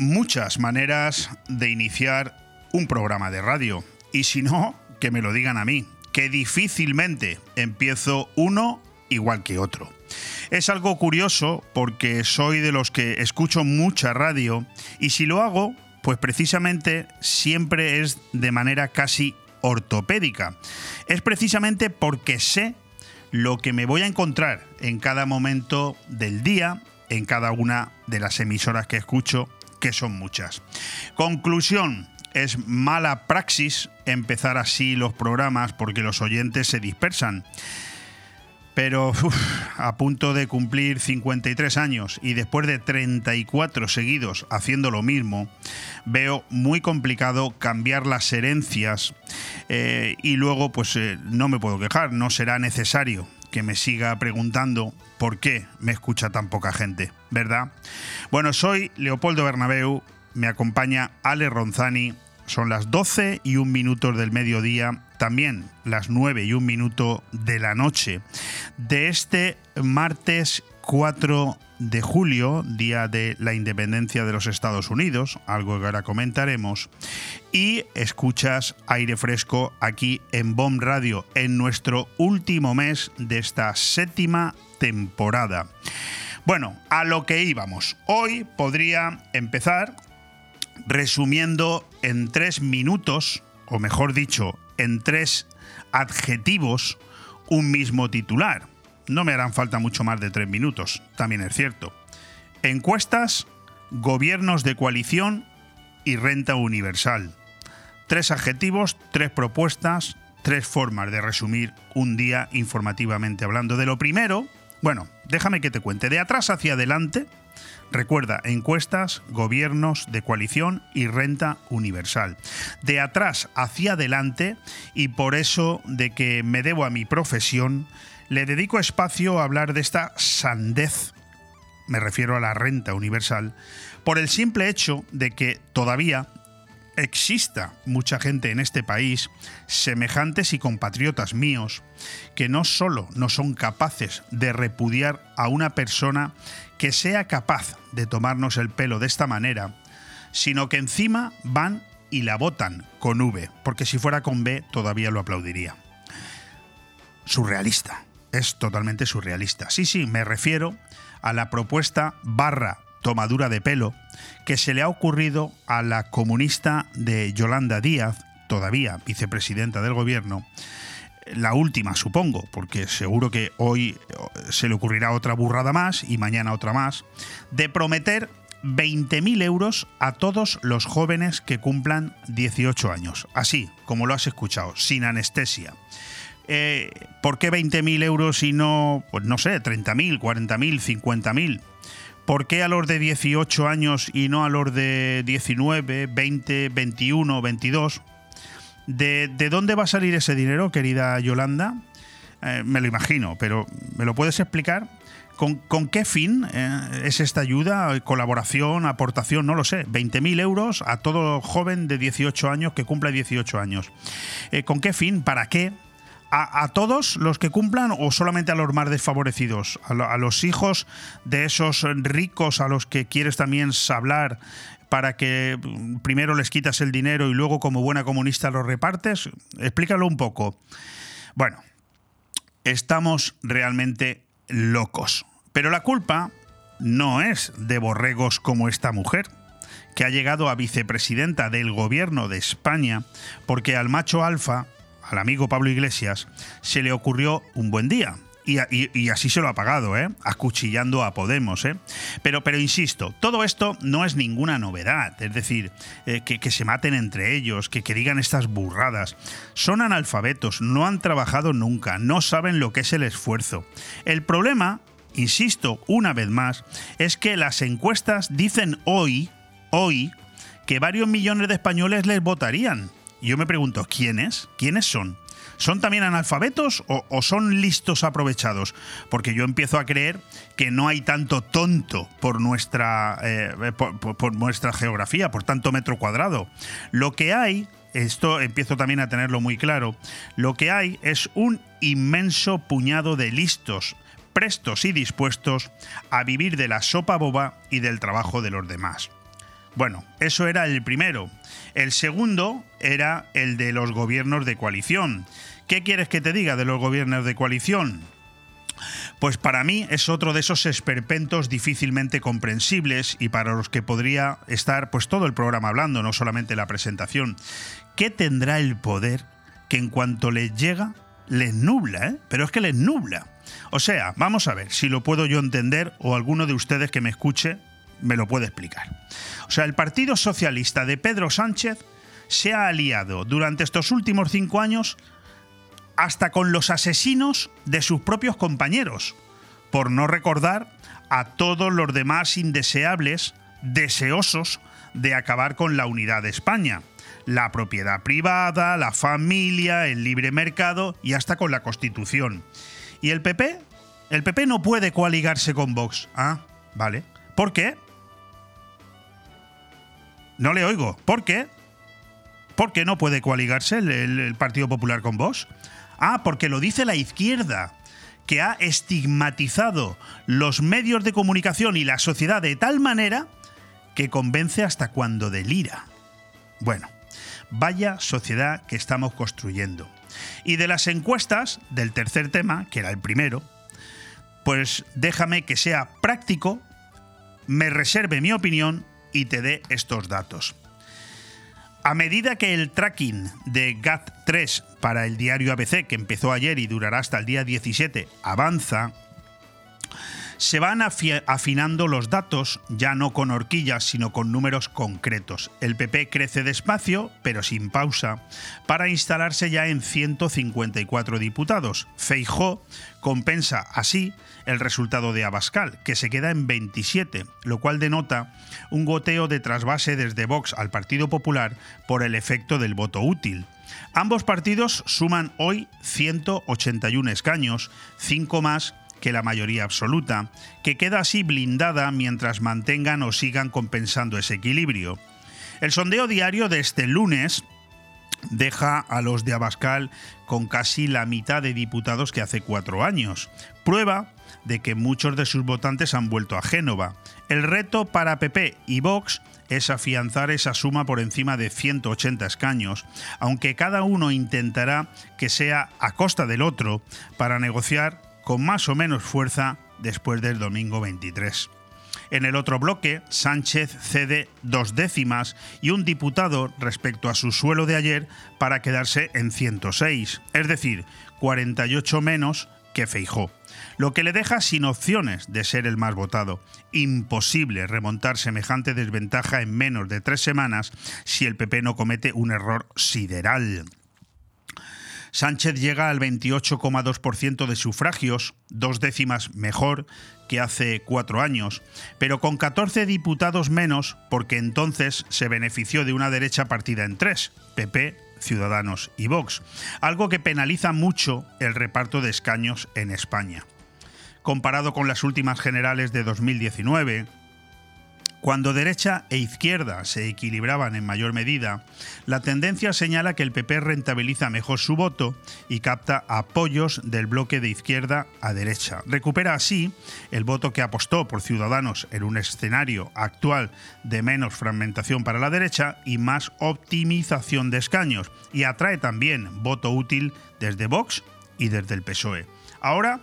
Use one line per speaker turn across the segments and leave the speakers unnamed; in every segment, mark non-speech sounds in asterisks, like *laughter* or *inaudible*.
Muchas maneras de iniciar un programa de radio. Y si no, que me lo digan a mí, que difícilmente empiezo uno igual que otro. Es algo curioso porque soy de los que escucho mucha radio y si lo hago, pues precisamente siempre es de manera casi ortopédica. Es precisamente porque sé lo que me voy a encontrar en cada momento del día, en cada una de las emisoras que escucho, que son muchas. Conclusión, es mala praxis empezar así los programas porque los oyentes se dispersan pero a punto de cumplir 53 años y después de 34 seguidos haciendo lo mismo, veo muy complicado cambiar las herencias eh, y luego pues eh, no me puedo quejar, no será necesario que me siga preguntando por qué me escucha tan poca gente, ¿verdad? Bueno, soy Leopoldo Bernabeu, me acompaña Ale Ronzani, son las 12 y un minuto del mediodía también las 9 y un minuto de la noche de este martes 4 de julio, día de la independencia de los Estados Unidos, algo que ahora comentaremos, y escuchas aire fresco aquí en Bomb Radio en nuestro último mes de esta séptima temporada. Bueno, a lo que íbamos. Hoy podría empezar resumiendo en tres minutos, o mejor dicho, en tres adjetivos un mismo titular. No me harán falta mucho más de tres minutos, también es cierto. Encuestas, gobiernos de coalición y renta universal. Tres adjetivos, tres propuestas, tres formas de resumir un día informativamente hablando. De lo primero, bueno, déjame que te cuente. De atrás hacia adelante, Recuerda, encuestas, gobiernos de coalición y renta universal. De atrás hacia adelante, y por eso de que me debo a mi profesión, le dedico espacio a hablar de esta sandez, me refiero a la renta universal, por el simple hecho de que todavía exista mucha gente en este país, semejantes y compatriotas míos, que no solo no son capaces de repudiar a una persona que sea capaz de tomarnos el pelo de esta manera, sino que encima van y la votan con V, porque si fuera con B todavía lo aplaudiría. Surrealista, es totalmente surrealista. Sí, sí, me refiero a la propuesta barra tomadura de pelo que se le ha ocurrido a la comunista de Yolanda Díaz, todavía vicepresidenta del gobierno, la última, supongo, porque seguro que hoy eh, se le ocurrirá otra burrada más y mañana otra más, de prometer 20.000 euros a todos los jóvenes que cumplan 18 años. Así, como lo has escuchado, sin anestesia. Eh, ¿Por qué 20.000 euros y no, pues no sé, 30.000, 40.000, 50.000? ¿Por qué a los de 18 años y no a los de 19, 20, 21, 22? ¿De, dónde va a salir ese dinero, querida Yolanda? Eh, me lo imagino, pero ¿me lo puedes explicar? ¿Con, qué fin eh, es esta ayuda, colaboración, aportación? No lo sé. 20.000 euros a todo joven de 18 años que cumpla 18 años. Eh, ¿Con qué fin? ¿Para qué? A, todos los que cumplan o solamente a los más desfavorecidos? A, a, los hijos de esos ricos a los que quieres también hablar para que primero les quitas el dinero y luego como buena comunista lo repartes? Explícalo un poco. Bueno, estamos realmente locos. Pero la culpa no es de borregos como esta mujer, que ha llegado a vicepresidenta del gobierno de España porque al macho alfa, al amigo Pablo Iglesias, se le ocurrió un buen día y, así se lo ha pagado, ¿eh? acuchillando a Podemos. ¿eh? Pero, pero insisto, todo esto no es ninguna novedad, es decir, eh, que, se maten entre ellos, que, que digan estas burradas. Son analfabetos, no han trabajado nunca, no saben lo que es el esfuerzo. El problema, insisto una vez más, es que las encuestas dicen hoy, hoy, que varios millones de españoles les votarían. Yo me pregunto, ¿quiénes? ¿Quiénes son? ¿Son también analfabetos o, son listos aprovechados? Porque yo empiezo a creer que no hay tanto tonto por nuestra, eh, por, nuestra geografía, por tanto metro cuadrado. Lo que hay esto empiezo también a tenerlo muy claro, lo que hay es un inmenso puñado de listos, prestos y dispuestos a vivir de la sopa boba y del trabajo de los demás. Bueno, eso era el primero. El segundo era el de los gobiernos de coalición. ¿Qué quieres que te diga de los gobiernos de coalición? Pues para mí es otro de esos esperpentos difícilmente comprensibles y para los que podría estar pues todo el programa hablando, no solamente la presentación. ¿Qué tendrá el poder que en cuanto les llega les nubla, ¿eh? Pero es que les nubla. O sea, vamos a ver si lo puedo yo entender o alguno de ustedes que me escuche me lo puede explicar. O sea, el Partido Socialista de Pedro Sánchez se ha aliado durante estos últimos cinco años hasta con los asesinos de sus propios compañeros, por no recordar a todos los demás indeseables, deseosos de acabar con la unidad de España, la propiedad privada, la familia, el libre mercado y hasta con la Constitución. ¿Y el PP? El PP no puede coaligarse con Vox. Ah, vale. ¿Por qué? No le oigo. ¿Por qué? ¿Por qué no puede coaligarse el, Partido Popular con Vox? Ah, porque lo dice la izquierda, que ha estigmatizado los medios de comunicación y la sociedad de tal manera que convence hasta cuando delira. Bueno, vaya sociedad que estamos construyendo. Y de las encuestas del tercer tema, que era el primero, pues déjame que sea práctico, me reserve mi opinión y te dé estos datos. A medida que el tracking de GAT3 para el diario ABC, que empezó ayer y durará hasta el día 17, avanza, se van afinando los datos, ya no con horquillas, sino con números concretos. El PP crece despacio, pero sin pausa, para instalarse ya en 154 diputados. Feijó compensa así el resultado de Abascal, que se queda en 27, lo cual denota un goteo de trasvase desde Vox al Partido Popular por el efecto del voto útil. Ambos partidos suman hoy 181 escaños, 5 más que la mayoría absoluta, que queda así blindada mientras mantengan o sigan compensando ese equilibrio. El sondeo diario de este lunes deja a los de Abascal con casi la mitad de diputados que hace cuatro años. Prueba de que muchos de sus votantes han vuelto a Génova. El reto para PP y Vox es afianzar esa suma por encima de 180 escaños, aunque cada uno intentará que sea a costa del otro para negociar con más o menos fuerza después del domingo 23. En el otro bloque, Sánchez cede dos décimas y un diputado respecto a su suelo de ayer para quedarse en 106, es decir, 48 menos que Feijó, lo que le deja sin opciones de ser el más votado. Imposible remontar semejante desventaja en menos de tres semanas si el PP no comete un error sideral. Sánchez llega al 28,2% de sufragios, dos décimas mejor que hace cuatro años, pero con 14 diputados menos porque entonces se benefició de una derecha partida en tres, PP, Ciudadanos y Vox, algo que penaliza mucho el reparto de escaños en España. Comparado con las últimas generales de 2019, cuando derecha e izquierda se equilibraban en mayor medida, la tendencia señala que el PP rentabiliza mejor su voto y capta apoyos del bloque de izquierda a derecha. Recupera así el voto que apostó por Ciudadanos en un escenario actual de menos fragmentación para la derecha y más optimización de escaños, y atrae también voto útil desde Vox y desde el PSOE. Ahora,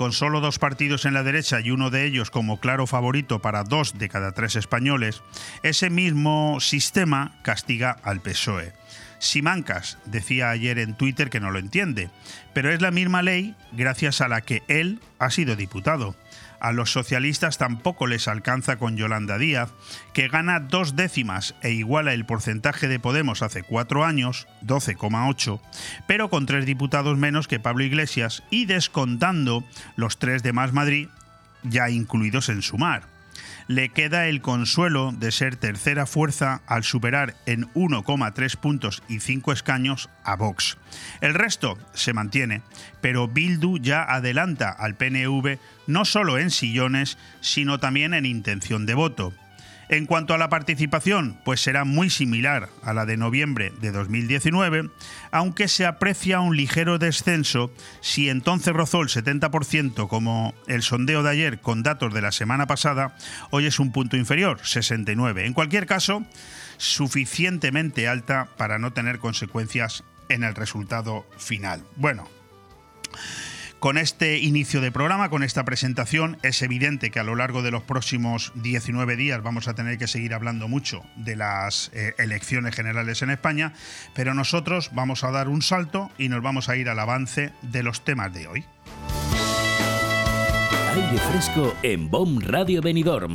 con solo dos partidos en la derecha y uno de ellos como claro favorito para dos de cada tres españoles, ese mismo sistema castiga al PSOE. Simancas decía ayer en Twitter que no lo entiende, pero es la misma ley gracias a la que él ha sido diputado. A los socialistas tampoco les alcanza con Yolanda Díaz, que gana dos décimas e iguala el porcentaje de Podemos hace cuatro años, 12,8, pero con tres diputados menos que Pablo Iglesias y descontando los tres de Más Madrid, ya incluidos en sumar le queda el consuelo de ser tercera fuerza al superar en 1,3 puntos y 5 escaños a Vox. El resto se mantiene, pero Bildu ya adelanta al PNV no solo en sillones, sino también en intención de voto. En cuanto a la participación, pues será muy similar a la de noviembre de 2019, aunque se aprecia un ligero descenso si entonces rozó el 70% como el sondeo de ayer con datos de la semana pasada, hoy es un punto inferior, 69. En cualquier caso, suficientemente alta para no tener consecuencias en el resultado final. Bueno, con este inicio de programa, con esta presentación, es evidente que a lo largo de los próximos 19 días vamos a tener que seguir hablando mucho de las eh, elecciones generales en España, pero nosotros vamos a dar un salto y nos vamos a ir al avance de los temas de hoy.
Aire fresco en BOM Radio Benidorm.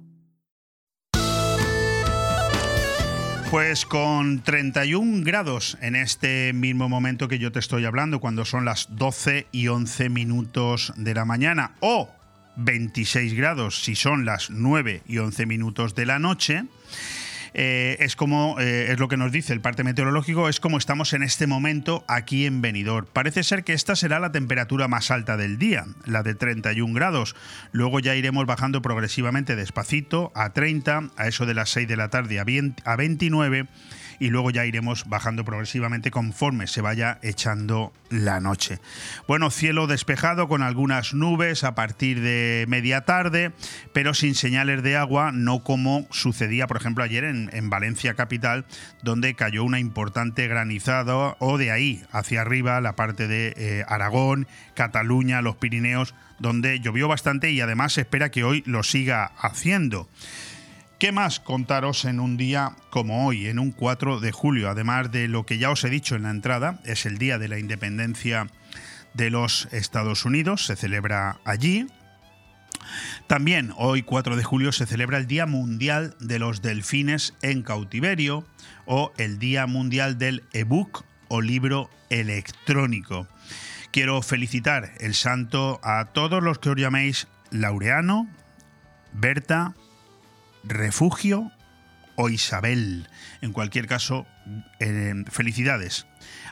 Pues con 31 grados en este mismo momento que yo te estoy hablando, cuando son las 12 y 11 minutos de la mañana, o 26 grados si son las 9 y 11 minutos de la noche. Eh, es como, eh, es lo que nos dice el parte meteorológico, es como estamos en este momento aquí en Benidorm. Parece ser que esta será la temperatura más alta del día, la de 31 grados. Luego ya iremos bajando progresivamente despacito a 30, a eso de las 6 de la tarde a 29 y luego ya iremos bajando progresivamente conforme se vaya echando la noche. Bueno, cielo despejado con algunas nubes a partir de media tarde, pero sin señales de agua, no como sucedía, por ejemplo, ayer en, Valencia capital, donde cayó una importante granizada o de ahí hacia arriba la parte de eh, Aragón, Cataluña, los Pirineos, donde llovió bastante y además se espera que hoy lo siga haciendo. ¿Qué más contaros en un día como hoy, en un 4 de julio? Además de lo que ya os he dicho en la entrada, es el día de la independencia de los Estados Unidos, se celebra allí. También hoy 4 de julio se celebra el Día Mundial de los Delfines en Cautiverio o el Día Mundial del ebook o libro electrónico. Quiero felicitar el santo a todos los que os llaméis Laureano, Berta, Refugio o Isabel. En cualquier caso, eh, felicidades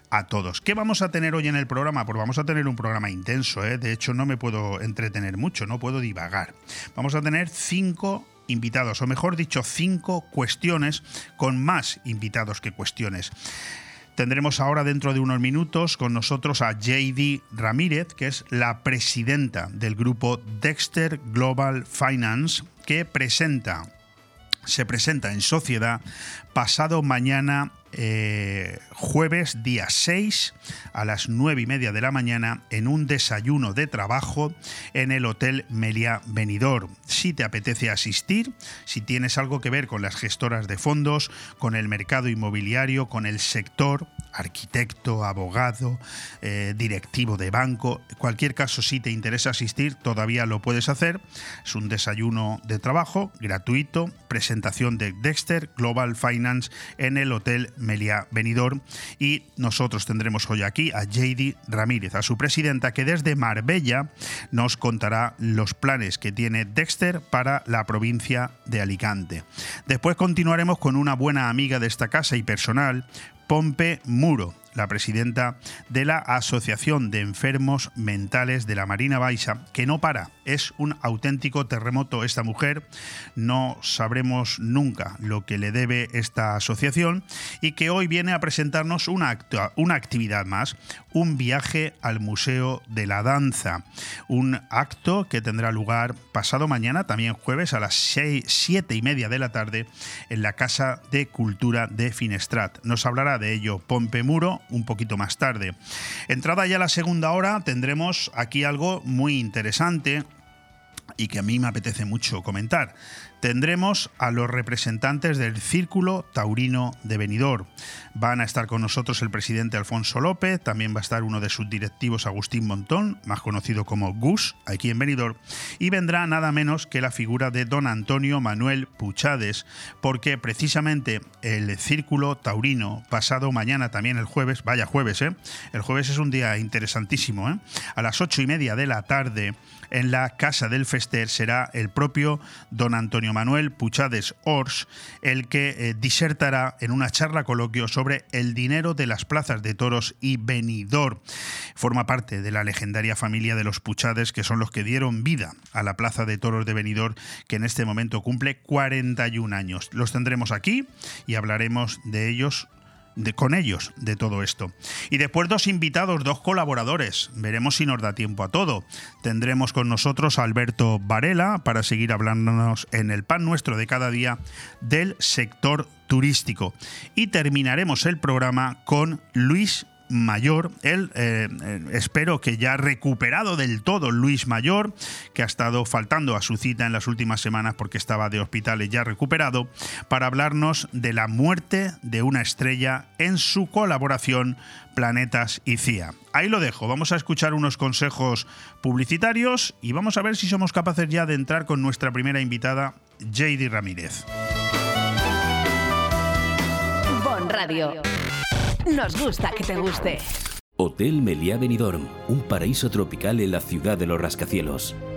a todos. ¿Qué vamos a tener hoy en el programa? Pues vamos a tener un programa intenso, ¿eh? de hecho no me puedo entretener mucho, no puedo divagar. Vamos a tener cinco invitados, o mejor dicho, cinco cuestiones con más invitados que cuestiones. Tendremos ahora dentro de unos minutos con nosotros a JD Ramírez, que es la presidenta del grupo Dexter Global Finance, que presenta se presenta en sociedad pasado mañana eh, jueves día 6 a las 9 y media de la mañana en un desayuno de trabajo en el Hotel Melia Benidorm. Si te apetece asistir, si tienes algo que ver con las gestoras de fondos, con el mercado inmobiliario, con el sector, arquitecto, abogado, eh, directivo de banco, cualquier caso si te interesa asistir todavía lo puedes hacer. Es un desayuno de trabajo gratuito, presentación de Dexter Global Finance en el Hotel Melia Benidorm y nosotros tendremos hoy aquí a JD Ramírez, a su presidenta, que desde Marbella nos contará los planes que tiene Dexter para la provincia de Alicante. Después continuaremos con una buena amiga de esta casa y personal, Pompe Muro, la presidenta de la Asociación de Enfermos Mentales de la Marina Baixa, que no para. Es un auténtico terremoto esta mujer. No sabremos nunca lo que le debe esta asociación y que hoy viene a presentarnos una, una actividad más, un viaje al Museo de la Danza. Un acto que tendrá lugar pasado mañana, también jueves, a las 7 y media de la tarde, en la Casa de Cultura de Finestrat. Nos hablará de ello Pompe Muro un poquito más tarde. Entrada ya la segunda hora, tendremos aquí algo muy interesante y que a mí me apetece mucho comentar. Tendremos a los representantes del Círculo Taurino de Benidorm. Van a estar con nosotros el presidente Alfonso López, también va a estar uno de sus directivos Agustín Montón, más conocido como Gus, aquí en Benidorm, y vendrá nada menos que la figura de don Antonio Manuel Puchades, porque precisamente el Círculo Taurino, pasado mañana también el jueves, vaya jueves, ¿eh? El jueves es un día interesantísimo, ¿eh? A las ocho y media de la tarde en la Casa del Fester será el propio don Antonio Manuel Puchades Ors el que eh, disertará en una charla coloquio sobre el dinero de las plazas de toros y venidor. Forma parte de la legendaria familia de los Puchades que son los que dieron vida a la Plaza de Toros de Benidorm que en este momento cumple 41 años. Los tendremos aquí y hablaremos de ellos con ellos de todo esto. Y después dos invitados, dos colaboradores. Veremos si nos da tiempo a todo. Tendremos con nosotros a Alberto Varela para seguir hablándonos en el pan nuestro de cada día del sector turístico. Y terminaremos el programa con Luis Mayor, él eh, eh, espero que ya recuperado del todo Luis Mayor, que ha estado faltando a su cita en las últimas semanas porque estaba de hospitales ya recuperado, para hablarnos de la muerte de una estrella en su colaboración Planetas y CIA. Ahí lo dejo, vamos a escuchar unos consejos publicitarios y vamos a ver si somos capaces ya de entrar con nuestra primera invitada, JD Ramírez.
Bon Radio. Nos gusta que te guste.
Hotel Meliá Benidorm, un paraíso tropical en la ciudad de los rascacielos.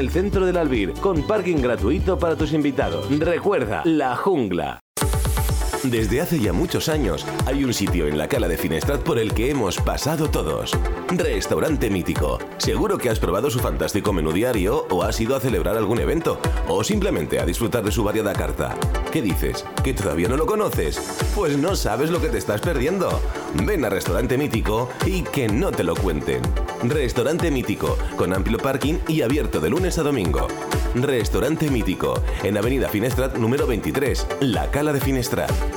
el centro del Albir, con parking gratuito para tus invitados. Recuerda, La Jungla. Desde hace ya muchos años hay un sitio en la cala de Finestrat por el que hemos pasado todos. Restaurante Mítico. Seguro que has probado su fantástico menú diario o has ido a celebrar algún evento o simplemente a disfrutar de su variada carta. ¿Qué dices? ¿Que todavía no lo conoces? Pues no sabes lo que te estás perdiendo. Ven a Restaurante Mítico y que no te lo cuenten. Restaurante Mítico, con amplio parking y abierto de lunes a domingo. Restaurante Mítico, en Avenida Finestrat número 23, La Cala de Finestrat.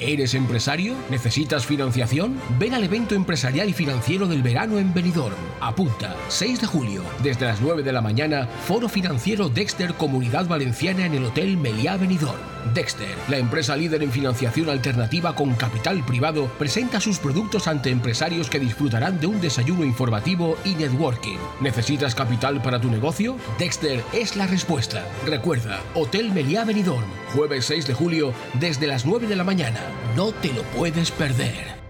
¿Eres empresario? ¿Necesitas financiación? Ven al evento empresarial y financiero del verano en Benidorm. Apunta, 6 de julio, desde las 9 de la mañana, Foro Financiero Dexter Comunidad Valenciana en el Hotel Meliá Benidorm. Dexter, la empresa líder en financiación alternativa con capital privado, presenta sus productos ante empresarios que disfrutarán de un desayuno informativo y networking. ¿Necesitas capital para tu negocio? Dexter es la respuesta. Recuerda, Hotel Meliá Benidorm, jueves 6 de julio, desde las 9 de la mañana. No te lo puedes perder.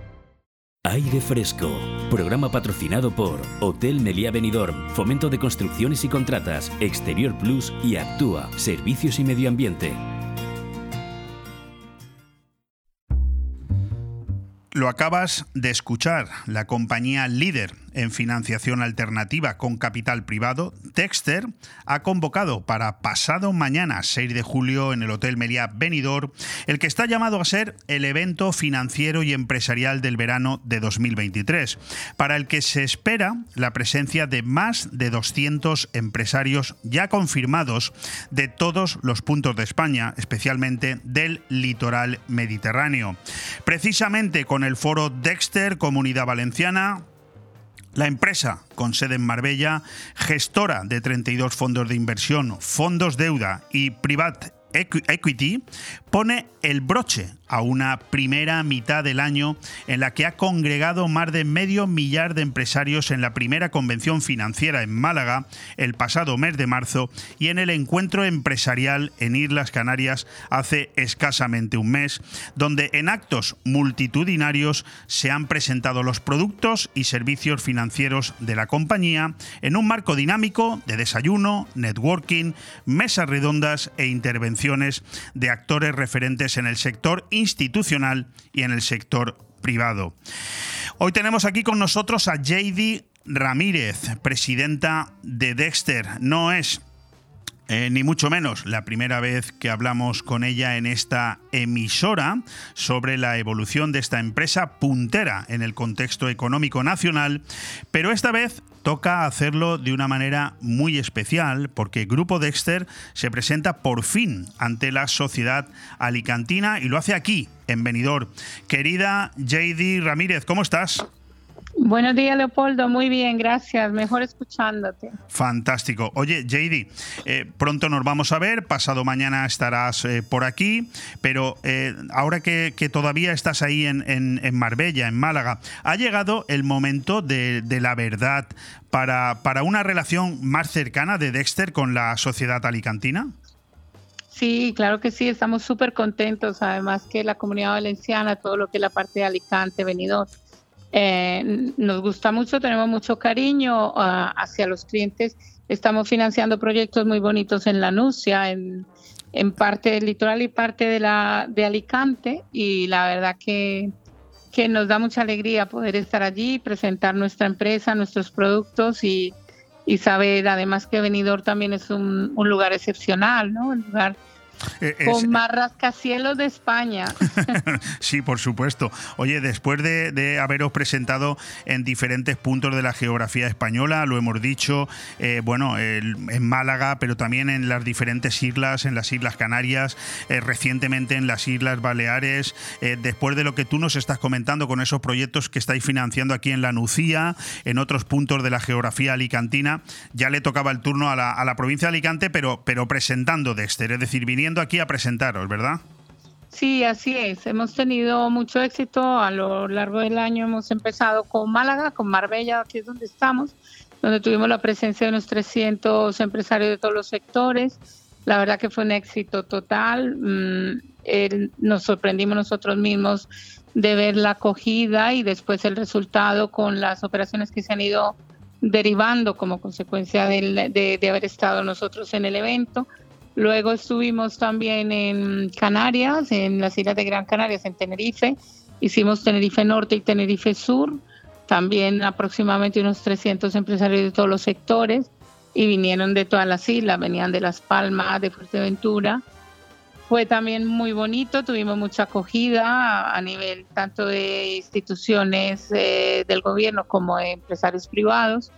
Aire Fresco, programa patrocinado por Hotel Meliá Benidorm, Fomento de Construcciones y Contratas, Exterior Plus y Actúa, Servicios y Medio Ambiente.
Lo acabas de escuchar, la compañía líder en financiación alternativa con capital privado, Dexter ha convocado para pasado mañana, 6 de julio, en el Hotel Meliá Benidorm, el que está llamado a ser el evento financiero y empresarial del verano de 2023, para el que se espera la presencia de más de 200 empresarios ya confirmados de todos los puntos de España, especialmente del litoral mediterráneo. Precisamente con el foro Dexter Comunidad Valenciana, la empresa, con sede en Marbella, gestora de 32 fondos de inversión, fondos deuda y Privat Equity, pone el broche a una primera mitad del año en la que ha congregado más de medio millar de empresarios en la primera convención financiera en Málaga el pasado mes de marzo y en el encuentro empresarial en Islas Canarias hace escasamente un mes, donde en actos multitudinarios se han presentado los productos y servicios financieros de la compañía en un marco dinámico de desayuno, networking, mesas redondas e intervenciones de actores referentes en el sector institucional y en el sector privado. Hoy tenemos aquí con nosotros a JD Ramírez, presidenta de Dexter. No es eh, ni mucho menos la primera vez que hablamos con ella en esta emisora sobre la evolución de esta empresa puntera en el contexto económico nacional, pero esta vez toca hacerlo de una manera muy especial porque Grupo Dexter se presenta por fin ante la sociedad alicantina y lo hace aquí, en Benidorm. Querida JD Ramírez, ¿cómo estás?
Buenos días, Leopoldo. Muy bien, gracias. Mejor escuchándote.
Fantástico. Oye, JD, eh, pronto nos vamos a ver. Pasado mañana estarás eh, por aquí. Pero eh, ahora que, todavía estás ahí en, Marbella, en Málaga, ¿ha llegado el momento de, la verdad para, para una relación más cercana de Dexter con la sociedad alicantina?
Sí, claro que sí, estamos súper contentos. Además que la comunidad valenciana, todo lo que es la parte de Alicante, Benidorm, eh, nos gusta mucho, tenemos mucho cariño ah, hacia los clientes. Estamos financiando proyectos muy bonitos en la Nucia, en, en parte del litoral y parte de, la, de Alicante. Y la verdad que, que nos da mucha alegría poder estar allí, presentar nuestra empresa, nuestros productos y, y saber además que Benidorm también es un, un lugar excepcional, ¿no? Un lugar eh, Con más rascacielos de España. *laughs*
sí, por supuesto. Oye, después de, haberos presentado en diferentes puntos de la geografía española, lo hemos dicho, eh, bueno, en Málaga, pero también en las diferentes islas, en las Islas Canarias, eh, recientemente en las Islas Baleares, después de lo que tú nos estás comentando con esos proyectos que estáis financiando aquí en la Nucía, en otros puntos de la geografía alicantina, ya le tocaba el turno a la, a la provincia de Alicante, pero, pero presentando Dexter, es decir, viniendo aquí a presentaros, ¿verdad?
Sí, así es. Hemos tenido mucho éxito a lo largo del año. Hemos empezado con Málaga, con Marbella, aquí es donde estamos, donde tuvimos la presencia de unos 300 empresarios de todos los sectores. La verdad que fue un éxito total. Mm, nos sorprendimos nosotros mismos de ver la acogida y después el resultado con las operaciones que se han ido derivando como consecuencia de haber estado nosotros en el evento. Luego estuvimos también en Canarias, en las islas de Gran Canarias, en Tenerife. Hicimos Tenerife Norte y Tenerife Sur. También aproximadamente unos 300 empresarios de todos los sectores y vinieron de todas las islas, venían de Las Palmas, de Fuerteventura. Fue también muy bonito, tuvimos mucha acogida a, nivel tanto de instituciones eh, del gobierno como de empresarios privados.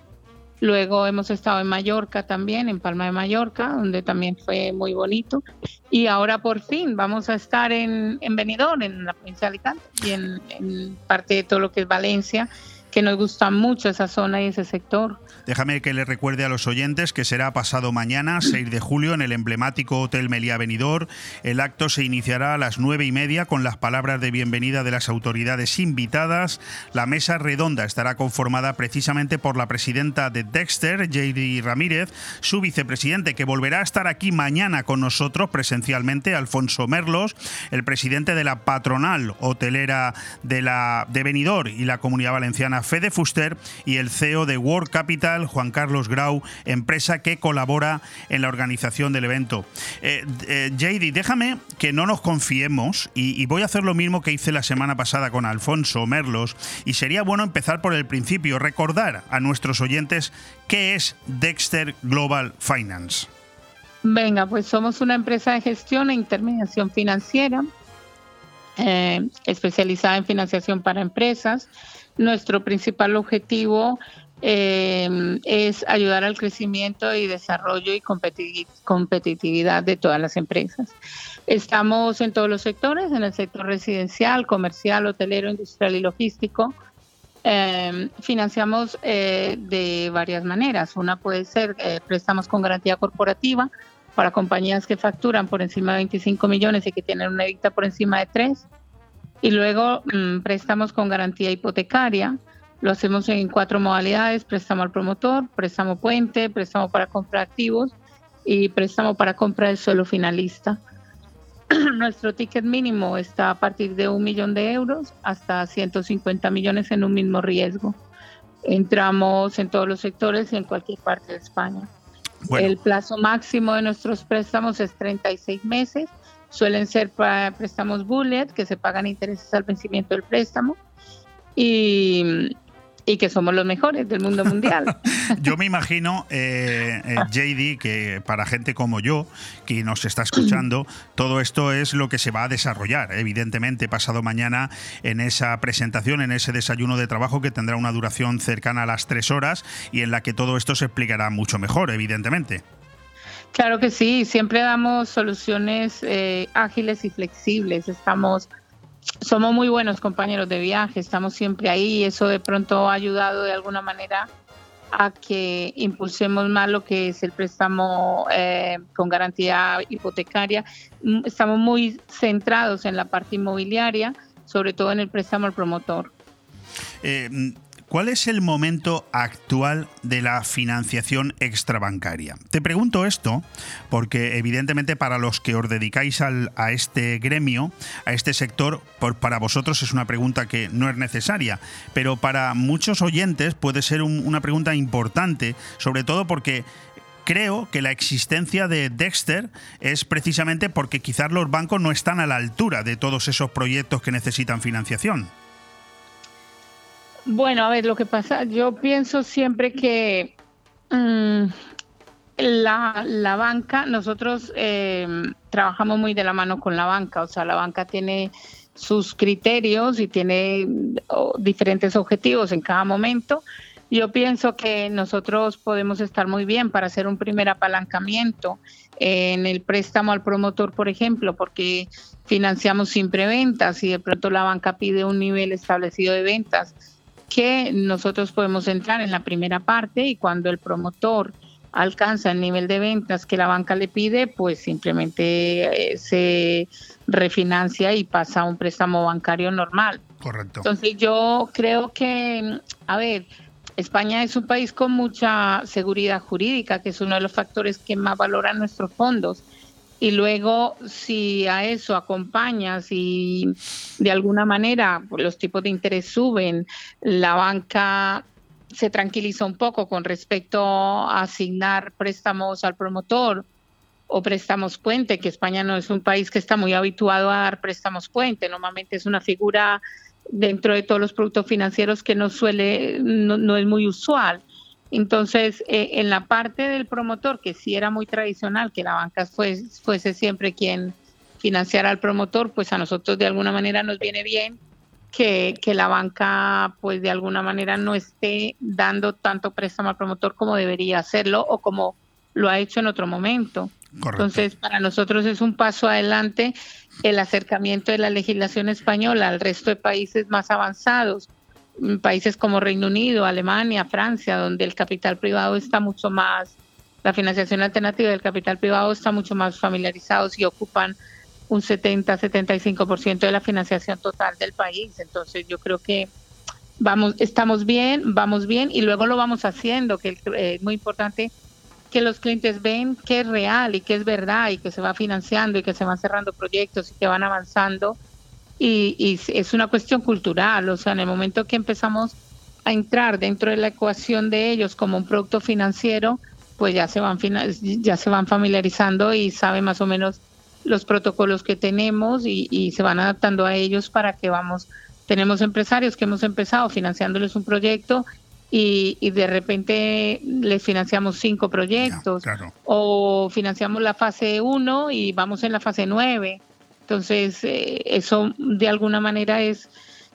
Luego hemos estado en Mallorca también, en Palma de Mallorca, donde también fue muy bonito. Y ahora por fin vamos a estar en, en Benidorm, en la provincia de Alicante, y en, en parte de todo lo que es Valencia que nos gusta mucho esa zona y ese sector.
Déjame que le recuerde a los oyentes que será pasado mañana, *clears throat* 6 de julio, en el emblemático Hotel Meliá Benidorm. El acto se iniciará a las nueve y media con las palabras de bienvenida de las autoridades invitadas. La mesa redonda estará conformada precisamente por la presidenta de Dexter, JD Ramírez, su vicepresidente, que volverá a estar aquí mañana con nosotros presencialmente, Alfonso Merlos, el presidente de la patronal hotelera de, la, de Benidorm y la Comunidad Valenciana Fede Fuster y el CEO de World Capital, Juan Carlos Grau, empresa que colabora en la organización del evento. Eh, eh, déjame que no nos confiemos y, y voy a hacer lo mismo que hice la semana pasada con Alfonso Merlos y sería bueno empezar por el principio, recordar a nuestros oyentes qué es Dexter Global Finance.
Venga, pues somos una empresa de gestión e intermediación financiera eh, especializada en financiación para empresas. Nuestro principal objetivo eh, es ayudar al crecimiento y desarrollo y competitividad de todas las empresas. Estamos en todos los sectores, en el sector residencial, comercial, hotelero, industrial y logístico. Eh, financiamos de varias maneras. Una puede ser préstamos con garantía corporativa, para compañías que facturan por encima de 25 millones y que tienen una EBITDA por encima de 3. Y luego mm, préstamos con garantía hipotecaria. Lo hacemos en cuatro modalidades, préstamo al promotor, préstamo puente, préstamo para compra activos y préstamo para compra del suelo finalista. *clears throat* Nuestro ticket mínimo está a partir de un millón de euros hasta 150 millones en un mismo riesgo. Entramos en todos los sectores y en cualquier parte de España. El plazo máximo de nuestros préstamos es 36 meses. Suelen ser para préstamos bullet, que se pagan intereses al vencimiento del préstamo. Y, y que somos los mejores del mundo mundial. *laughs*
yo me imagino, eh, eh JD, que para gente como yo, que nos está escuchando, *clears throat* todo esto es lo que se va a desarrollar, evidentemente, pasado mañana en esa presentación, en ese desayuno de trabajo que tendrá una duración cercana a las tres horas y en la que todo esto se explicará mucho mejor, evidentemente.
Claro que sí, siempre damos soluciones eh, ágiles y flexibles. Estamos somos muy buenos compañeros de viaje, estamos siempre ahí y eso de pronto ha ayudado de alguna manera a que impulsemos más lo que es el préstamo eh, con garantía hipotecaria. Mm, estamos muy centrados en la parte inmobiliaria, sobre todo en el préstamo al promotor.
Eh, ¿Cuál es el momento actual de la financiación extrabancaria? Te pregunto esto porque evidentemente para los que os dedicáis a este gremio, a este sector, para vosotros es una pregunta que no es necesaria, pero para muchos oyentes puede ser una pregunta importante, sobre todo porque creo que la existencia de Dexter es precisamente porque quizás los bancos no están a la altura de todos esos proyectos que necesitan financiación.
Bueno, a ver, lo que pasa, yo pienso siempre que mm, la, banca, nosotros eh, trabajamos muy de la mano con la banca, o sea, la banca tiene sus criterios y tiene diferentes objetivos en cada momento. Yo pienso que nosotros podemos estar muy bien para hacer un primer apalancamiento en el préstamo al promotor, por ejemplo, porque financiamos sin preventas y de pronto la banca pide un nivel establecido de ventas que nosotros podemos entrar en la primera parte y cuando el promotor alcanza el nivel de ventas que la banca le pide, pues simplemente eh, se refinancia y pasa a un préstamo bancario normal.
Correcto.
Entonces yo creo que, a ver, España es un país con mucha seguridad jurídica, que es uno de los factores que más valoran nuestros fondos. Y luego, si a eso acompañas y de alguna manera los tipos de interés suben, la banca se tranquiliza un poco con respecto a asignar préstamos al promotor o préstamos puente, que España no es un país que está muy habituado a dar préstamos puente, normalmente es una figura dentro de todos los productos financieros que no suele, no es muy usual. Entonces, eh, en la parte del promotor, que sí era muy tradicional, que la banca fuese, fuese siempre quien financiara al promotor, pues a nosotros de alguna manera nos viene bien que, que, la banca, pues de alguna manera no esté dando tanto préstamo al promotor como debería hacerlo o como lo ha hecho en otro momento. Entonces, para nosotros es un paso adelante el acercamiento de la legislación española al resto de países más avanzados países como Reino Unido, Alemania, Francia, donde el capital privado está mucho más, la financiación alternativa del capital privado está mucho más familiarizados y ocupan un 70-75% de la financiación total del país. Entonces yo creo que vamos, estamos bien, vamos bien y luego lo vamos haciendo, que es muy importante que los clientes ven que es real y que es verdad y que se va financiando y que se van cerrando proyectos y que van avanzando y, es una cuestión cultural, o sea, en el momento que empezamos a entrar dentro de la ecuación de ellos como un producto financiero, pues ya se van ya se van familiarizando y saben más o menos los protocolos que tenemos y, y, se van adaptando a ellos para que vamos. Tenemos empresarios que hemos empezado financiándoles un proyecto y, y de repente les financiamos cinco proyectos o financiamos la fase 1 y vamos en la fase 9. Entonces, eh, eso de alguna manera es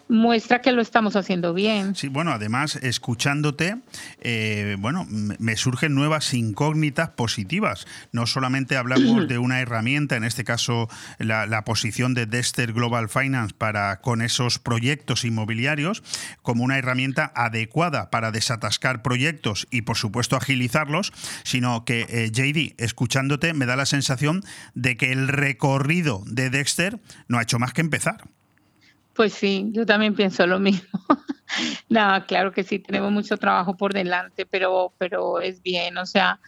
muestra que lo estamos haciendo bien.
Sí, bueno, además, escuchándote, eh, bueno, me surgen nuevas incógnitas positivas. No solamente hablamos *clears throat* de una herramienta, en este caso la, posición de Dexter Global Finance para con esos proyectos inmobiliarios, como una herramienta adecuada para desatascar proyectos y, por supuesto, agilizarlos, sino que, eh, JD, escuchándote, me da la sensación de que el recorrido de Dexter no ha hecho más que empezar.
Pues sí, yo también pienso lo mismo. *laughs* no, claro que sí, tenemos mucho trabajo por delante, pero, pero es bien, o sea,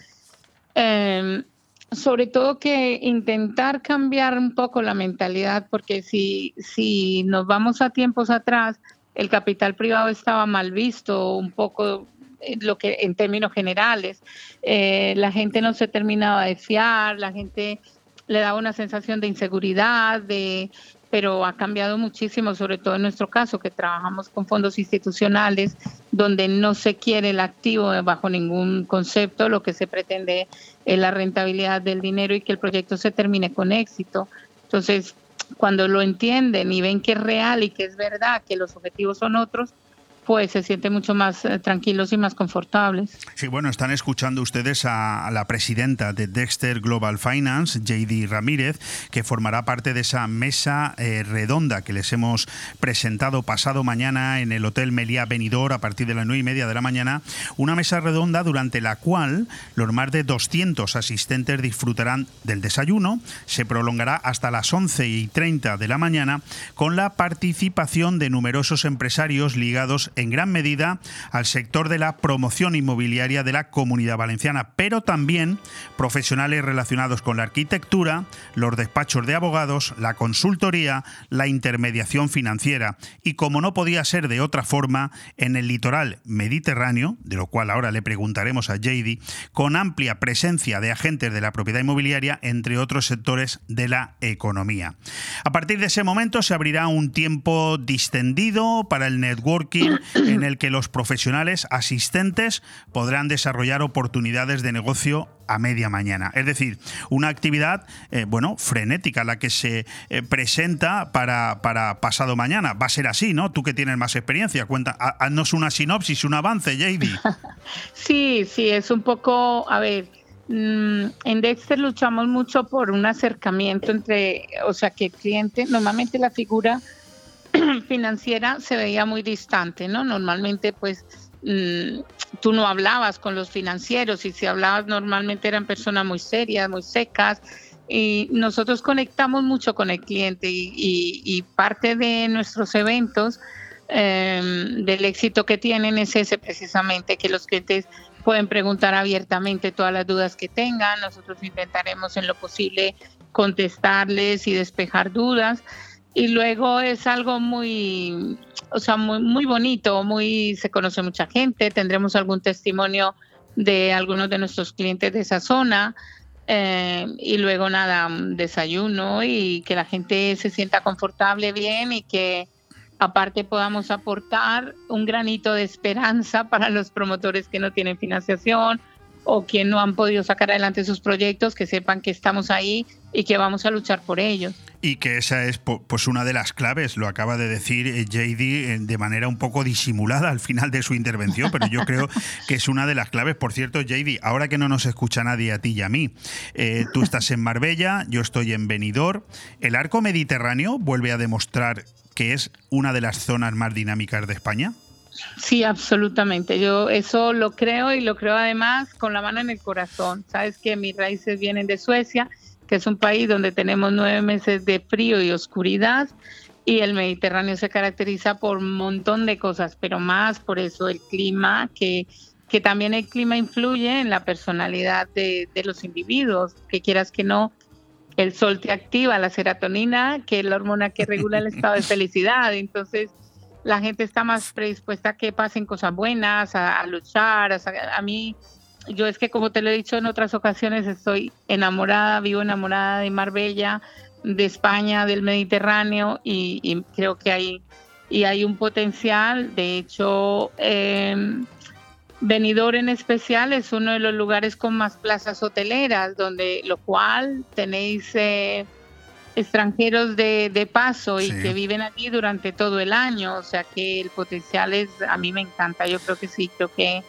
em, sobre todo que intentar cambiar un poco la mentalidad, porque si, si nos vamos a tiempos atrás, el capital privado estaba mal visto, un poco eh, lo que en términos generales, eh, la gente no se terminaba de fiar, la gente le daba una sensación de inseguridad, de, pero ha cambiado muchísimo, sobre todo en nuestro caso, que trabajamos con fondos institucionales donde no se quiere el activo bajo ningún concepto, lo que se pretende es la rentabilidad del dinero y que el proyecto se termine con éxito. Entonces, cuando lo entienden y ven que es real y que es verdad, que los objetivos son otros, pues se sienten mucho más eh, tranquilos y más confortables.
Sí, bueno, están escuchando ustedes a, la presidenta de Dexter Global Finance, JD Ramírez, que formará parte de esa mesa eh, redonda que les hemos presentado pasado mañana en el Hotel Meliá Benidorm a partir de las nueve y media de la mañana. Una mesa redonda durante la cual los más de 200 asistentes disfrutarán del desayuno. Se prolongará hasta las 11 y 30 de la mañana con la participación de numerosos empresarios ligados en gran medida al sector de la promoción inmobiliaria de la comunidad valenciana, pero también profesionales relacionados con la arquitectura, los despachos de abogados, la consultoría, la intermediación financiera y, como no podía ser de otra forma, en el litoral mediterráneo, de lo cual ahora le preguntaremos a JD, con amplia presencia de agentes de la propiedad inmobiliaria, entre otros sectores de la economía. A partir de ese momento se abrirá un tiempo distendido para el networking en el que los profesionales asistentes podrán desarrollar oportunidades de negocio a media mañana. Es decir, una actividad, eh, bueno, frenética, la que se eh, presenta para, para, pasado mañana. Va a ser así, ¿no? Tú que tienes más experiencia, cuenta, haznos una sinopsis, un avance, JD. *laughs*
Sí, sí, es un poco, a ver, mm, en Dexter luchamos mucho por un acercamiento entre, o sea, que el cliente, normalmente la figura *clears throat* financiera se veía muy distante, ¿no? Normalmente, pues, mm, tú no hablabas con los financieros y si hablabas normalmente eran personas muy serias, muy secas. Y nosotros conectamos mucho con el cliente y, parte de nuestros eventos, em, del éxito que tienen es ese precisamente, que los clientes pueden preguntar abiertamente todas las dudas que tengan. Nosotros intentaremos en lo posible contestarles y despejar dudas y luego es algo muy, o sea, muy, muy bonito, muy, se conoce mucha gente, tendremos algún testimonio de algunos de nuestros clientes de esa zona. Eh, y luego nada, desayuno y que la gente se sienta confortable bien y que aparte podamos aportar un granito de esperanza para los promotores que no tienen financiación o que no han podido sacar adelante sus proyectos, que sepan que estamos ahí y que vamos a luchar por ellos.
Y que esa es pues una de las claves, lo acaba de decir eh, JD eh, de manera un poco disimulada al final de su intervención, pero yo creo que es una de las claves. Por cierto, JD, ahora que no nos escucha nadie a ti y a mí, eh, tú estás en Marbella, yo estoy en Benidorm, ¿el arco mediterráneo vuelve a demostrar que es una de las zonas más dinámicas de España?
Sí, absolutamente. Yo eso lo creo y lo creo además con la mano en el corazón. Sabes que mis raíces vienen de Suecia, que es un país donde tenemos nueve meses de frío y oscuridad y el Mediterráneo se caracteriza por un montón de cosas, pero más por eso el clima, que, que también el clima influye en la personalidad de, de los individuos, que quieras que no, el sol te activa la serotonina, que es la hormona que regula el estado de felicidad. Entonces, la gente está más predispuesta a que pasen cosas buenas, a, luchar. A, mí, yo es que como te lo he dicho en otras ocasiones, estoy enamorada, vivo enamorada de Marbella, de España, del Mediterráneo y, creo que hay, y hay un potencial. De hecho, eh, Benidorm en especial es uno de los lugares con más plazas hoteleras, donde lo cual tenéis eh, extranjeros de, de paso y que viven aquí durante todo el año, o sea que el potencial es, a mí me encanta, yo creo que sí, creo que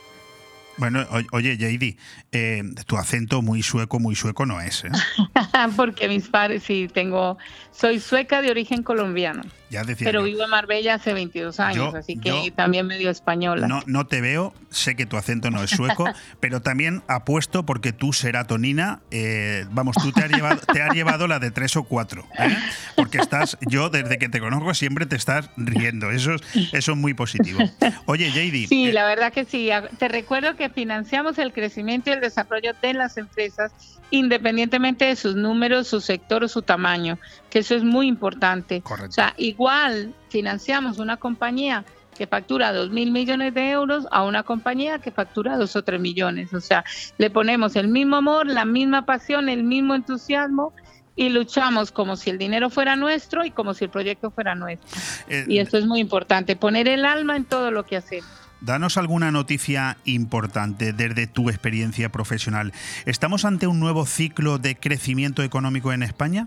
bueno, oye, JD, eh, tu acento muy sueco, muy sueco no es, ¿eh? *laughs*
Porque mis padres, sí, tengo, soy sueca de origen colombiano.
Ya decía
pero vivo en Marbella hace 22 años, así que también medio española.
No, no te veo, sé que tu acento no es sueco, *laughs* pero también apuesto porque tu serotonina, eh, vamos, tú te has, llevado, te has llevado la de tres o cuatro, ¿eh? porque estás, yo desde que te conozco siempre te estás riendo, eso es, eso es muy positivo. Oye, JD.
Sí, eh, la verdad que sí, te recuerdo que financiamos el crecimiento y el desarrollo de las empresas independientemente de sus números, su sector o su tamaño, que eso es muy importante. O sea, igual financiamos una compañía que factura dos mil millones de euros a una compañía que factura dos o tres millones. O sea, le ponemos el mismo amor, la misma pasión, el mismo entusiasmo y luchamos como si el dinero fuera nuestro y como si el proyecto fuera nuestro. Eh, y esto es muy importante, poner el alma en todo lo que hacemos.
Danos alguna noticia importante desde tu experiencia profesional. ¿Estamos ante un nuevo ciclo de crecimiento económico en España?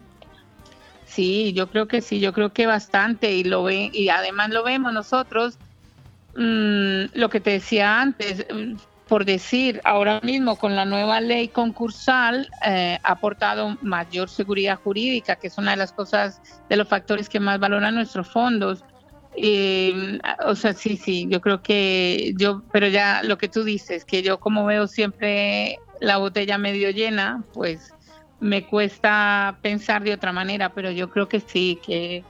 Sí, yo creo que sí, yo creo que bastante y lo y además lo vemos nosotros. Mm, lo que te decía antes, mm, por decir, ahora mismo con la nueva ley concursal eh, ha aportado mayor seguridad jurídica, que es una de las cosas, de los factores que más valoran nuestros fondos. O sea, sí, sí, yo creo que yo, pero ya lo que tú dices, que yo como veo siempre la botella medio llena, pues me cuesta pensar de otra manera, pero yo creo que sí, que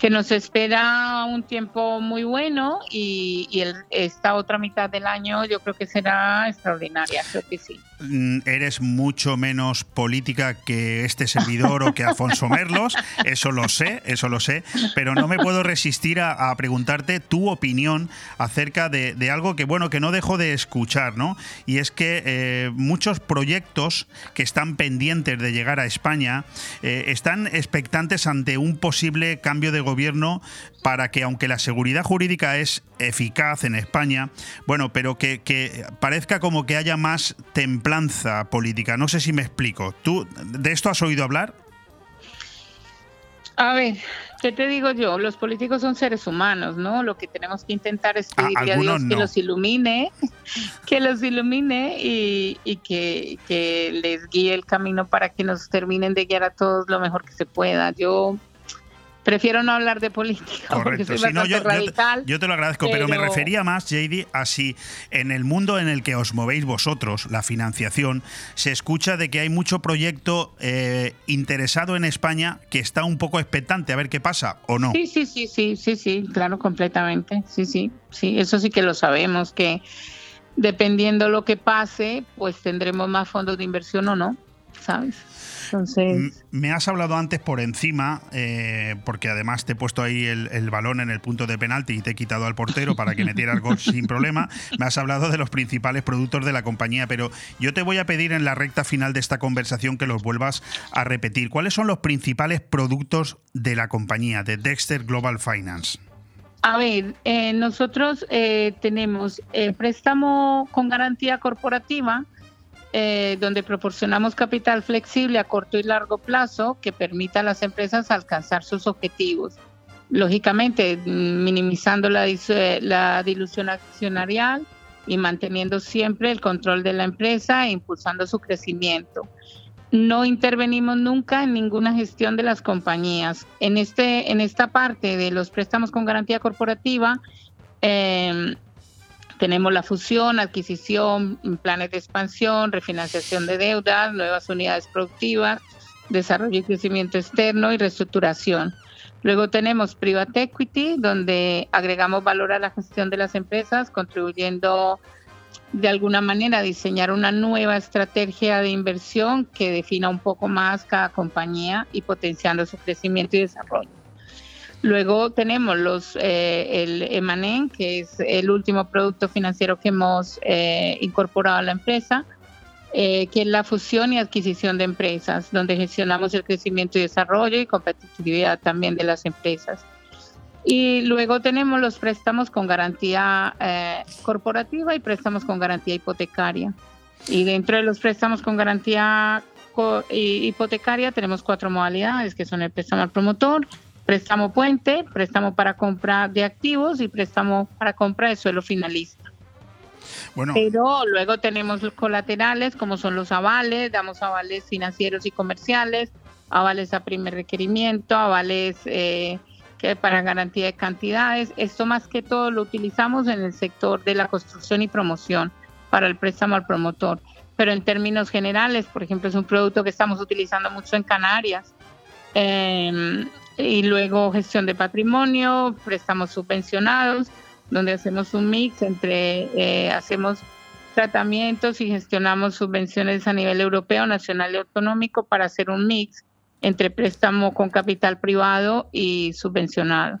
que nos espera un tiempo muy bueno y, esta otra mitad del año yo creo que será extraordinaria, creo que sí.
Mm, eres mucho menos política que este servidor o que Alfonso Merlos, eso lo sé, eso lo sé, pero no me puedo resistir a, preguntarte tu opinión acerca de, algo que, bueno, que no dejo de escuchar, ¿no? Y es que eh, muchos proyectos que están pendientes de llegar a España eh, están expectantes ante un posible cambio de gobierno para que, aunque la seguridad jurídica es eficaz en España, bueno, pero que, parezca como que haya más templanza política. No sé si me explico. ¿Tú de esto has oído hablar?
A ver, ¿qué te digo yo? Los políticos son seres humanos, ¿no? Lo que tenemos que intentar es pedirle a, Dios *laughs* que los ilumine, que los ilumine y, que, que, les guíe el camino para que nos terminen de guiar a todos lo mejor que se pueda. Yo Prefiero no hablar de política porque soy yo, radical.
Yo te, lo agradezco, pero... me refería más, JD, a si en el mundo en el que os movéis vosotros, la financiación, se escucha de que hay mucho proyecto eh, interesado en España que está un poco expectante a ver qué pasa o no.
Sí, sí, sí, sí, sí, sí, claro, completamente. Sí, sí, sí, eso sí que lo sabemos, que dependiendo lo que pase, pues tendremos más fondos de inversión o no, ¿sabes?
Me has hablado antes por encima, eh, porque además te he puesto ahí el, balón en el punto de penalti y te he quitado al portero para que metieras *laughs* gol sin problema. Me has hablado de los principales productos de la compañía, pero yo te voy a pedir en la recta final de esta conversación que los vuelvas a repetir. ¿Cuáles son los principales productos de la compañía, de Dexter Global Finance?
A ver, eh, nosotros eh, tenemos préstamo con garantía corporativa, eh, donde proporcionamos capital flexible a corto y largo plazo que permita a las empresas alcanzar sus objetivos. Lógicamente, minimizando la, la dilución accionarial y manteniendo siempre el control de la empresa e impulsando su crecimiento. No intervenimos nunca en ninguna gestión de las compañías. En, este, en esta parte de los préstamos con garantía corporativa, eh, tenemos la fusión, adquisición, planes de expansión, refinanciación de deudas, nuevas unidades productivas, desarrollo y crecimiento externo y reestructuración. Luego tenemos private equity, donde agregamos valor a la gestión de las empresas, contribuyendo de alguna manera a diseñar una nueva estrategia de inversión que defina un poco más cada compañía y potenciando su crecimiento y desarrollo. Luego tenemos los eh, el Emanen, que es el último producto financiero que hemos eh, incorporado a la empresa, eh, que es la fusión y adquisición de empresas, donde gestionamos el crecimiento y desarrollo y competitividad también de las empresas. Y luego tenemos los préstamos con garantía corporativa y préstamos con garantía hipotecaria. Y dentro de los préstamos con garantía hipotecaria tenemos cuatro modalidades, que son el préstamo al promotor, préstamo puente, préstamo para compra de activos y préstamo para compra de suelo finalista. Bueno. Pero luego tenemos los colaterales, como son los avales, damos avales financieros y comerciales, avales a primer requerimiento, avales eh, que para garantía de cantidades. Esto más que todo lo utilizamos en el sector de la construcción y promoción para el préstamo al promotor. Pero en términos generales, por ejemplo, es un producto que estamos utilizando mucho en Canarias. Em, y luego gestión de patrimonio, préstamos subvencionados, donde hacemos un mix entre, eh, hacemos tratamientos y gestionamos subvenciones a nivel europeo, nacional y autonómico para hacer un mix entre préstamo con capital privado y subvencionado.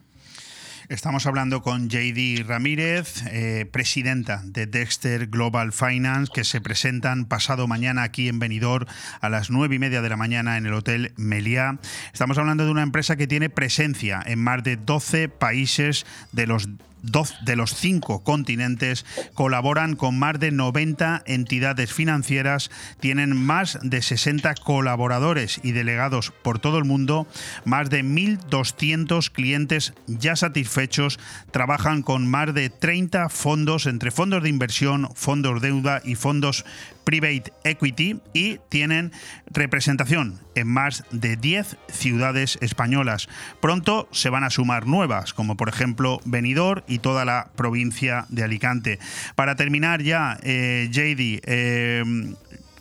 Estamos hablando con JD Ramírez, eh, presidenta de Dexter Global Finance, que se presentan pasado mañana aquí en Benidorm a las nueve y media de la mañana en el Hotel Meliá. Estamos hablando de una empresa que tiene presencia en más de 12 países de los dos de los cinco continentes colaboran con más de 90 entidades financieras, tienen más de 60 colaboradores y delegados por todo el mundo, más de 1.200 clientes ya satisfechos, trabajan con más de 30 fondos entre fondos de inversión, fondos deuda y fondos Private Equity y tienen representación en más de 10 ciudades españolas. Pronto se van a sumar nuevas, como por ejemplo Benidorm y toda la provincia de Alicante. Para terminar ya, eh, JD, eh,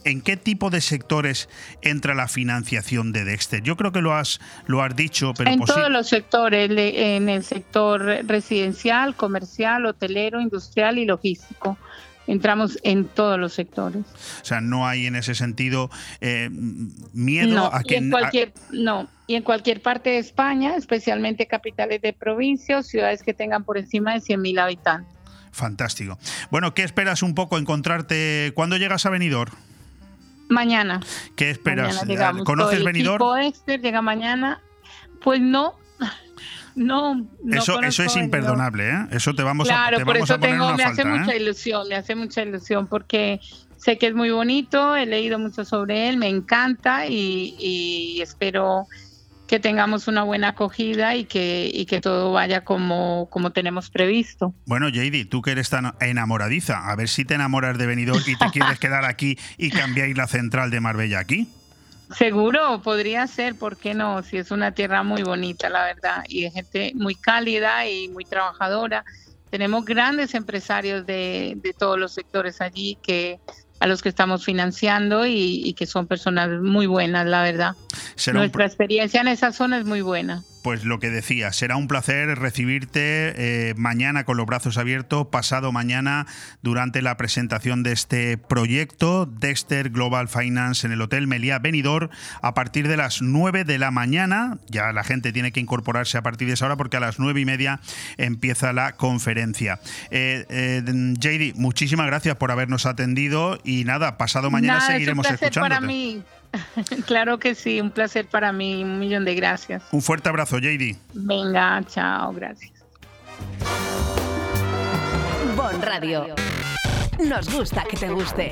¿En qué tipo de sectores entra la financiación de Dexter? Yo creo que lo has, lo has dicho, pero...
En todos los sectores, en el sector residencial, comercial, hotelero, industrial y logístico entramos en todos los sectores.
O sea, no hay en ese sentido eh, miedo a que...
En cualquier, No, y en cualquier parte de España, especialmente capitales de provincias, ciudades que tengan por encima de 100.000 habitantes.
Fantástico. Bueno, ¿qué esperas un poco encontrarte? ¿Cuándo llegas a Benidorm?
Mañana.
¿Qué esperas? ¿Conoces Benidorm?
llega mañana. Pues no, no,
eso, eso es imperdonable, ¿eh? Eso te vamos
a,
te
por
eso
a poner
tengo,
me hace mucha
¿eh?
ilusión, me hace mucha ilusión porque sé que es muy bonito, he leído mucho sobre él, me encanta y, espero que tengamos una buena acogida y que, y que todo vaya como, como tenemos previsto.
Bueno, JD, tú que eres tan enamoradiza, a ver si te enamoras de Benidorm y te *laughs* quieres quedar aquí y cambiáis la central de Marbella aquí.
Seguro, podría ser, ¿por qué no? Si es una tierra muy bonita, la verdad, y de gente muy cálida y muy trabajadora. Tenemos grandes empresarios de, de todos los sectores allí que a los que estamos financiando y, que son personas muy buenas, la verdad. Nuestra experiencia en esa zona es muy buena
pues lo que decía, será un placer recibirte eh, mañana con los brazos abiertos, pasado mañana durante la presentación de este proyecto Dexter Global Finance en el Hotel Meliá Benidorm a partir de las 9 de la mañana. Ya la gente tiene que incorporarse a partir de esa hora porque a las 9 y media empieza la conferencia. Eh, eh, JD, muchísimas gracias por habernos atendido y nada, pasado mañana seguiremos
es
un
para mí. *laughs* claro que sí, un placer para mí, un millón de gracias.
Un fuerte abrazo, JD.
Venga, chao, gracias.
Bon Radio. Nos gusta que te guste.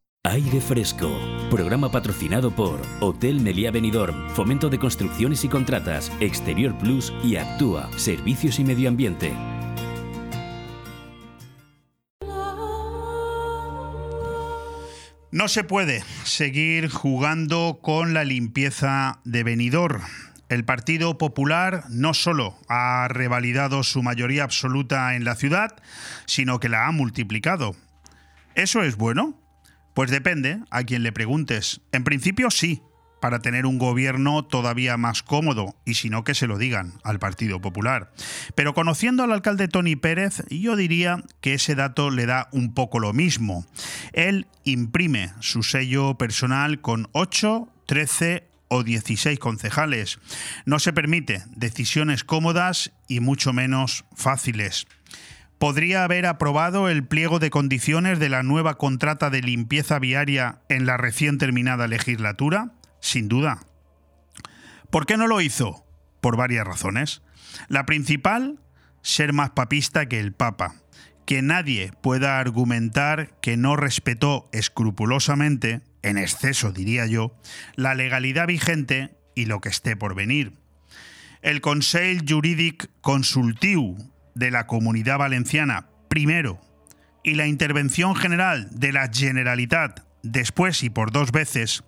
Aire Fresco, programa patrocinado por Hotel Meliá Benidorm, Fomento de Construcciones y Contratas, Exterior Plus y Actúa, Servicios y Medio Ambiente.
No se puede seguir jugando con la limpieza de Benidorm. El Partido Popular no solo ha revalidado su mayoría absoluta en la ciudad, sino que la ha multiplicado. ¿Eso es bueno? Pues depende a quien le preguntes. En principio sí, para tener un gobierno todavía más cómodo, y si no que se lo digan al Partido Popular. Pero conociendo al alcalde Tony Pérez, yo diría que ese dato le da un poco lo mismo. Él imprime su sello personal con 8, 13 o 16 concejales. No se permite decisiones cómodas y mucho menos fáciles podría haber aprobado el pliego de condiciones de la nueva contrata de limpieza viaria en la recién terminada legislatura? Sin duda. ¿Por qué no lo hizo? Por varias razones. La principal, ser más papista que el Papa. Que nadie pueda argumentar que no respetó escrupulosamente, en exceso diría yo, la legalidad vigente y lo que esté por venir. El Consell Jurídic Consultiu de la Comunidad Valenciana primero y la intervención general de la Generalitat después y por dos veces,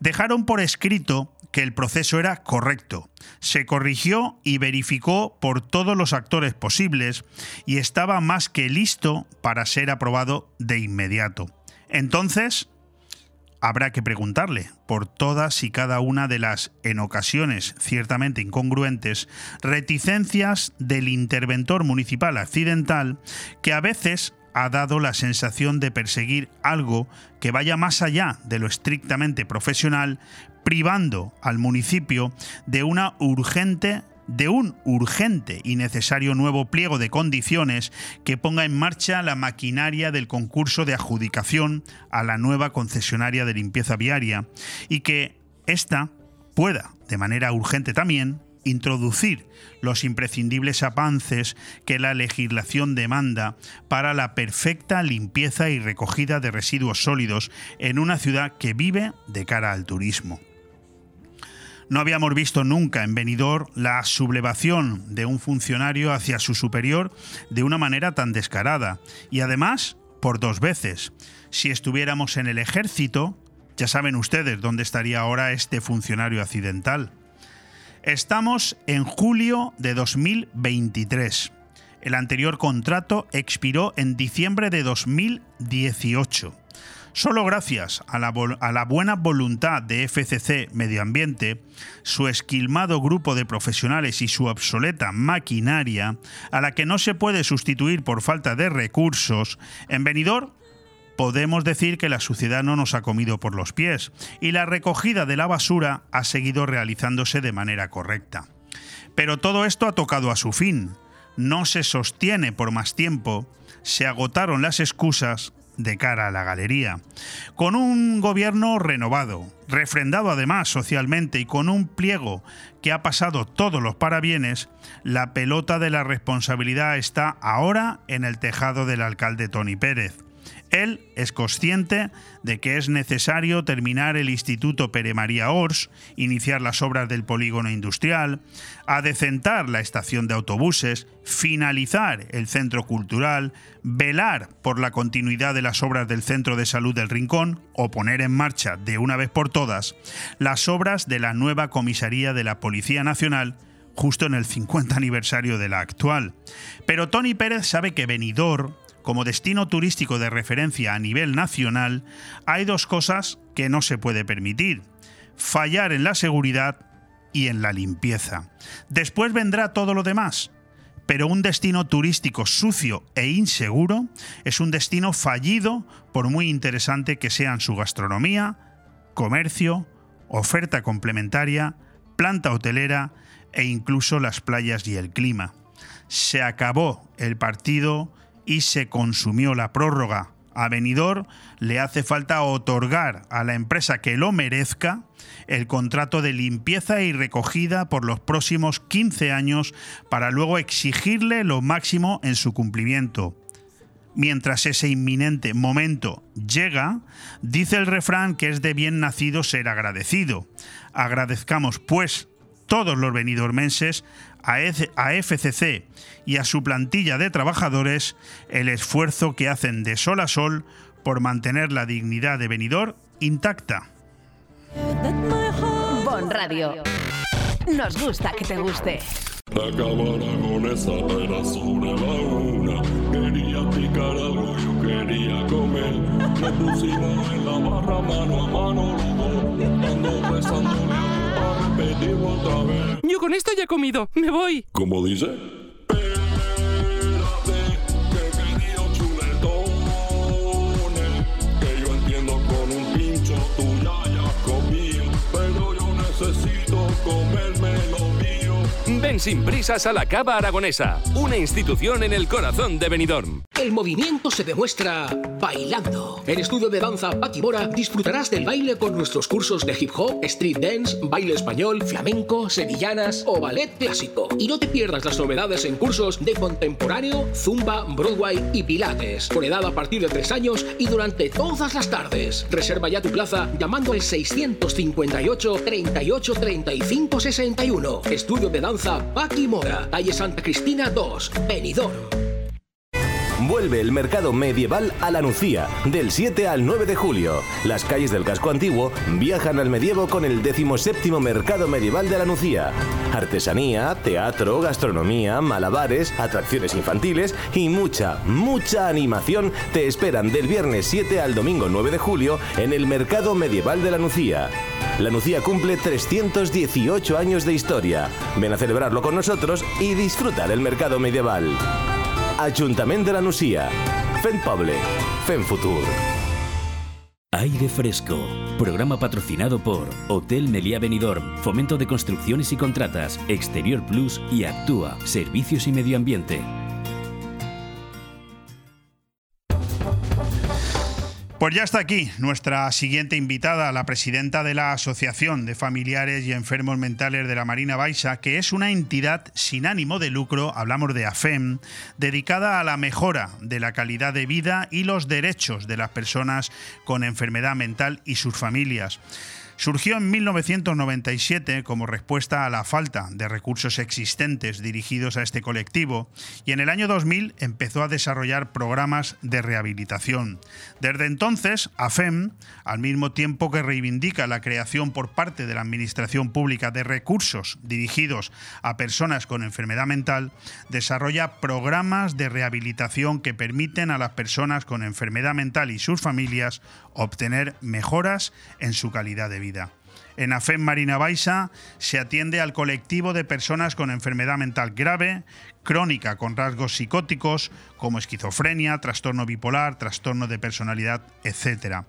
dejaron por escrito que el proceso era correcto. Se corrigió y verificó por todos los actores posibles y estaba más que listo para ser aprobado de inmediato. Entonces, habrá que preguntarle por todas y cada una de las, en ocasiones ciertamente incongruentes, reticencias del interventor municipal accidental que a veces ha dado la sensación de perseguir algo que vaya más allá de lo estrictamente profesional, privando al municipio de una urgente de un urgente y necesario nuevo pliego de condiciones que ponga en marcha la maquinaria del concurso de adjudicación a la nueva concesionaria de limpieza viaria y que ésta pueda, de manera urgente también, introducir los imprescindibles avances que la legislación demanda para la perfecta limpieza y recogida de residuos sólidos en una ciudad que vive de cara al turismo. No habíamos visto nunca en Benidorm la sublevación de un funcionario hacia su superior de una manera tan descarada, y además por dos veces. Si estuviéramos en el ejército, ya saben ustedes dónde estaría ahora este funcionario accidental. Estamos en julio de 2023. El anterior contrato expiró en diciembre de 2018. Solo gracias a la, buena voluntad de FCC Medio Ambiente, su esquilmado grupo de profesionales y su obsoleta maquinaria, a la que no se puede sustituir por falta de recursos, en Benidorm podemos decir que la suciedad no nos ha comido por los pies y la recogida de la basura ha seguido realizándose de manera correcta. Pero todo esto ha tocado a su fin. No se sostiene por más tiempo, se agotaron las excusas de cara a la galería. Con un gobierno renovado, refrendado además socialmente y con un pliego que ha pasado todos los parabienes, la pelota de la responsabilidad está ahora en el tejado del alcalde Tony Pérez. Él es consciente de que es necesario terminar el Instituto Pere María Ors, iniciar las obras del polígono industrial, adecentar la estación de autobuses, finalizar el centro cultural, velar por la continuidad de las obras del Centro de Salud del Rincón o poner en marcha de una vez por todas las obras de la nueva comisaría de la Policía Nacional justo en el 50 aniversario de la actual. Pero Tony Pérez sabe que Benidorm, como destino turístico de referencia a nivel nacional, hay dos cosas que no se puede permitir. Fallar en la seguridad y en la limpieza. Después vendrá todo lo demás. Pero un destino turístico sucio e inseguro es un destino fallido por muy interesante que sean su gastronomía, comercio, oferta complementaria, planta hotelera e incluso las playas y el clima. Se acabó el partido y se consumió la prórroga. A Benidorm le hace falta otorgar a la empresa que lo merezca el contrato de limpieza y recogida por los próximos 15 años para luego exigirle lo máximo en su cumplimiento. Mientras ese inminente momento llega, dice el refrán que es de bien nacido ser agradecido. Agradezcamos, pues, todos los venidormenses a FCC y a su plantilla de trabajadores el esfuerzo que hacen de sol a sol por mantener la dignidad de venidor intacta.
Bon Radio. Nos gusta que te guste.
Acabará con esa pena sobre la una. Quería picar algo, yo quería comer. Me pusimos en la barra mano a mano los dos. Ando besándole
Yo con esto ya he comido. Me voy.
¿Cómo dice?
Ven sin prisas a la Cava Aragonesa, una institución en el corazón de Benidorm.
El movimiento se demuestra bailando. En Estudio de Danza Paqui Mora disfrutarás del baile con nuestros cursos de hip hop, street dance, baile español, flamenco, sevillanas o ballet clásico. Y no te pierdas las novedades en cursos de contemporáneo, zumba, Broadway y pilates. Con edad a partir de 3 años y durante todas las tardes. Reserva ya tu plaza llamando al 658 38 35 61. Estudio de Danza Paqui Mora, calle Santa Cristina 2, Benidorm.
Vuelve el mercado medieval a la Nucía, del 7 al 9 de julio. Las calles del casco antiguo viajan al medievo con el 17 Mercado Medieval de la Nucía. Artesanía, teatro, gastronomía, malabares, atracciones infantiles y mucha, mucha animación te esperan del viernes 7 al domingo 9 de julio en el Mercado Medieval de la Nucía. La Nucía cumple 318 años de historia. Ven a celebrarlo con nosotros y disfruta del mercado medieval. Ayuntamiento de la Nucía. Fent Poble. Futur.
Aire Fresco. Programa patrocinado por Hotel Meliá Benidorm, Fomento de Construcciones y Contratas, Exterior Plus y Actúa, Servicios y Medio Ambiente.
Pues ya está aquí nuestra siguiente invitada, la presidenta de la Asociación de Familiares y Enfermos Mentales de la Marina Baixa, que es una entidad sin ánimo de lucro, hablamos de AFEM, dedicada a la mejora de la calidad de vida y los derechos de las personas con enfermedad mental y sus familias. Surgió en 1997 como respuesta a la falta de recursos existentes dirigidos a este colectivo y en el año 2000 empezó a desarrollar programas de rehabilitación. Desde entonces, AFEM, al mismo tiempo que reivindica la creación por parte de la Administración Pública de recursos dirigidos a personas con enfermedad mental, desarrolla programas de rehabilitación que permiten a las personas con enfermedad mental y sus familias obtener mejoras en su calidad de vida. En AFEM Marina Baixa se atiende al colectivo de personas con enfermedad mental grave, crónica con rasgos psicóticos como esquizofrenia, trastorno bipolar, trastorno de personalidad, etc.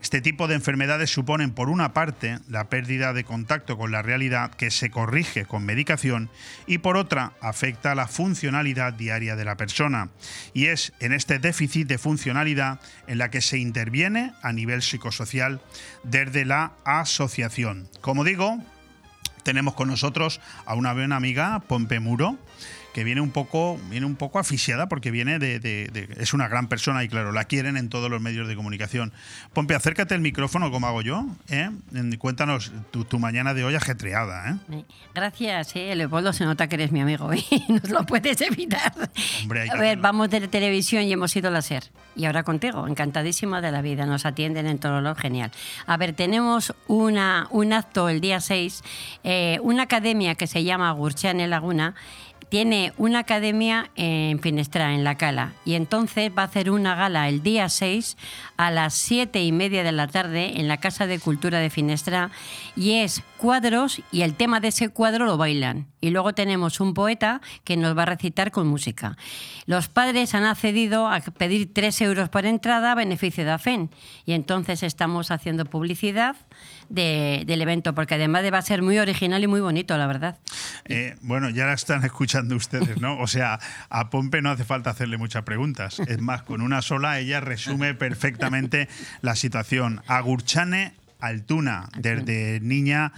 Este tipo de enfermedades suponen, por una parte, la pérdida de contacto con la realidad que se corrige con medicación y por otra, afecta la funcionalidad diaria de la persona. Y es en este déficit de funcionalidad en la que se interviene a nivel psicosocial desde la asociación. Como digo, tenemos con nosotros a una buena amiga, Pompe Muro, que viene un poco, viene un poco asfixiada porque viene de, de- de- es una gran persona y claro, la quieren en todos los medios de comunicación. Pompe, acércate el micrófono como hago yo, ¿eh? Cuéntanos tu, tu mañana de hoy ajetreada, ¿eh?
Gracias, eh, Leopoldo, se nota que eres mi amigo y *laughs* no lo puedes evitar.
Hombre,
A ver,
hacerlo.
vamos de televisión y hemos ido a la SER. Y ahora contigo, encantadísima de la vida, nos atienden en todo lo genial. A ver, tenemos una, un acto el día 6, eh, una academia que se llama Gurchane Laguna. Tiene una academia en Finestra, en La Cala, y entonces va a hacer una gala el día 6 a las 7 y media de la tarde en la Casa de Cultura de Finestra, y es cuadros, y el tema de ese cuadro lo bailan. Y luego tenemos un poeta que nos va a recitar con música. Los padres han accedido a pedir 3 euros por entrada a beneficio de AFEN, y entonces estamos haciendo publicidad de- del evento, porque además de va a ser muy original y muy bonito, la verdad.
Eh, bueno, ya la están *laughs* escuchando ustedes, ¿no? O sea, a Pompe no hace falta hacerle muchas preguntas. Es más, con una sola ella resume perfectamente la situación. Agurchane Altuna, desde niña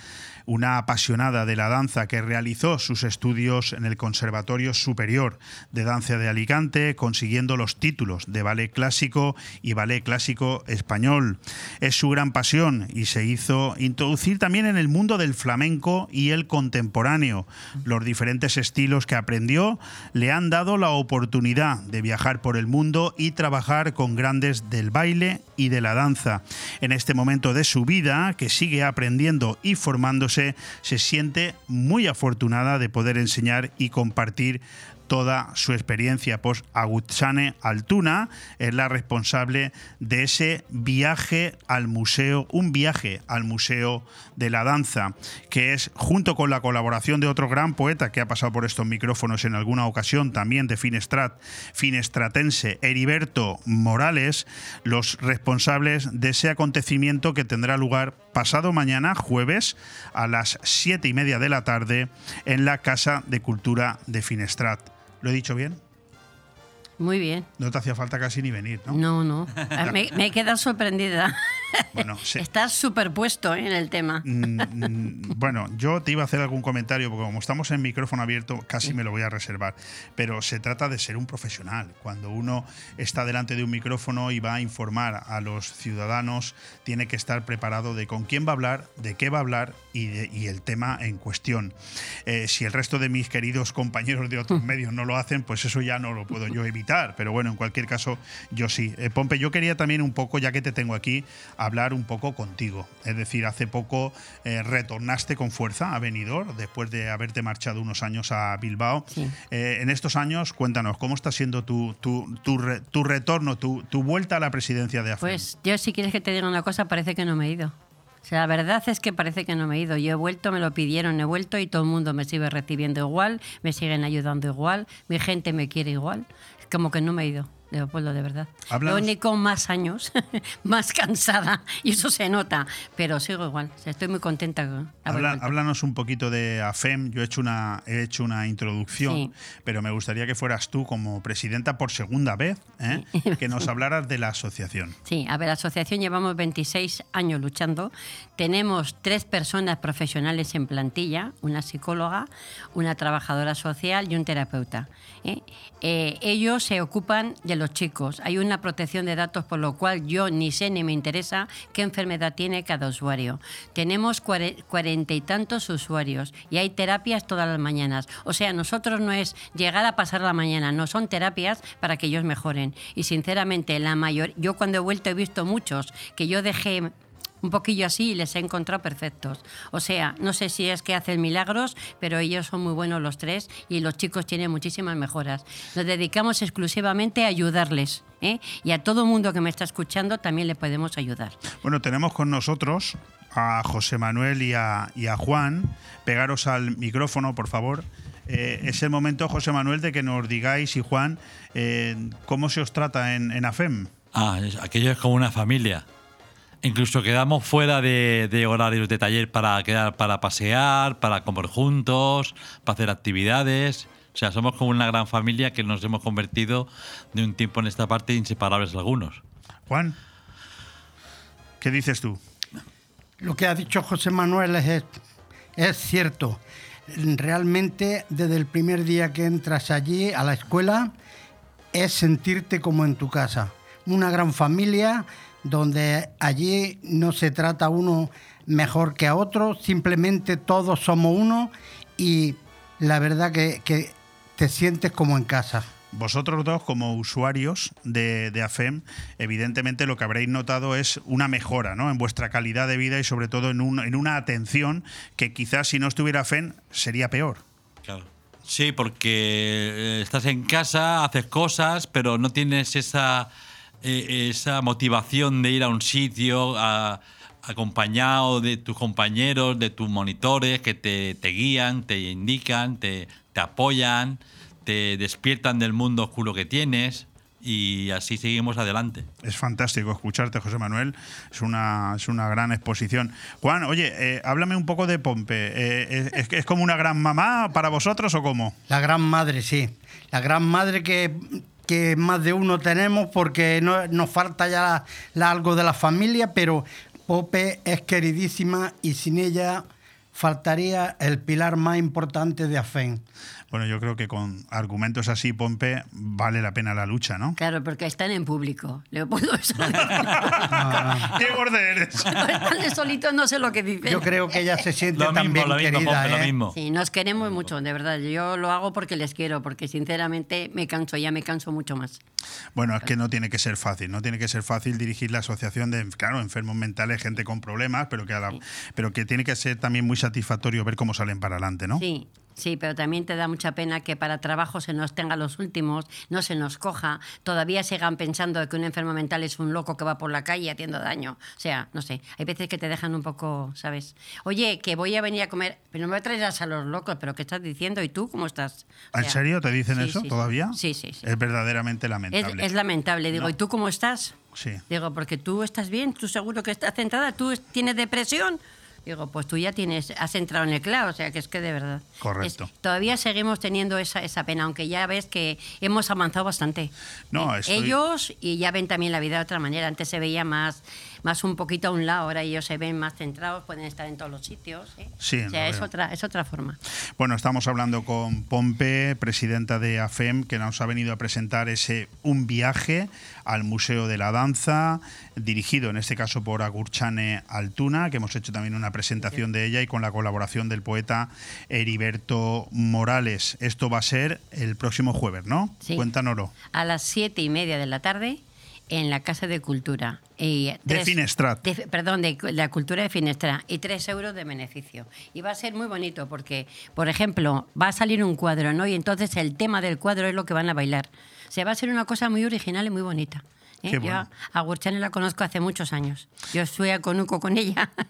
una apasionada de la danza que realizó sus estudios en el Conservatorio Superior de Danza de Alicante, consiguiendo los títulos de ballet clásico y ballet clásico español. Es su gran pasión y se hizo introducir también en el mundo del flamenco y el contemporáneo. Los diferentes estilos que aprendió le han dado la oportunidad de viajar por el mundo y trabajar con grandes del baile y de la danza. En este momento de su vida, que sigue aprendiendo y formándose, se siente muy afortunada de poder enseñar y compartir toda su experiencia. Pues Agutsane Altuna es la responsable de ese viaje al museo, un viaje al Museo de la Danza, que es, junto con la colaboración de otro gran poeta que ha pasado por estos micrófonos en alguna ocasión, también de Finestrat, finestratense, Heriberto Morales, los responsables de ese acontecimiento que tendrá lugar pasado mañana, jueves, a las siete y media de la tarde, en la Casa de Cultura de Finestrat. ¿Lo he dicho bien?
Muy bien.
No te hacía falta casi ni venir, ¿no?
No, no. *laughs* Me, me he quedado sorprendida.
Bueno, *laughs* sí.
Estás superpuesto ¿eh? en el tema.
Mm, mm, bueno, yo te iba a hacer algún comentario, porque como estamos en micrófono abierto, casi me lo voy a reservar. Pero se trata de ser un profesional. Cuando uno está delante de un micrófono y va a informar a los ciudadanos, tiene que estar preparado de con quién va a hablar, de qué va a hablar y, de- y el tema en cuestión. Eh, si el resto de mis queridos compañeros de otros *laughs* medios no lo hacen, pues eso ya no lo puedo yo evitar. Pero bueno, en cualquier caso, yo sí. Eh, Pompe, yo quería también un poco, ya que te tengo aquí, hablar un poco contigo. Es decir, hace poco eh, retornaste con fuerza a Benidorm después de haberte marchado unos años a Bilbao. Eh, en estos años, cuéntanos, ¿cómo está siendo tu, tu, tu, re- tu retorno, tu, tu vuelta a la presidencia de AFEM?
Pues yo si quieres que te diga una cosa, parece que no me he ido. O sea, la verdad es que parece que no me he ido. Yo he vuelto, me lo pidieron, he vuelto y todo el mundo me sigue recibiendo igual, me siguen ayudando igual, mi gente me quiere igual. Como que no me he ido. Leopoldo, de verdad. Lo único, más años, *laughs* más cansada, y eso se nota, pero sigo igual. Estoy muy contenta. con
Habla- háblanos un poquito de AFEM. Yo he hecho una, he hecho una introducción,
Sí.
pero me gustaría que fueras tú como presidenta por segunda vez, ¿eh? *laughs* que nos hablaras de la asociación.
Sí, a ver, la asociación llevamos 26 años luchando. Tenemos tres personas profesionales en plantilla, una psicóloga, una trabajadora social y un terapeuta. ¿eh? Eh, ellos se ocupan de los chicos. Hay una protección de datos por lo cual yo ni sé ni me interesa qué enfermedad tiene cada usuario. Tenemos cuare- cuarenta y tantos usuarios y hay terapias todas las mañanas. O sea, nosotros no es llegar a pasar la mañana, no son terapias para que ellos mejoren. Y sinceramente, la mayor, yo cuando he vuelto he visto muchos que yo dejé un poquillo así y les he encontrado perfectos. O sea, no sé si es que hacen milagros, pero ellos son muy buenos los tres y los chicos tienen muchísimas mejoras. Nos dedicamos exclusivamente a ayudarles. ¿eh? Y a todo mundo que me está escuchando también le podemos ayudar.
Bueno, tenemos con nosotros a José Manuel y a, y a Juan. Pegaros al micrófono, por favor. Eh, es el momento, José Manuel, de que nos digáis, y Juan, eh, cómo se os trata en, en AFEM.
Ah, aquello es como una familia. Incluso quedamos fuera de, de horarios de taller para quedar para pasear, para comer juntos, para hacer actividades. O sea, somos como una gran familia que nos hemos convertido de un tiempo en esta parte inseparables algunos.
Juan, ¿qué dices tú?
Lo que ha dicho José Manuel es, es cierto. realmente desde el primer día que entras allí a la escuela es sentirte como en tu casa. Una gran familia donde allí no se trata uno mejor que a otro, simplemente todos somos uno y la verdad que, que te sientes como en casa.
Vosotros dos, como usuarios de, de, AFEM, evidentemente lo que habréis notado es una mejora ¿no? en vuestra calidad de vida y sobre todo en, un, en una atención que quizás si no estuviera AFEM sería peor.
Claro. Sí, porque eh, estás en casa, haces cosas, pero no tienes esa, eh, esa motivación de ir a un sitio a, acompañado de tus compañeros, de tus monitores que te, te guían, te indican, te, te apoyan te despiertan del mundo oscuro que tienes y así seguimos adelante.
Es fantástico escucharte, José Manuel. Es una, es una gran exposición. Juan, oye, eh, háblame un poco de Pompe. Eh, ¿es, ¿Es como una gran mamá para vosotros o cómo?
La gran madre, sí. La gran madre que, que más de uno tenemos porque no, nos falta ya la, algo de la familia, pero Pope es queridísima y sin ella faltaría el pilar más importante de AFEN.
Bueno, yo creo que con argumentos así, Pompe, vale la pena la lucha, ¿no?
Claro, porque están en público. Leopoldo *laughs* *laughs*
¡Qué borde eres!
Cuando están solitos no sé lo que dicen.
Yo creo que ella se siente lo también
mismo,
querida.
Mismo, Pompe,
¿eh?
lo mismo.
Sí, nos queremos mucho, de verdad. Yo lo hago porque les quiero, porque sinceramente me canso, ya me canso mucho más.
Bueno, es que no tiene que ser fácil, no tiene que ser fácil dirigir la asociación de, claro, enfermos mentales, gente con problemas, pero que, a la, sí. pero que tiene que ser también muy satisfactorio ver cómo salen para adelante, ¿no?
Sí, Sí, pero también te da mucha pena que para trabajo se nos tenga los últimos, no se nos coja, todavía sigan pensando que un enfermo mental es un loco que va por la calle haciendo daño. O sea, no sé, hay veces que te dejan un poco, ¿sabes? Oye, que voy a venir a comer, pero no me traerás a los locos, pero ¿qué estás diciendo? ¿Y tú cómo estás?
O sea, ¿En serio te dicen
sí,
eso
sí,
todavía?
Sí, sí, sí.
Es verdaderamente lamentable.
Es, es lamentable, digo,
No.
¿y tú cómo estás?
Sí.
Digo, porque tú estás bien, tú seguro que estás centrada, tú tienes depresión. Digo, pues tú ya tienes, has entrado en el clavo, o sea que es que de verdad.
Correcto.
Es- todavía seguimos teniendo esa, esa pena, aunque ya ves que hemos avanzado bastante.
No,
Eh,
estoy-
Ellos y ya ven también la vida de otra manera. Antes se veía más, más un poquito a un lado, ahora ellos se ven más centrados, pueden estar en todos los sitios. ¿eh?
Sí,
o sea,
lo
es
veo.
otra, es otra forma.
Bueno, estamos hablando con Pompe, presidenta de AFEM, que nos ha venido a presentar ese Un viaje al Museo de la Danza, dirigido en este caso por Agurchane Altuna, que hemos hecho también una presentación de ella y con la colaboración del poeta Heriberto Morales. Esto va a ser el próximo jueves, ¿no?
Sí.
Cuéntanoslo.
A las siete y media de la tarde en la Casa de Cultura. Y
De Finestrat.
de- perdón, de la cultura de Finestrat. Y tres euros de beneficio. Y va a ser muy bonito porque, por ejemplo, va a salir un cuadro, ¿no? Y entonces el tema del cuadro es lo que van a bailar. O sea, va a ser una cosa muy original y muy bonita. ¿Eh?
Qué
Yo
bueno.
a la conozco hace muchos años. Yo estuve a Conuco con ella. *laughs*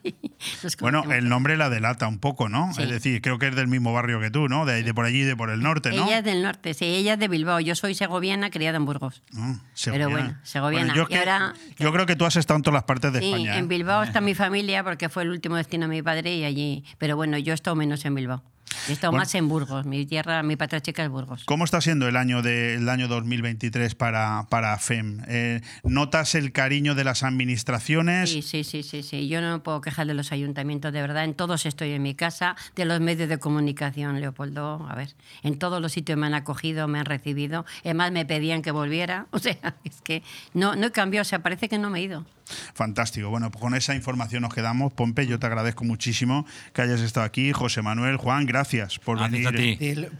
Bueno, el nombre la delata un poco, ¿no?
Sí.
Es decir, creo que es del mismo barrio que tú, ¿no? De, de por allí, de por el norte, ¿no?
Ella es del norte, sí, ella es de Bilbao. Yo soy segoviana, criada en Burgos.
Ah,
Pero bueno, segoviana.
yo,
Y
que-
ahora-
yo creo que tú has estado en todas las partes de
Sí,
España. ¿eh?
en Bilbao está mi familia porque fue el último destino de mi padre y allí. Pero bueno, yo he estado menos en Bilbao. He estado
Bueno.
más en Burgos. Mi tierra, mi patria chica es Burgos.
¿Cómo está siendo el año, de, el año 2023 para, para FEM? Eh, ¿Notas el cariño de las administraciones?
Sí, sí, sí, sí, sí. Yo no me puedo quejar de los ayuntamientos, de verdad. En todos estoy en mi casa, de los medios de comunicación, Leopoldo. A ver, en todos los sitios me han acogido, me han recibido. Además, me pedían que volviera. *laughs* O sea, es que no, no he cambiado, o sea, parece que no me he ido.
Fantástico. Bueno, pues con esa información nos quedamos. Pompe, yo te agradezco muchísimo que hayas estado aquí. José Manuel, Juan, gracias por
Gracias
venir.
a ti.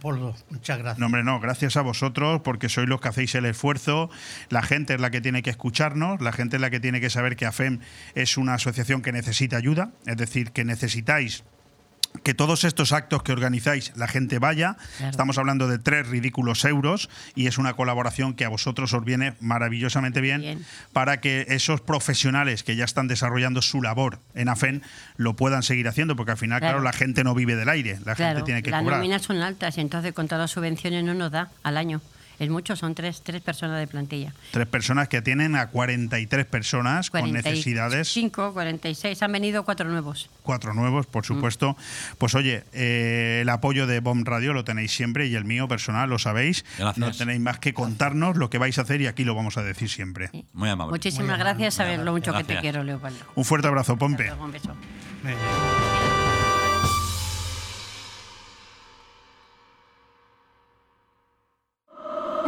Muchas gracias.
No, hombre, no, gracias a vosotros porque sois los que hacéis el esfuerzo. La gente es la que tiene que escucharnos, la gente es la que tiene que saber que AFEM es una asociación que necesita ayuda, es decir, que necesitáis que todos estos actos que organizáis la gente vaya.
Claro.
Estamos hablando de tres ridículos euros y es una colaboración que a vosotros os viene maravillosamente bien,
Bien.
para que esos profesionales que ya están desarrollando su labor en AFEN lo puedan seguir haciendo, porque al final, claro,
Claro.
la gente no vive del aire, la
claro,
gente tiene que
las
cobrar.
nóminas son altas y entonces con todas las subvenciones no nos da al año. Es mucho, son tres, tres personas de plantilla.
Tres personas que atienden a 43 personas con necesidades.
5, 46. Han venido cuatro nuevos.
Cuatro nuevos,
Mm.
por supuesto. Pues oye, eh, el apoyo de Bomb Radio lo tenéis siempre y el mío personal lo sabéis.
Gracias.
No tenéis más que contarnos lo que vais a hacer y aquí lo vamos a decir siempre.
Muy amable.
Muchísimas gracias, sabes lo mucho que te quiero, Leopoldo.
Un fuerte abrazo, Pompe.
Un beso.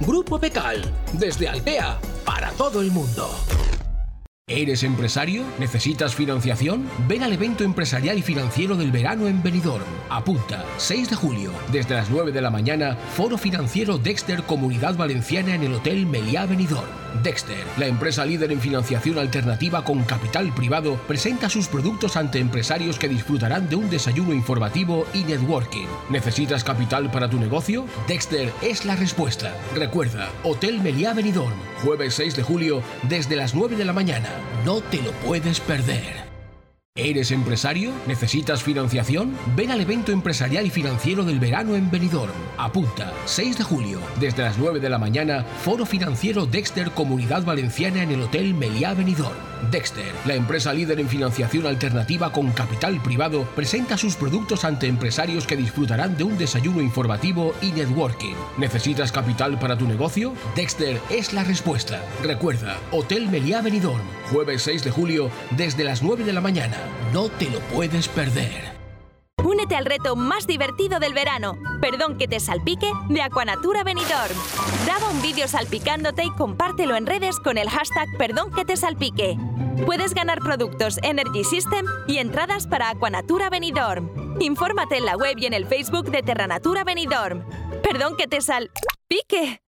Grupo Pecal, desde Altea, para todo el mundo. ¿Eres empresario? ¿Necesitas financiación? Ven al evento empresarial y financiero del verano en Benidorm. Apunta, 6 de julio, desde las 9 de la mañana, Foro Financiero Dexter Comunidad Valenciana en el Hotel Meliá Benidorm. Dexter, la empresa líder en financiación alternativa con capital privado, presenta sus productos ante empresarios que disfrutarán de un desayuno informativo y networking. ¿Necesitas capital para tu negocio? Dexter es la respuesta. Recuerda, Hotel Meliá Benidorm, jueves 6 de julio, desde las 9 de la mañana. No te lo puedes perder. ¿Eres empresario? ¿Necesitas financiación? Ven al evento empresarial y financiero del verano en Benidorm. Apunta, 6 de julio, desde las 9 de la mañana, Foro Financiero Dexter Comunidad Valenciana en el Hotel Meliá Benidorm. Dexter, la empresa líder en financiación alternativa con capital privado, presenta sus productos ante empresarios que disfrutarán de un desayuno informativo y networking. ¿Necesitas capital para tu negocio? Dexter es la respuesta. Recuerda, Hotel Meliá Benidorm, jueves 6 de julio, desde las 9 de la mañana. No te lo puedes perder.
Únete al reto más divertido del verano. Perdón que te salpique de Aquanatura Benidorm. Graba un vídeo salpicándote y compártelo en redes con el hashtag Perdón que te salpique. Puedes ganar productos Energy System y entradas para Aquanatura Benidorm. Infórmate en la web y en el Facebook de Terranatura Benidorm. Perdón que te salpique.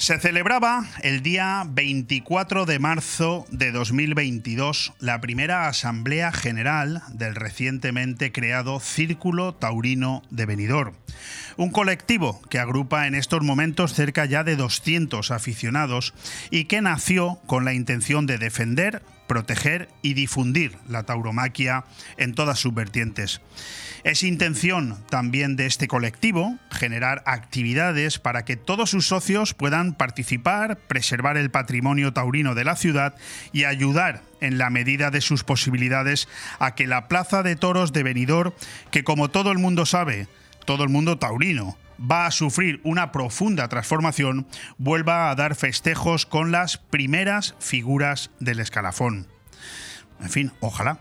Se celebraba el día 24 de marzo de 2022 la primera Asamblea General del recientemente creado Círculo Taurino de Benidorm. Un colectivo que agrupa en estos momentos cerca ya de 200 aficionados y que nació con la intención de defender, proteger y difundir la tauromaquia en todas sus vertientes. Es intención también de este colectivo generar actividades para que todos sus socios puedan participar, preservar el patrimonio taurino de la ciudad y ayudar en la medida de sus posibilidades a que la Plaza de Toros de Benidorm, que como todo el mundo sabe, todo el mundo taurino, va a sufrir una profunda transformación, vuelva a dar festejos con las primeras figuras del escalafón. En fin, ojalá.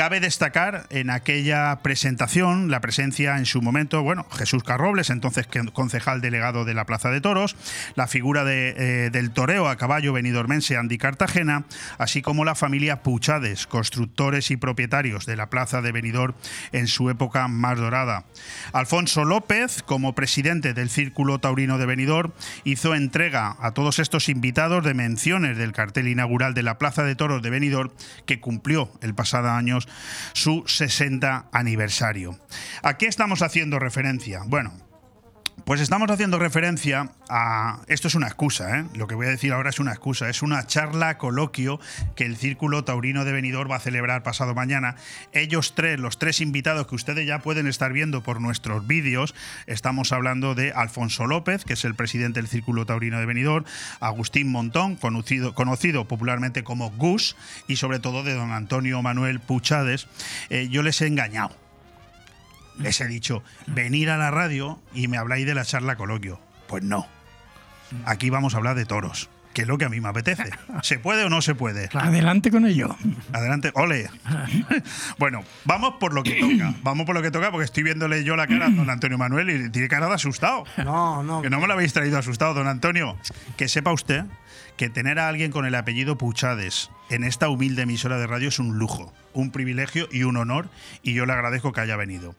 Cabe destacar en aquella presentación la presencia en su momento, bueno, Jesús Carrobles, entonces concejal delegado de la Plaza de Toros, la figura de, eh, del toreo a caballo benidormense Andy Cartagena, así como la familia Puchades, constructores y propietarios de la Plaza de Benidorm en su época más dorada. Alfonso López, como presidente del Círculo Taurino de Benidorm, hizo entrega a todos estos invitados de menciones del cartel inaugural de la Plaza de Toros de Benidorm, que cumplió el pasado año su 60 aniversario. ¿A qué estamos haciendo referencia? Bueno, pues estamos haciendo referencia a... Esto es una excusa, ¿eh? Lo que voy a decir ahora es una excusa. Es una charla, coloquio que el Círculo Taurino de Benidorm va a celebrar pasado mañana. Ellos tres, los tres invitados que ustedes ya pueden estar viendo por nuestros vídeos, estamos hablando de Alfonso López, que es el presidente del Círculo Taurino de Benidorm, Agustín Montón, conocido, popularmente como Gus, y sobre todo de don Antonio Manuel Puchades. Eh, yo les he engañado les he dicho, venir a la radio y me habláis de la charla coloquio. Pues no. Aquí vamos a hablar de toros. Que es lo que a mí me apetece. *laughs* ¿Se puede o no se puede?
Adelante con ello.
Adelante, ole. *laughs* bueno, vamos por lo que toca. Vamos por lo que toca porque estoy viéndole yo la cara a don Antonio Manuel y tiene cara de asustado.
No, no.
Que no me lo habéis traído asustado, don Antonio. Que sepa usted que tener a alguien con el apellido Puchades en esta humilde emisora de radio es un lujo, un privilegio y un honor, y yo le agradezco que haya venido.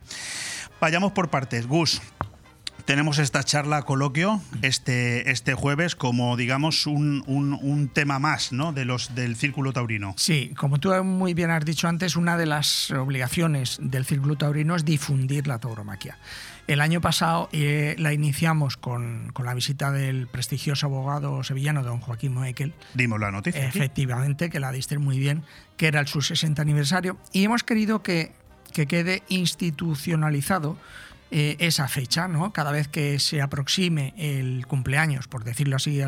Vayamos por partes. Gus, tenemos esta charla coloquio este, este jueves como, digamos, un, un- un tema más ¿no? de los, del Círculo Taurino.
Sí, como tú muy bien has dicho antes, una de las obligaciones del Círculo Taurino es difundir la tauromaquia. El año pasado eh, la iniciamos con, con la visita del prestigioso abogado sevillano don Joaquín Moekel.
Dimos la noticia. aquí.
Efectivamente, que la diste muy bien, que era el su 60 aniversario. Y hemos querido que, que quede institucionalizado eh, esa fecha, ¿no? Cada vez que se aproxime el cumpleaños, por decirlo así de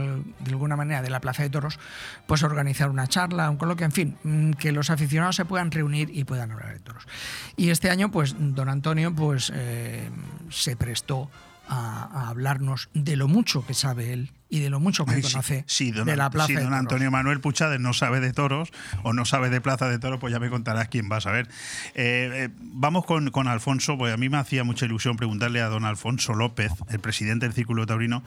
alguna manera, de la Plaza de Toros, pues organizar una charla, un coloquio, en fin, mm, que los aficionados se puedan reunir y puedan hablar de toros. Y este año, pues, don Antonio, pues, eh, se prestó a hablarnos de lo mucho que sabe él y de lo mucho que
sí,
conoce
sí, don,
de la Plaza
si don. Antonio Manuel Puchades no sabe de toros o no sabe de Plaza de Toros, pues ya me contarás quién va a saber. Eh, eh, vamos con, con Alfonso, pues a mí me hacía mucha ilusión preguntarle a don Alfonso López, el presidente del Círculo Taurino,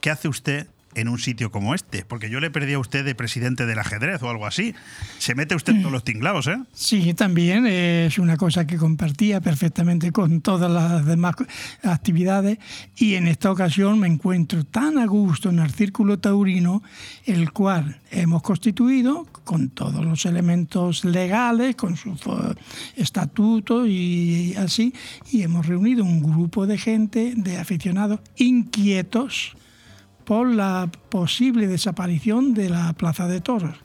¿qué hace usted en un sitio como este? Porque yo le perdí a usted de presidente del ajedrez o algo así. Se mete usted en todos los tinglados, ¿eh?
Sí, también es una cosa que compartía perfectamente con todas las demás actividades y en esta ocasión me encuentro tan a gusto en el Círculo Taurino, el cual hemos constituido con todos los elementos legales, con su fo- estatuto y así, y hemos reunido un grupo de gente, de aficionados inquietos por la posible desaparición de la Plaza de Toros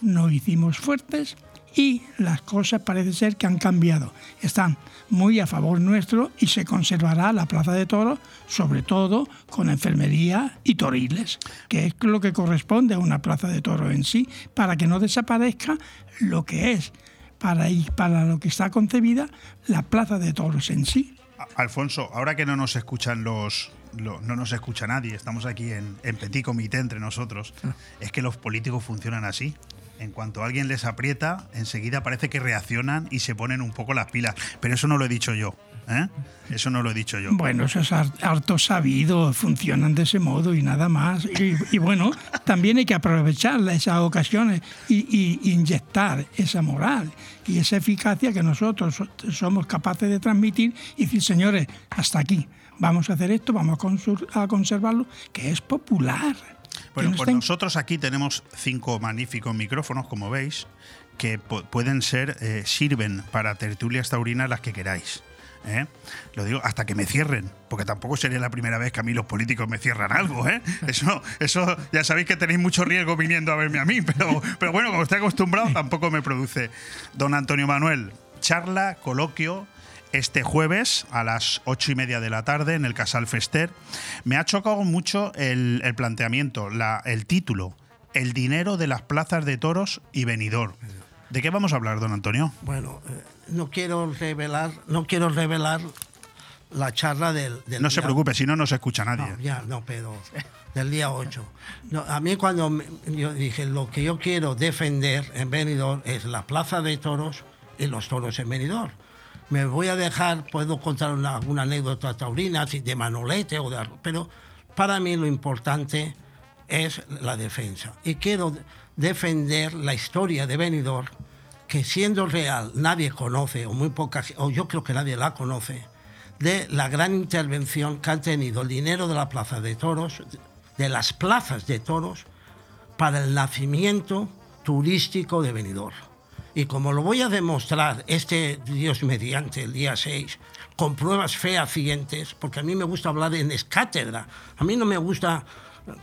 nos hicimos fuertes y las cosas parece ser que han cambiado. Están muy a favor nuestro y se conservará la Plaza de Toros, sobre todo con enfermería y toriles, que es lo que corresponde a una Plaza de Toros en sí, para que no desaparezca lo que es, para, y para lo que está concebida la Plaza de Toros en sí.
Alfonso, ahora que no nos escuchan los, lo- no nos escucha nadie, estamos aquí en, en petit comité entre nosotros, es que los políticos funcionan así. En cuanto alguien les aprieta, enseguida parece que reaccionan y se ponen un poco las pilas. Pero eso no lo he dicho yo. ¿eh? Eso no lo he dicho yo.
Bueno, eso es har- harto sabido, funcionan de ese modo y nada más. Y, y bueno, también hay que aprovechar esas ocasiones y, y- inyectar esa moral y esa eficacia que nosotros so- somos capaces de transmitir y decir, señores, hasta aquí, vamos a hacer esto, vamos a, conservarlo, que es popular.
Bueno,
no
pues nosotros aquí tenemos cinco magníficos micrófonos, como veis, que pu- pueden ser, eh, sirven para tertulias taurinas las que queráis. ¿eh? Lo digo hasta que me cierren, porque tampoco sería la primera vez que a mí los políticos me cierran algo. ¿eh? *laughs* Eso, eso ya sabéis que tenéis mucho riesgo viniendo a verme a mí, pero, pero bueno, como estoy acostumbrado, tampoco me produce. Don Antonio Manuel, charla, coloquio. Este jueves a las ocho y media de la tarde en el Casal Fester. Me ha chocado mucho el, el planteamiento, la- el título, El dinero de las plazas de toros y venidor. ¿De qué vamos a hablar, don Antonio?
Bueno, eh, no quiero revelar, no quiero revelar la charla del, del
No se preocupe, si no, no se escucha nadie.
No, ya, no, pero del día 8. No, a mí cuando me- yo dije, lo que yo quiero defender en Benidorm es la plaza de toros y los toros en Benidorm. Me voy a dejar, puedo contar una, una anécdota taurina, de Manolete, o de, pero para mí lo importante es la defensa. Y quiero de- defender la historia de Benidorm, que siendo real nadie conoce, o muy poca, o yo creo que nadie la conoce, de la gran intervención que han tenido el dinero de la plaza de toros, de las plazas de toros, para el nacimiento turístico de Benidorm. Y como lo voy a demostrar este Dios mediante el día 6, con pruebas fehacientes, porque a mí me gusta hablar en escátedra, a mí no me gusta,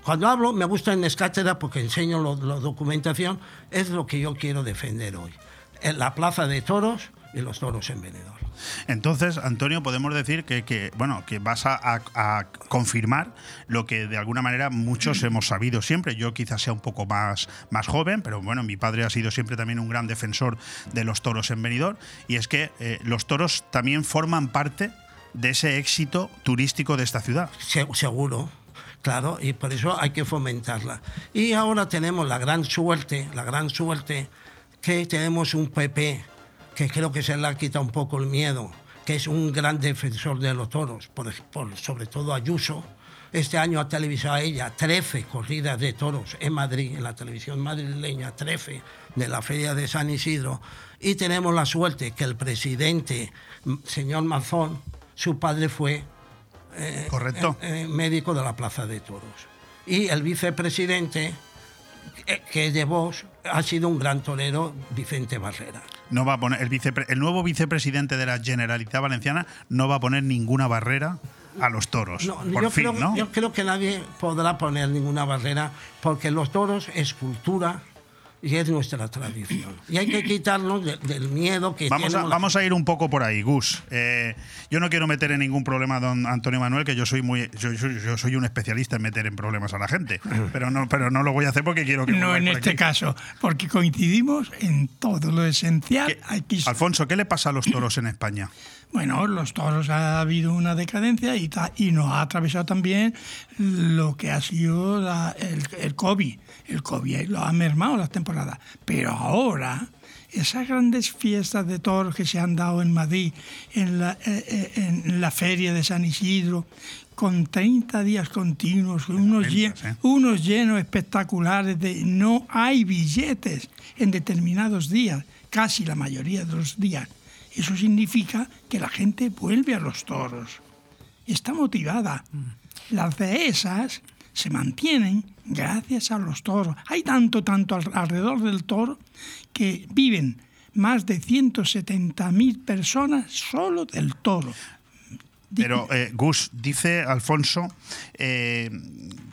cuando hablo me gusta en escátedra porque enseño la documentación, es lo que yo quiero defender hoy. En la plaza de toros y los toros en Benidorm.
Entonces, Antonio, podemos decir que, que, bueno, que vas a, a- a confirmar lo que de alguna manera muchos *clears throat* hemos sabido siempre. Yo quizás sea un poco más, más joven, pero bueno, mi padre ha sido siempre también un gran defensor de los toros en Benidorm. Y es que eh, los toros también forman parte de ese éxito turístico de esta ciudad.
Se- seguro. Claro, y por eso hay que fomentarla. Y ahora tenemos la gran suerte, la gran suerte, que tenemos un PP que creo que se le ha quitado un poco el miedo, que es un gran defensor de los toros, por, por- sobre todo Ayuso. Este año ha televisado a ella 13 corridas de toros en Madrid, en la televisión madrileña, 13 de la Feria de San Isidro. Y tenemos la suerte que el presidente, m- señor Mazón, su padre fue eh,
Correcto.
eh, eh, médico de la Plaza de Toros. Y el vicepresidente, que es de Vox, ha sido un gran torero, Vicente Barrera.
No va a poner el, vicepre- el nuevo vicepresidente de la Generalitat Valenciana no va a poner ninguna barrera a los toros.
No,
por
yo,
fin,
creo,
¿no?
yo creo que nadie podrá poner ninguna barrera porque los toros es cultura y es nuestra tradición. Y hay que quitarnos de- del miedo que
Vamos a,
tenemos la
vamos a ir un poco por ahí, Gus. Eh, yo no quiero meter en ningún problema a don Antonio Manuel, que yo soy muy, yo, yo- yo soy un especialista en meter en problemas a la gente, pero no, pero no lo voy a hacer porque quiero que
No en este
aquí.
caso, porque coincidimos en todo lo esencial.
Alfonso, ¿qué le pasa a los toros en España?
Bueno, los toros ha habido una decadencia y, ta- y nos ha atravesado también lo que ha sido la- el, el COVID. El COVID lo ha mermado las temporadas. Pero ahora, esas grandes fiestas de toros que se han dado en Madrid, en la, eh, eh, en la feria de San Isidro, con 30 días continuos, unos, llen-
¿eh?
unos llenos espectaculares de no hay billetes en determinados días, casi la mayoría de los días. Eso significa que la gente vuelve a los toros. Está motivada. Las dehesas se mantienen gracias a los toros. Hay tanto, tanto al- alrededor del toro que viven más de 170.000 personas solo del toro.
Pero, eh, Gus, dice Alfonso eh,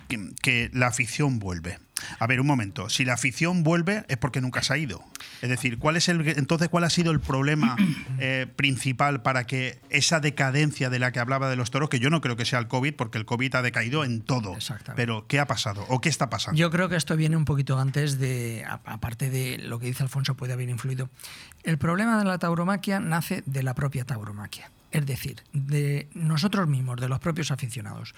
que, que la afición vuelve. A ver, un momento. Si la afición vuelve es porque nunca se ha ido. Es decir, ¿cuál es el, entonces, ¿cuál ha sido el problema *clears throat* eh, principal para que esa decadencia de la que hablaba de los toros, que yo no creo que sea el COVID, porque el COVID ha decaído en todo. Pero, ¿qué ha pasado? ¿O qué está pasando?
Yo creo que esto viene un poquito antes de, aparte de lo que dice Alfonso, puede haber influido. El problema de la tauromaquia nace de la propia tauromaquia, es decir, de nosotros mismos, de los propios aficionados.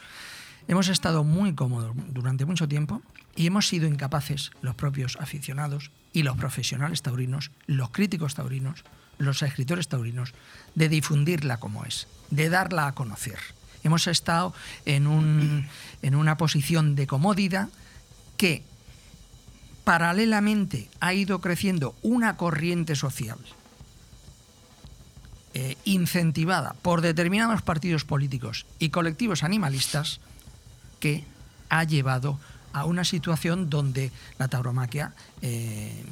Hemos estado muy cómodos durante mucho tiempo y hemos sido incapaces, los propios aficionados y los profesionales taurinos, los críticos taurinos, los escritores taurinos, de difundirla como es, de darla a conocer. Hemos estado en, un- en una posición de comodidad que paralelamente ha ido creciendo una corriente social eh, incentivada por determinados partidos políticos y colectivos animalistas que ha llevado a una situación donde la tauromaquia eh,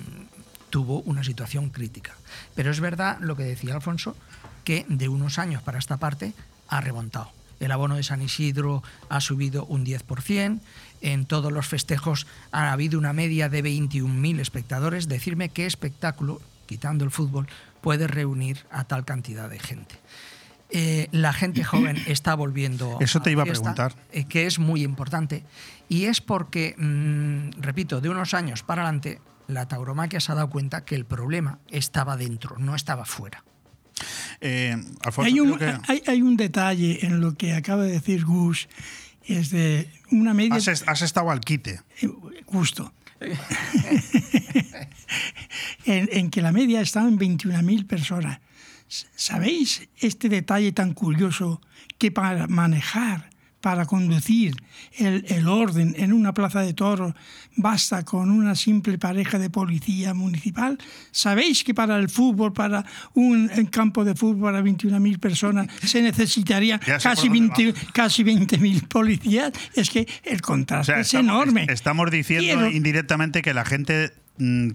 tuvo una situación crítica. Pero es verdad lo que decía Alfonso, que de unos años para esta parte ha remontado. El abono de San Isidro ha subido un 10%, en todos los festejos ha habido una media de 21.000 espectadores. Decirme qué espectáculo, quitando el fútbol, puede reunir a tal cantidad de gente. Eh, la gente joven está volviendo. *clears throat*
Eso te iba a
fiesta,
preguntar.
eh, que es muy importante. Y es porque, mm, repito, de unos años para adelante, la tauromaquia se ha dado cuenta que el problema estaba dentro, no estaba fuera.
Eh, Alfonso,
Hay un,
creo que-
hay, hay un detalle en lo que acaba de decir Gus, es de una media...
has, est- has estado al quite.
Justo. *laughs* en, en que la media estaba en 21.000 personas. ¿Sabéis este detalle tan curioso que para manejar, para conducir el, el orden en una plaza de toros basta con una simple pareja de policía municipal? ¿Sabéis que para el fútbol, para un campo de fútbol para 21.000 personas se necesitaría *laughs* casi
por dónde
20 casi 20.000 policías? Es que el
O
contraste es enorme.
est- estamos diciendo
Quiero-
indirectamente que la gente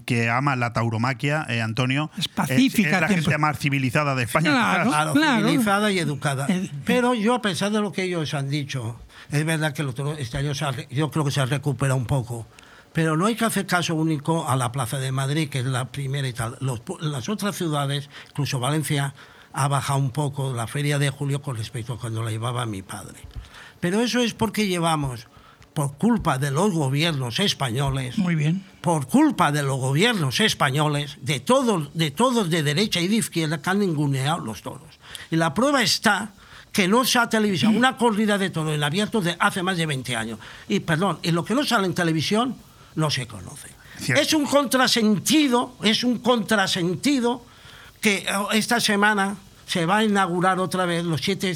que ama la tauromaquia, eh, Antonio, es,
pacífica,
es la
tiempo.
gente más civilizada de España.
Claro, civilizada y educada. Pero yo, a pesar de lo que ellos han dicho, es verdad que el otro- este año se ha re- yo creo que se ha recuperado un poco. Pero no hay que hacer caso único a la Plaza de Madrid, que es la primera y tal. Los pu- las otras ciudades, incluso Valencia, ha bajado un poco la feria de julio con respecto a cuando la llevaba mi padre. Pero eso es porque llevamos, por culpa de los gobiernos españoles,
Muy bien.
por culpa de los gobiernos españoles, de todos, de todos de derecha y de izquierda, que han ninguneado los toros. Y la prueba está que no se ha televisado una corrida de todo en abierto de hace más de 20 años. Y perdón, y lo que no sale en televisión no se conoce.
Cierto.
Es un contrasentido, es un contrasentido que eh, esta semana se va a inaugurar otra vez los siete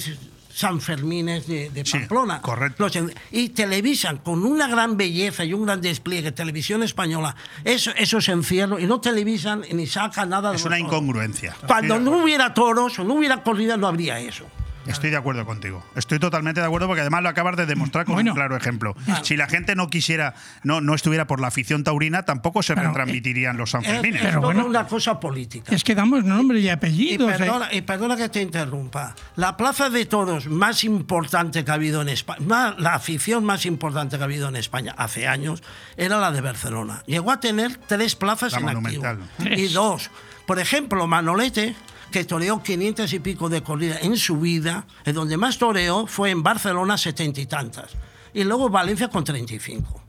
San Fermines de, de Pamplona.
correcto.
Los y televisan con una gran belleza y un gran despliegue, televisión española, eso, esos encierros, y no televisan ni sacan nada de
Es
los
una
toros.
incongruencia.
Cuando no hubiera toros o no hubiera corrida, no habría eso.
Estoy de acuerdo contigo. Estoy totalmente de acuerdo porque además lo acabas de demostrar con un claro ejemplo. Si la gente no quisiera, no, no estuviera por la afición taurina, tampoco se retransmitirían los Sanfermines.
Es toda una cosa política.
Es que damos nombre y
Y
apellidos. ¿eh?
perdona, y perdona que te interrumpa. La plaza de toros más importante que ha habido en España, la afición más importante que ha habido en España hace años, era la de Barcelona. Llegó a tener tres plazas
La
en activo.
Monumental.
Y dos. Por ejemplo, Manolete, que toreó 500 y pico de corrida en su vida, en donde más toreó fue en Barcelona setenta y tantas. Y luego Valencia con 35.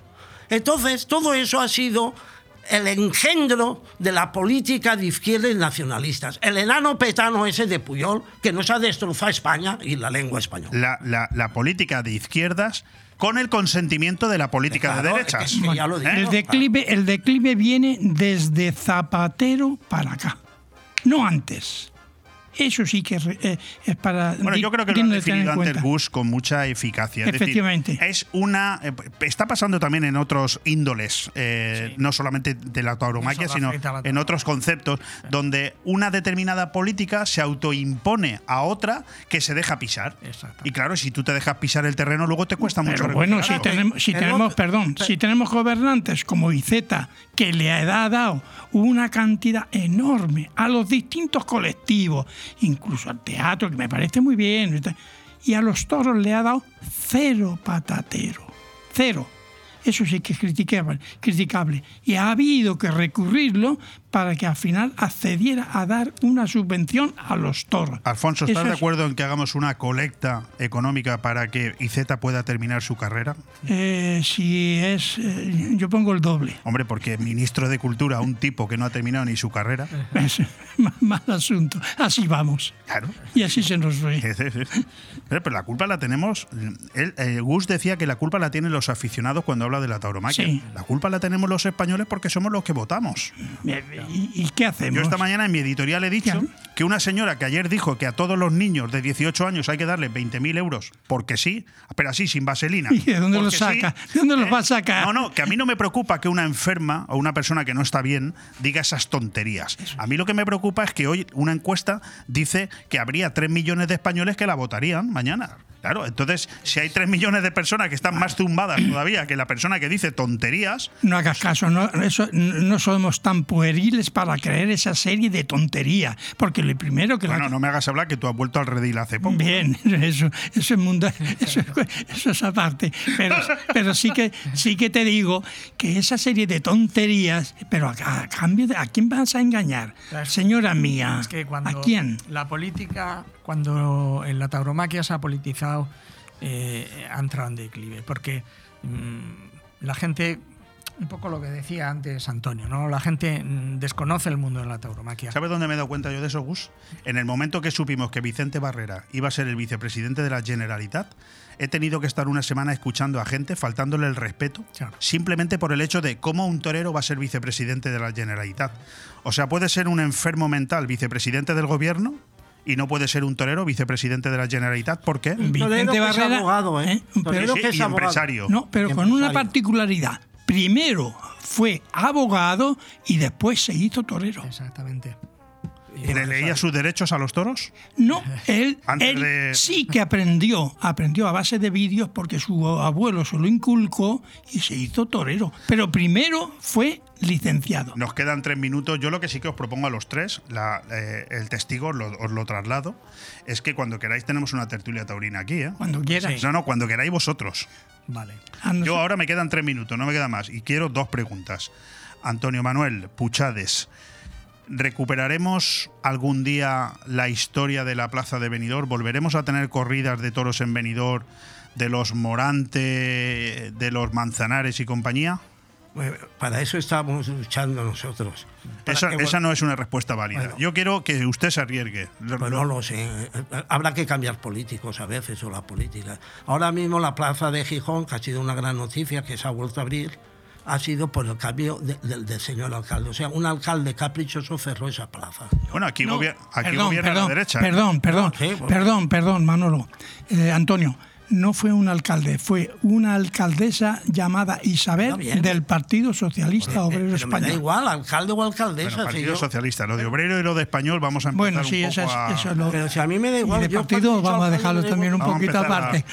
Entonces, todo eso ha sido el engendro de la política de izquierda y nacionalistas. El enano petano ese de Puyol, que nos ha destrozado España y la lengua española.
La, la- la política de izquierdas con el consentimiento de la política de
Claro,
derechas.
es que ya lo digo.
¿Eh?
El declive, el declive viene desde Zapatero para acá, no antes. Eso sí que es, eh, es para.
Bueno, yo creo que lo ha definido antes
cuenta.
Gus con mucha eficacia. Es decir,
Efectivamente.
es una. eh, está pasando también en otros índoles, eh, no solamente de la tauromaquia, sino
la
en otros conceptos, donde una determinada política se autoimpone a otra que se deja pisar. Y claro, si tú te dejas pisar el terreno, luego te cuesta mucho.
Pero bueno, si tenemos, si perdón, si tenemos gobernantes como Iceta, que le ha dado una cantidad enorme a los distintos colectivos, incluso al teatro, que me parece muy bien, y a los toros le ha dado cero patatero, cero. Eso sí que es criticable, criticable. Y ha habido que recurrirlo para que al final accediera a dar una subvención a los toros.
Alfonso, ¿estás
Eso
de
es-
acuerdo en que hagamos una colecta económica para que Izeta pueda terminar su carrera?
Eh, si es, eh, yo pongo el doble.
Hombre, porque ministro de Cultura, un tipo que no ha terminado ni su carrera. *laughs*
Es ma- mal asunto. Así vamos.
Claro.
Y así se nos ve. *laughs*
Pero, pero la culpa la tenemos. Él, eh, Gus decía que la culpa la tienen los aficionados cuando habla de la tauromaquia.
Sí.
La culpa la tenemos los españoles porque somos los que votamos.
¿Y, y qué hacemos?
Yo esta mañana en mi editorial he dicho que una señora que ayer dijo que a todos los niños de 18 años hay que darle 20.000 euros porque sí, pero así, sin vaselina. *laughs*
¿Y de dónde los
sí,
saca? ¿De dónde los
¿eh?
va a sacar?
No, no, que a mí no me preocupa que una enferma o una persona que no está bien diga esas tonterías. A mí lo que me preocupa es que hoy una encuesta dice que habría 3 millones de españoles que la votarían mañana. Claro, entonces, si hay 3 millones de personas que están más zumbadas todavía que la persona que dice tonterías,
No hagas caso, no, eso, no somos tan pueriles para creer esa serie de tonterías. Porque lo primero que la-
bueno, no me hagas hablar que tú has vuelto al redil hace poco.
Bien, *laughs* eso, eso es mundo, eso, eso es aparte. Pero, pero sí que sí que te digo que esa serie de tonterías, pero a, a cambio de ¿a quién vas a engañar? Señora mía,
Es que cuando
¿a quién?
la política, cuando en la tauromaquia se ha politizado, eh, ha entrado en declive. Porque mm, la gente, un poco lo que decía antes Antonio, ¿no? La gente mm, desconoce el mundo de la tauromaquia.
¿Sabes dónde me he dado cuenta yo de eso, Gus? En el momento que supimos que Vicente Barrera iba a ser el vicepresidente de la Generalitat, he tenido que estar una semana escuchando a gente faltándole el respeto simplemente por el hecho de cómo un torero va a ser vicepresidente de la Generalitat. O sea, puede ser un enfermo mental vicepresidente del gobierno y no puede ser un torero vicepresidente de la Generalitat. ¿Por qué?
Vicente Barrera, ¿eh? Un
Torero que es y abogado. empresario.
No, pero
Y
con una particularidad. Primero fue abogado y después se hizo torero.
Exactamente.
¿Le leía sus derechos a los toros?
No, *laughs* él,
Antes
él
de-
sí que aprendió, aprendió a base de vídeos porque su abuelo se lo inculcó y se hizo torero. Pero primero fue licenciado.
Nos quedan tres minutos. Yo lo que sí que os propongo a los tres, la- eh, el testigo os lo, os lo traslado, es que cuando queráis tenemos una tertulia taurina aquí. ¿eh?
Cuando quieras.
No, no, cuando queráis vosotros.
Vale.
Yo ahora me quedan tres minutos, no me queda más. Y quiero dos preguntas. Antonio Manuel, Puchades, ¿recuperaremos algún día la historia de la plaza de Benidorm? ¿Volveremos a tener corridas de toros en Benidorm de los Morante, de los Manzanares y compañía?
Eh, Para eso estamos luchando nosotros.
Esa,
que-
esa no es una respuesta válida.
Bueno.
Yo quiero que usted se arriesgue.
Pues no lo sé. Eh, Habrá que cambiar políticos a veces o la política. Ahora mismo la plaza de Gijón, que ha sido una gran noticia, que se ha vuelto a abrir, ha sido por el cambio de- del señor alcalde. O sea, un alcalde caprichoso cerró esa plaza.
Bueno, aquí,
No,
gobier- aquí
perdón,
gobierna
perdón,
la derecha.
Perdón, perdón,
Sí, bueno.
perdón, perdón, Manolo. Eh, Antonio, no fue un alcalde, fue una alcaldesa llamada Isabel del Partido Socialista Obrero
Pero me da
Español.
igual, alcalde o alcaldesa.
Bueno,
si
Partido
yo-
Socialista. Lo de obrero y lo de español vamos a empezar
Bueno, sí,
un
eso
poco
es,
a-
eso es lo.
Pero si a mí me da igual.
y de
yo
partido vamos a dejarlo también un
Vamos a
poquito
a-
aparte.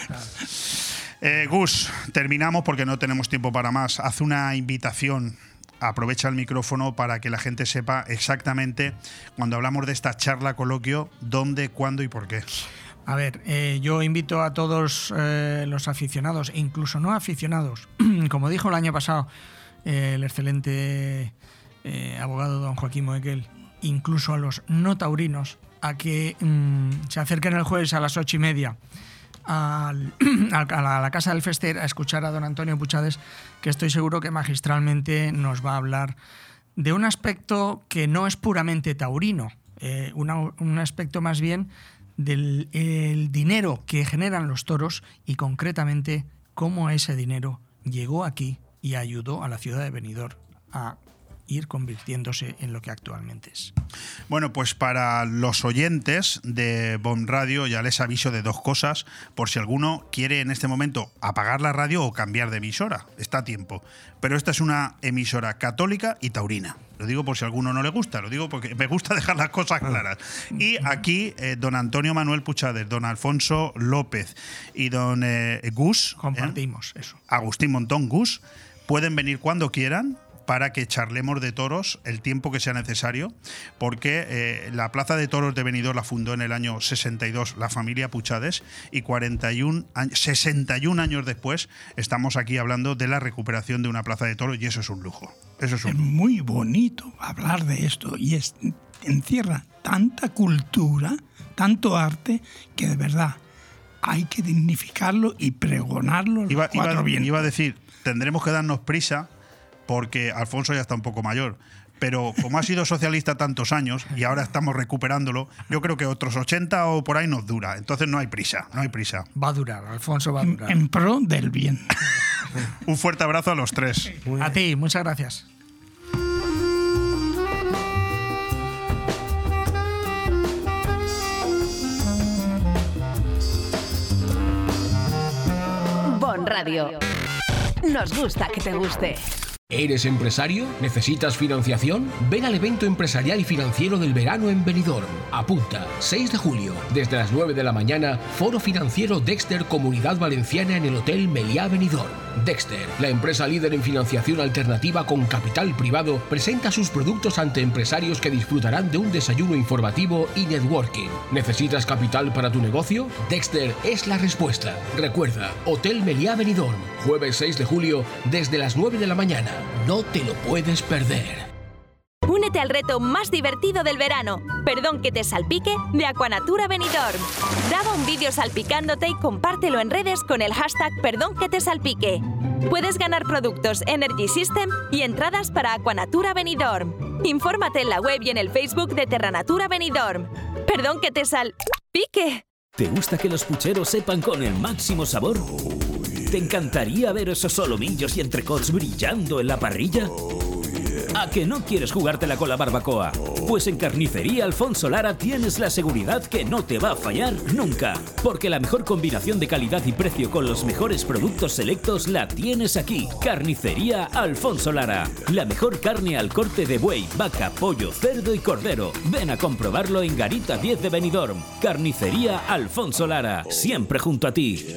Eh, Gus, terminamos porque no tenemos tiempo para más. Haz una invitación. Aprovecha el micrófono para que la gente sepa exactamente, cuando hablamos de esta charla coloquio, dónde, cuándo y por qué.
A ver, eh, yo invito a todos eh, los aficionados, e incluso no aficionados, *clears throat* como dijo el año pasado eh, el excelente abogado don Joaquín Moekel, incluso a los no taurinos, a que mm, se acerquen el jueves a las ocho y media *clears throat* al- a, la, a la casa del Fester a escuchar a don Antonio Puchades, que estoy seguro que magistralmente nos va a hablar de un aspecto que no es puramente taurino, una- un aspecto más bien del el dinero que generan los toros y concretamente cómo ese dinero llegó aquí y ayudó a la ciudad de Benidorm a ir convirtiéndose en lo que actualmente es.
Bueno, pues para los oyentes de BOM Radio ya les aviso de dos cosas, por si alguno quiere en este momento apagar la radio o cambiar de emisora, está a tiempo. Pero esta es una emisora católica y taurina. Lo digo por si a alguno no le gusta, lo digo porque me gusta *laughs* dejar las cosas claras. Y aquí eh, don Antonio Manuel Puchades, don Alfonso López y don eh, Gus, ¿eh?
Compartimos eso.
Agustín Montón Gus, pueden venir cuando quieran para que charlemos de toros el tiempo que sea necesario, porque eh, la Plaza de Toros de Benidorm la fundó en el año 62 la familia Puchades y 41 años, 61 años después estamos aquí hablando de la recuperación de una Plaza de Toros y eso es un lujo. Eso es un
Es muy bonito hablar de esto y es, encierra tanta cultura, tanto arte, que de verdad hay que dignificarlo y pregonarlo. los
Iba, iba-
cuatro vientos.
iba a decir, tendremos que darnos prisa porque Alfonso ya está un poco mayor. Pero como ha sido socialista tantos años y ahora estamos recuperándolo, yo creo que otros 80 o por ahí nos dura. Entonces no hay prisa, no hay prisa.
Va a durar, Alfonso va a
en,
durar.
en pro del bien. *laughs*
Un fuerte abrazo a los tres.
A ti, muchas gracias.
Bon Radio. Nos gusta que te guste.
¿Eres empresario? ¿Necesitas financiación? Ven al evento empresarial y financiero del verano en Benidorm. Apunta, 6 de julio, desde las 9 de la mañana, Foro Financiero Dexter Comunidad Valenciana en el Hotel Meliá Benidorm. Dexter, la empresa líder en financiación alternativa con capital privado, presenta sus productos ante empresarios que disfrutarán de un desayuno informativo y networking. ¿Necesitas capital para tu negocio? Dexter es la respuesta. Recuerda, Hotel Meliá Benidorm, jueves 6 de julio, desde las 9 de la mañana. No te lo puedes perder.
Únete al reto más divertido del verano. Perdón que te salpique de Aquanatura Benidorm. Graba un vídeo salpicándote y compártelo en redes con el hashtag Perdón que te salpique. Puedes ganar productos Energy System y entradas para Aquanatura Benidorm. Infórmate en la web y en el Facebook de Terranatura Benidorm. Perdón que te salpique.
¿Te gusta que los pucheros sepan con el máximo sabor? ¿Te encantaría ver esos solomillos y entrecots brillando en la parrilla? ¿A que no quieres jugártela con la barbacoa? Pues en Carnicería Alfonso Lara tienes la seguridad que no te va a fallar nunca. Porque la mejor combinación de calidad y precio con los mejores productos selectos la tienes aquí. Carnicería Alfonso Lara. La mejor carne al corte de buey, vaca, pollo, cerdo y cordero. Ven a comprobarlo en Garita 10 de Benidorm. Carnicería Alfonso Lara. Siempre junto a ti.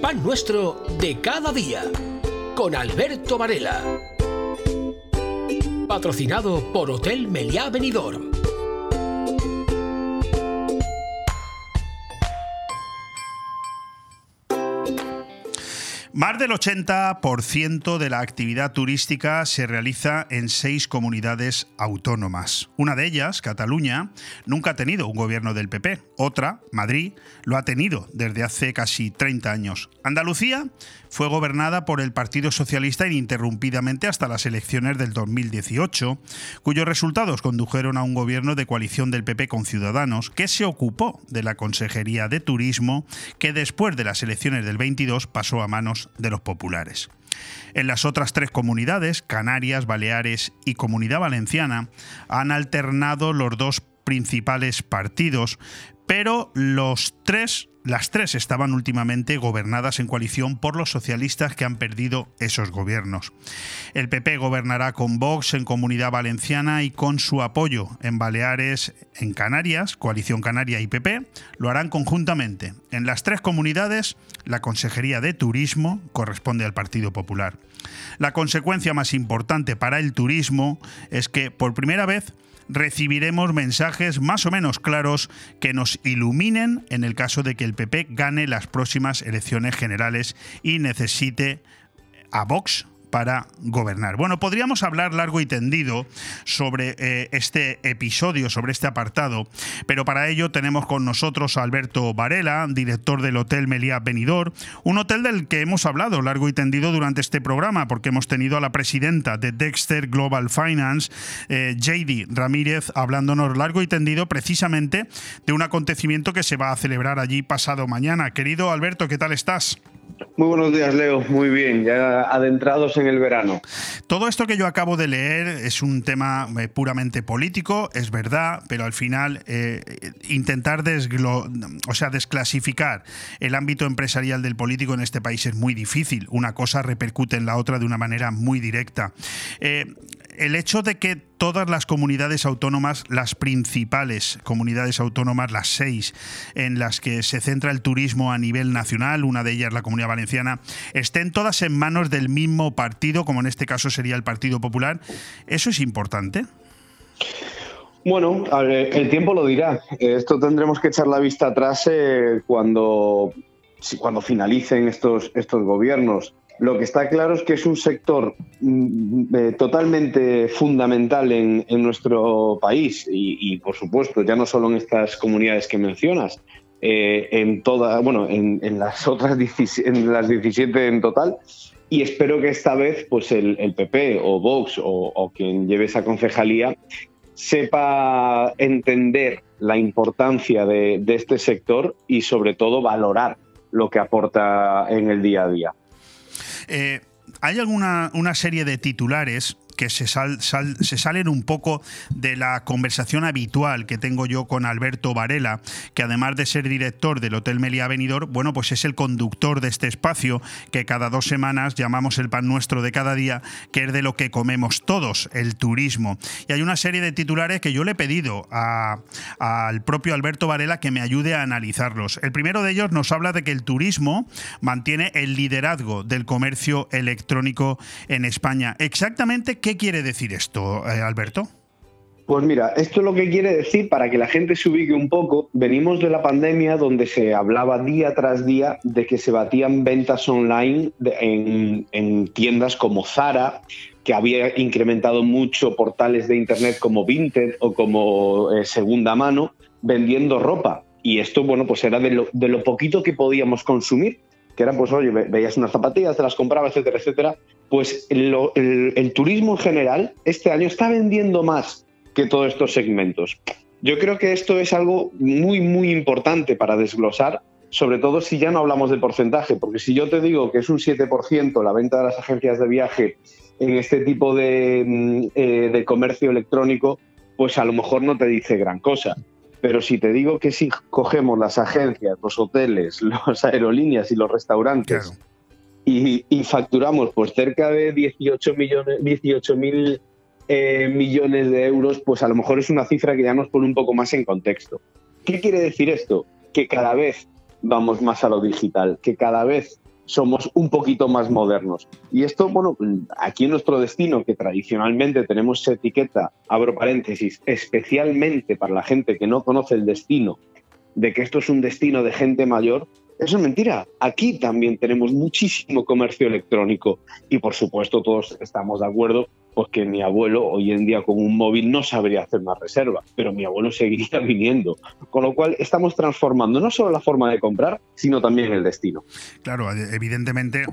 Pan nuestro de cada día. Con Alberto Varela. Patrocinado por Hotel Meliá Benidorm.
Más del 80% de la actividad turística se realiza en seis comunidades autónomas. Una de ellas, Cataluña, nunca ha tenido un gobierno del PP. Otra, Madrid, lo ha tenido desde hace casi 30 años. Andalucía fue gobernada por el Partido Socialista ininterrumpidamente hasta las elecciones del 2018, cuyos resultados condujeron a un gobierno de coalición del PP con Ciudadanos, que se ocupó de la Consejería de Turismo, que después de las elecciones del 22 pasó a manos de los populares. En las otras tres comunidades, Canarias, Baleares y Comunidad Valenciana, han alternado los dos principales partidos, pero los tres las tres estaban últimamente gobernadas en coalición por los socialistas que han perdido esos gobiernos. El PP gobernará con Vox en Comunidad Valenciana y con su apoyo en Baleares, en Canarias, Coalición Canaria y PP, lo harán conjuntamente. En las tres comunidades, la Consejería de Turismo corresponde al Partido Popular. La consecuencia más importante para el turismo es que, por primera vez, recibiremos mensajes más o menos claros que nos iluminen en el caso de que el PP gane las próximas elecciones generales y necesite a Vox para gobernar. Bueno, podríamos hablar largo y tendido sobre eh, este episodio, sobre este apartado, pero para ello tenemos con nosotros a Alberto Varela, director del Hotel Meliá Benidorm, un hotel del que hemos hablado largo y tendido durante este programa, porque hemos tenido a la presidenta de Dexter Global Finance, eh, JD Ramírez, hablándonos largo y tendido precisamente de un acontecimiento que se va a celebrar allí pasado mañana. Querido Alberto, ¿qué tal estás?
Muy buenos días, Leo. Muy bien, ya adentrados en el verano.
Todo esto que yo acabo de leer es un tema eh, puramente político, es verdad, pero al final eh, intentar o sea, desclasificar el ámbito empresarial del político en este país es muy difícil. Una cosa repercute en la otra de una manera muy directa. Eh, el hecho de que todas las comunidades autónomas, las principales comunidades autónomas, las seis en las que se centra el turismo a nivel nacional, una de ellas la Comunidad Valenciana, estén todas en manos del mismo partido, como en este caso sería el Partido Popular, ¿eso es importante?
Bueno, el tiempo lo dirá. Esto tendremos que echar la vista atrás eh, cuando, cuando finalicen estos, estos gobiernos. Lo que está claro es que es un sector mm, eh, totalmente fundamental en, nuestro país y, por supuesto, ya no solo en estas comunidades que mencionas, eh, en toda, bueno, en, las otras en las *laughs* 17 en total. Y espero que esta vez, pues el, PP o Vox o, quien lleve esa concejalía sepa entender la importancia de este sector y sobre todo valorar lo que aporta en el día a día.
Eh, hay alguna una serie de titulares que se, se salen un poco de la conversación habitual que tengo yo con Alberto Varela, que además de ser director del Hotel Meliá Benidorm, bueno, pues es el conductor de este espacio que cada dos semanas llamamos el pan nuestro de cada día, que es de lo que comemos todos, el turismo. Y hay una serie de titulares que yo le he pedido al propio Alberto Varela que me ayude a analizarlos. El primero de ellos nos habla de que el turismo mantiene el liderazgo del comercio electrónico en España. Exactamente qué ¿Qué quiere decir esto, eh, Alberto?
Pues mira, esto lo que quiere decir, para que la gente se ubique un poco, venimos de la pandemia donde se hablaba día tras día de que se batían ventas online en, en tiendas como Zara, que había incrementado mucho portales de Internet como Vinted o como eh, Segunda Mano, vendiendo ropa. Y esto, bueno, pues era de lo, poquito que podíamos consumir, que era, pues, oye, ve- veías unas zapatillas, te las comprabas, etcétera, etcétera. Pues el, turismo en general este año está vendiendo más que todos estos segmentos. Yo creo que esto es algo muy, muy importante para desglosar, sobre todo si ya no hablamos de porcentaje, porque si yo te digo que es un 7% la venta de las agencias de viaje en este tipo mm, eh, de comercio electrónico, pues a lo mejor no te dice gran cosa. Pero si te digo que si cogemos las agencias, los hoteles, *laughs* las aerolíneas y los restaurantes y, facturamos pues cerca de 18 millones, 18 mil eh, millones de euros, pues a lo mejor es una cifra que ya nos pone un poco más en contexto. ¿Qué quiere decir esto? Que cada vez vamos más a lo digital, que cada vez somos un poquito más modernos. Y esto, bueno, aquí en nuestro destino, que tradicionalmente tenemos etiqueta, abro paréntesis, especialmente para la gente que no conoce el destino, de que esto es un destino de gente mayor, eso es mentira. Aquí también tenemos muchísimo comercio electrónico y por supuesto todos estamos de acuerdo pues que mi abuelo hoy en día con un móvil no sabría hacer una reserva, pero mi abuelo *laughs* seguiría viniendo. Con lo cual estamos transformando no solo la forma de comprar, sino también el destino.
Claro, evidentemente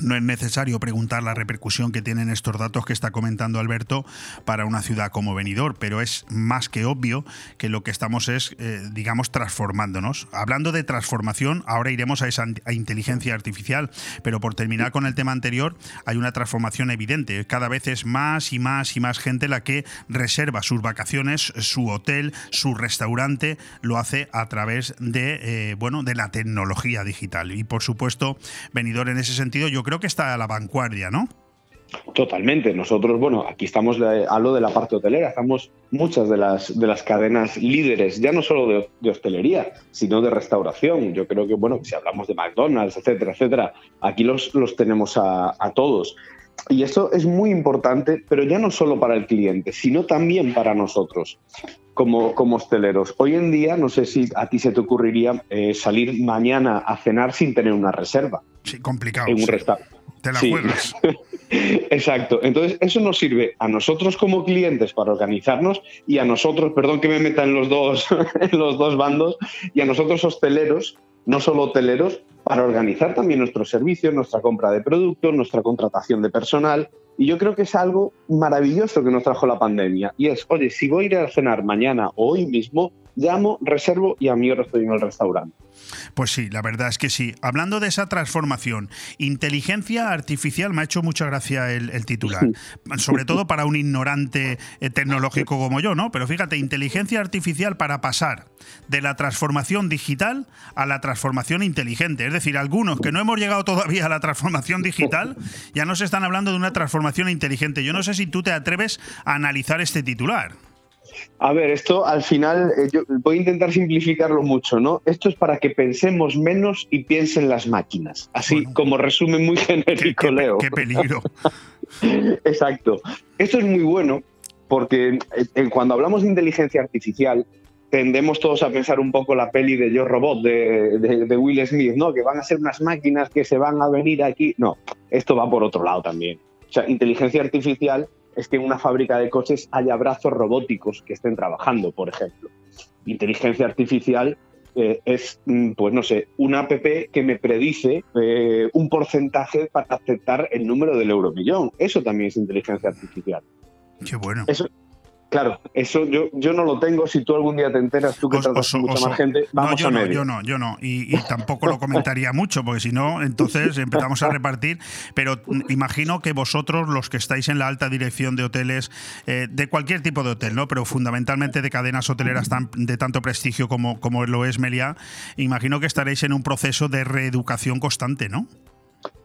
no es necesario preguntar la repercusión que tienen estos datos que está comentando Alberto para una ciudad como Benidorm, pero es más que obvio que lo que estamos es, eh, digamos, transformándonos. Hablando de transformación, ahora iremos a esa inteligencia artificial, pero por terminar con el tema anterior, hay una transformación evidente. Cada vez es más y más y más gente la que reserva sus vacaciones, su hotel, su restaurante, lo hace a través de, eh, bueno, de la tecnología digital. Y por supuesto, Benidorm en ese sentido, yo creo que está a la vanguardia, ¿no?
Totalmente. Nosotros, bueno, aquí estamos a lo de la parte hotelera, estamos muchas de las, de las cadenas líderes, ya no solo de, hostelería, sino de restauración. Yo creo que, bueno, si hablamos de McDonald's, etcétera, etcétera, aquí los, los tenemos a, todos. Y esto es muy importante, pero ya no solo para el cliente, sino también para nosotros como, como hosteleros. Hoy en día, no sé si a ti se te ocurriría eh, salir mañana a cenar sin tener una reserva.
Sí, complicado.
En un
sí.
restaurante.
Te la
Sí.
juegas. *laughs*
Exacto. Entonces, eso nos sirve a nosotros como clientes para organizarnos y a nosotros, perdón que me meta en los dos, *laughs* en los dos bandos, y a nosotros hosteleros, no solo hoteleros, para organizar también nuestros servicios, nuestra compra de productos, nuestra contratación de personal. Y yo creo que es algo maravilloso que nos trajo la pandemia. Y es, oye, si voy a ir a cenar mañana o hoy mismo, llamo, reservo y a mí ahora estoy en el restaurante.
Pues sí, la verdad es que sí. Hablando de esa transformación, inteligencia artificial, me ha hecho mucha gracia el, el titular. *laughs* Sobre todo para un ignorante eh, tecnológico como yo, ¿no? Pero fíjate, inteligencia artificial para pasar de la transformación digital a la transformación inteligente. Es decir, algunos que no hemos llegado todavía a la transformación digital ya nos están hablando de una transformación inteligente. Yo no sé si tú te atreves a analizar este titular.
A ver, esto al final, eh, yo voy a intentar simplificarlo mucho, ¿no? Esto es para que pensemos menos y piensen las máquinas. Así como resumen muy genérico, Leo.
Qué peligro. *laughs*
Exacto. Esto es muy bueno porque eh, cuando hablamos de inteligencia artificial, tendemos todos a pensar un poco la peli de Yo Robot de, de, de, Will Smith, ¿no? Que van a ser unas máquinas que se van a venir aquí. No, esto va por otro lado también. O sea, inteligencia artificial es que en una fábrica de coches haya brazos robóticos que estén trabajando, por ejemplo. Inteligencia artificial eh, es, pues no sé, una app que me predice eh, un porcentaje para aceptar el número del euromillón. Eso también es inteligencia artificial.
Qué bueno.
Eso, Claro, eso yo, yo no lo tengo. Si tú algún día te enteras, tú que
Os-
tratas
os-
con mucha
os-
más gente, vamos
no, yo
a
no,
medio.
yo no, yo no. Y, y tampoco lo comentaría mucho, porque si no, entonces empezamos a repartir. Pero imagino que vosotros, los que estáis en la alta dirección de hoteles, eh, de cualquier tipo de hotel, ¿no? Pero fundamentalmente de cadenas hoteleras tan- de tanto prestigio como, como lo es Meliá, imagino que estaréis en un proceso de reeducación constante, ¿no?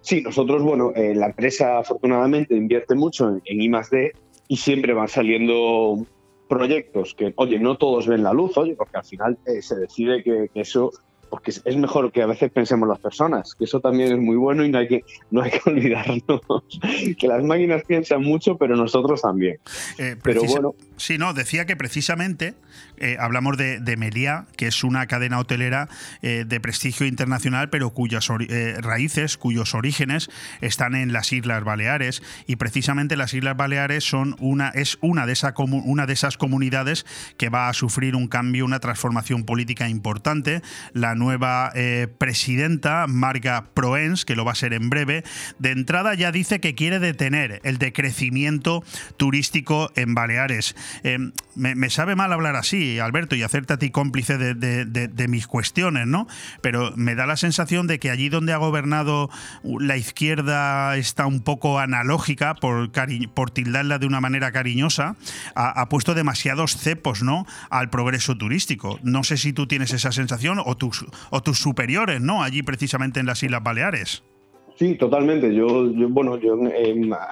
Sí, nosotros, bueno, eh, la empresa afortunadamente invierte mucho en, en I más D y siempre van saliendo proyectos que, oye, no todos ven la luz, oye, porque al final eh, se decide que, que eso, porque es, mejor que a veces pensemos las personas, que eso también es muy bueno y no hay que, no hay que *laughs* olvidarnos que las máquinas piensan mucho, pero nosotros también.
Eh,
pero bueno,
Sí, no, decía que precisamente eh, hablamos de, de que es una cadena hotelera eh, de prestigio internacional, pero cuyas eh, raíces, cuyos orígenes están en las Islas Baleares. Y precisamente las Islas Baleares son una, es una de, esa una de esas comunidades que va a sufrir un cambio, una transformación política importante. La nueva presidenta, Marga Proens, que lo va a ser en breve, de entrada ya dice que quiere detener el decrecimiento turístico en Baleares. Me, sabe mal hablar así, Alberto, y hacerte a ti cómplice de, mis cuestiones, ¿no? Pero me da la sensación de que allí donde ha gobernado la izquierda está un poco analógica, por, por tildarla de una manera cariñosa, ha, puesto demasiados cepos, ¿no? Al progreso turístico. No sé si tú tienes esa sensación o tus, o tus superiores, ¿no? Allí precisamente en las Islas Baleares.
Sí, totalmente. Yo, bueno, yo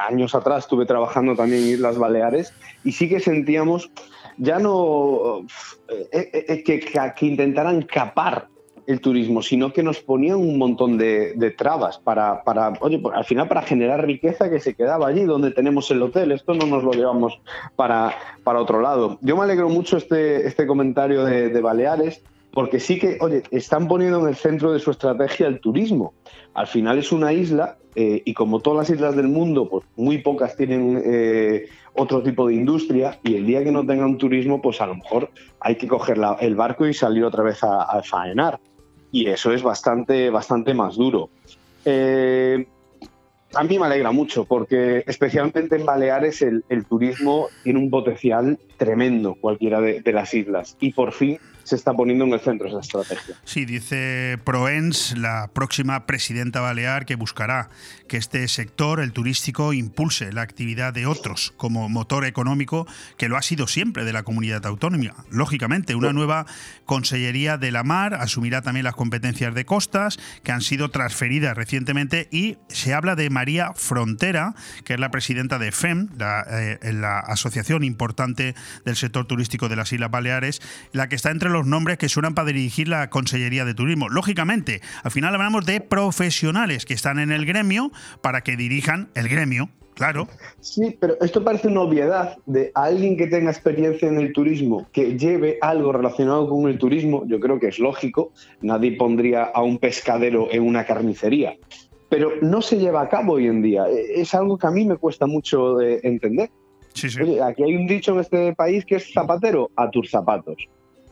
años atrás estuve trabajando también en Islas Baleares y sí que sentíamos ya no eh, eh, eh, que, intentaran capar el turismo, sino que nos ponían un montón de, trabas para, para, oye, pues, al final para generar riqueza que se quedaba allí donde tenemos el hotel. Esto no nos lo llevamos para, para otro lado. Yo me alegro mucho este, este comentario de, de Baleares porque sí que, oye, están poniendo en el centro de su estrategia el turismo. Al final es una isla eh, y como todas las islas del mundo, pues muy pocas tienen eh, otro tipo de industria y el día que no tengan turismo, pues a lo mejor hay que coger el barco y salir otra vez a, faenar. Y eso es bastante, bastante más duro. Eh, a mí me alegra mucho porque especialmente en Baleares el, turismo tiene un potencial tremendo, cualquiera de, de las islas. Y por fin se está poniendo en el centro esa estrategia.
Sí, dice Proens, la próxima presidenta balear, que buscará que este sector, el turístico, impulse la actividad de otros como motor económico, que lo ha sido siempre de la comunidad autónoma. Lógicamente, una nueva Consellería de la Mar asumirá también las competencias de costas, que han sido transferidas recientemente, y se habla de María Frontera, que es la presidenta de FEM, la, eh, la asociación importante del sector turístico de las Islas Baleares, la que está entre los nombres que suenan para dirigir la Consellería de Turismo. Lógicamente, al final hablamos de profesionales que están en el gremio para que dirijan el gremio. Claro.
Sí, pero esto parece una obviedad de alguien que tenga experiencia en el turismo, que lleve algo relacionado con el turismo, yo creo que es lógico, nadie pondría a un pescadero en una carnicería, pero no se lleva a cabo hoy en día, e, es algo que a mí me cuesta mucho de entender. Sí, sí. aquí hay un dicho en este país que es zapatero a tus zapatos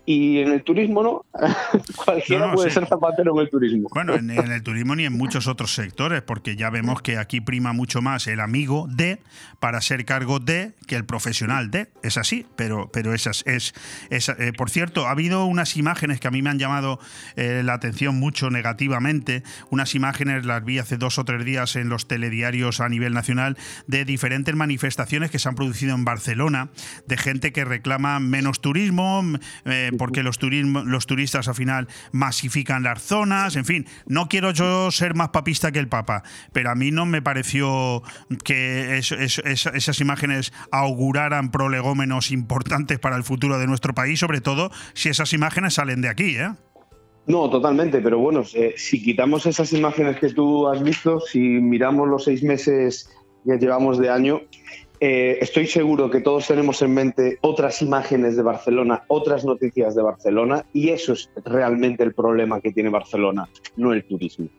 y en el turismo no. *laughs* Cualquiera puede ser zapatero en el turismo.
Bueno, en, el turismo ni en muchos otros sectores, porque ya vemos que aquí prima mucho más el amigo de para ser cargo de que el profesional de. Es así, pero, pero esas es. es eh, por cierto, ha habido unas imágenes que a mí me han llamado eh, la atención mucho negativamente. Unas imágenes las vi hace dos o tres días en los telediarios a nivel nacional de diferentes manifestaciones que se han producido en Barcelona, de gente que reclama menos turismo. Eh, porque los, turismo, los turistas al final masifican las zonas, en fin, no quiero yo ser más papista que el Papa, pero a mí no me pareció que esas imágenes auguraran prolegómenos importantes para el futuro de nuestro país, sobre todo si esas imágenes salen de aquí, ¿eh?
No, totalmente, pero bueno, eh, si quitamos esas imágenes que tú has visto, si miramos los seis meses que llevamos de año, eh, estoy seguro que todos tenemos en mente otras imágenes de Barcelona, otras noticias de Barcelona, y eso es realmente el problema que tiene Barcelona, no el turismo.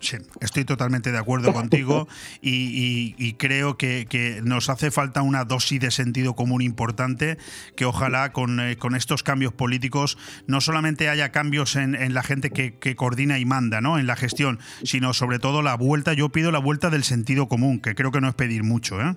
Sí, estoy totalmente de acuerdo contigo *laughs* y, creo que, nos hace falta una dosis de sentido común importante, que ojalá con, eh, estos cambios políticos no solamente haya cambios en, la gente que, coordina y manda ¿no? en la gestión, sino sobre todo la vuelta, yo pido la vuelta del sentido común, que creo que no es pedir mucho. ¿eh?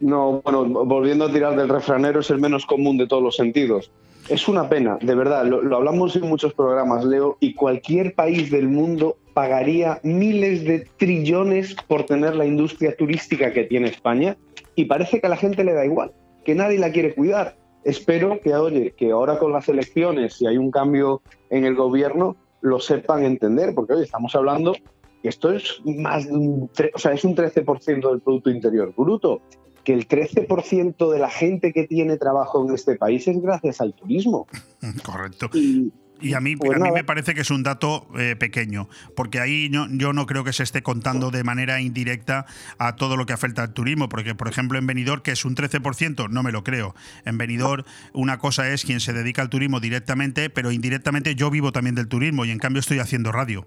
No, bueno, volviendo a tirar del refranero, es el menos común de todos los sentidos. Es una pena, de verdad, lo, hablamos en muchos programas, Leo, y cualquier país del mundo pagaría miles de trillones por tener la industria turística que tiene España y parece que a la gente le da igual, que nadie la quiere cuidar. Espero que, oye, que ahora con las elecciones, si hay un cambio en el gobierno, lo sepan entender, porque hoy estamos hablando que esto es más de un, o sea, es un 13% del Producto Interior Bruto que el 13% de la gente que tiene trabajo en este país es gracias al turismo. *laughs*
Correcto.
Y,
Y a mí,
Pues
a mí me parece que es un dato eh, pequeño, porque ahí no- yo no creo que se esté contando de manera indirecta a todo lo que afecta al turismo, porque por ejemplo en Benidorm, que es un 13%, no me lo creo. En Benidorm una cosa es quien se dedica al turismo directamente, pero indirectamente yo vivo también del turismo y en cambio estoy haciendo radio.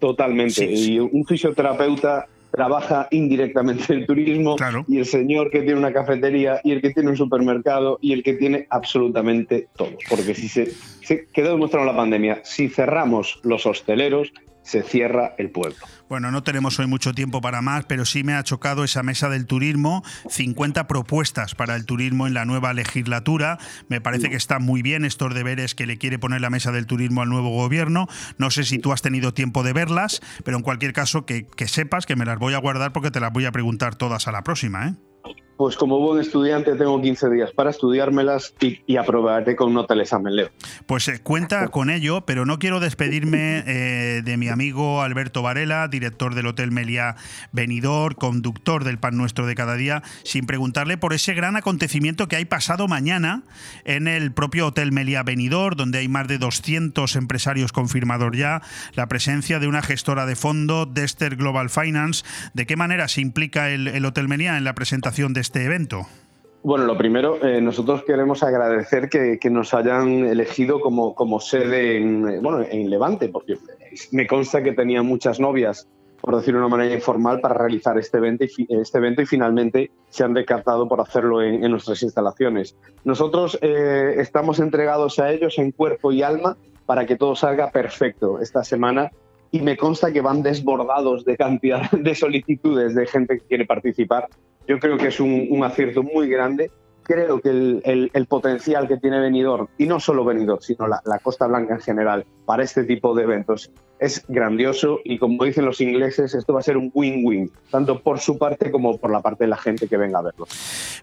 Totalmente.
Sí, sí.
Y un fisioterapeuta trabaja indirectamente el turismo y el señor que tiene una cafetería y el que tiene un supermercado y el que tiene absolutamente todo. Porque si se, se quedó demostrado en la pandemia, si cerramos los hosteleros, se cierra el pueblo.
Bueno, no tenemos hoy mucho tiempo para más, pero sí me ha chocado esa mesa del turismo, 50 propuestas para el turismo en la nueva legislatura. Me parece que están muy bien estos deberes que le quiere poner la mesa del turismo al nuevo gobierno. No sé si tú has tenido tiempo de verlas, pero en cualquier caso que, que sepas que me las voy a guardar porque te las voy a preguntar todas a la próxima. ¿eh?
Pues como buen estudiante tengo 15 días para estudiármelas y, y aprobaré con nota el examen, Leo.
Pues eh, cuenta con ello, pero no quiero despedirme eh, de mi amigo Alberto Varela, director del Hotel Meliá Benidorm, conductor del Pan Nuestro de cada día, sin preguntarle por ese gran acontecimiento que hay pasado mañana en el propio Hotel Meliá Benidorm, donde hay más de 200 empresarios confirmados ya, la presencia de una gestora de fondo, Dexter Global Finance. ¿De qué manera se implica el, el Hotel Meliá en la presentación de este evento?
Bueno, lo primero, eh, nosotros queremos agradecer que, nos hayan elegido como, como sede en, bueno, en Levante, porque me consta que tenía muchas novias, por decirlo de una manera informal, para realizar este evento y, este evento y finalmente se han decantado por hacerlo en, en nuestras instalaciones. Nosotros eh, estamos entregados a ellos en cuerpo y alma para que todo salga perfecto esta semana y me consta que van desbordados de cantidad *laughs* de solicitudes de gente que quiere participar. Yo creo que es un, un acierto muy grande. Creo que el, el- potencial que tiene Benidorm, y no solo Benidorm, sino la Costa Blanca en general, para este tipo de eventos, es grandioso y como dicen los ingleses, esto va a ser un win-win, tanto por su parte como por la parte de la gente que venga a verlo.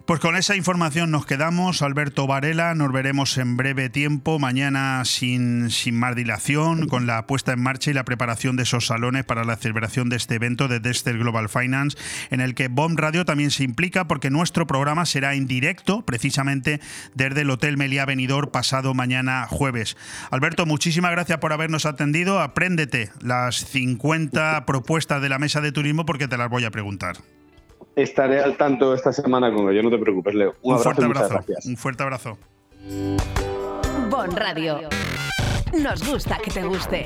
Pues con esa información nos quedamos. Alberto Varela, nos veremos en breve tiempo, mañana sin, sin más dilación, con la puesta en marcha y la preparación de esos salones para la celebración de este evento de Dexter Global Finance, en el que Bomb Radio también se implica porque nuestro programa será en directo, precisamente desde el Hotel Meliá Benidorm, pasado mañana jueves. Alberto, muchísimas gracias por habernos atendido. Las 50 propuestas de la mesa de turismo porque te las voy a preguntar.
Estaré al tanto esta semana con ello, no te preocupes, Leo. Un,
Un
abrazo
fuerte abrazo.
gracias.
Un fuerte abrazo.
Bon Radio. Nos gusta que te guste.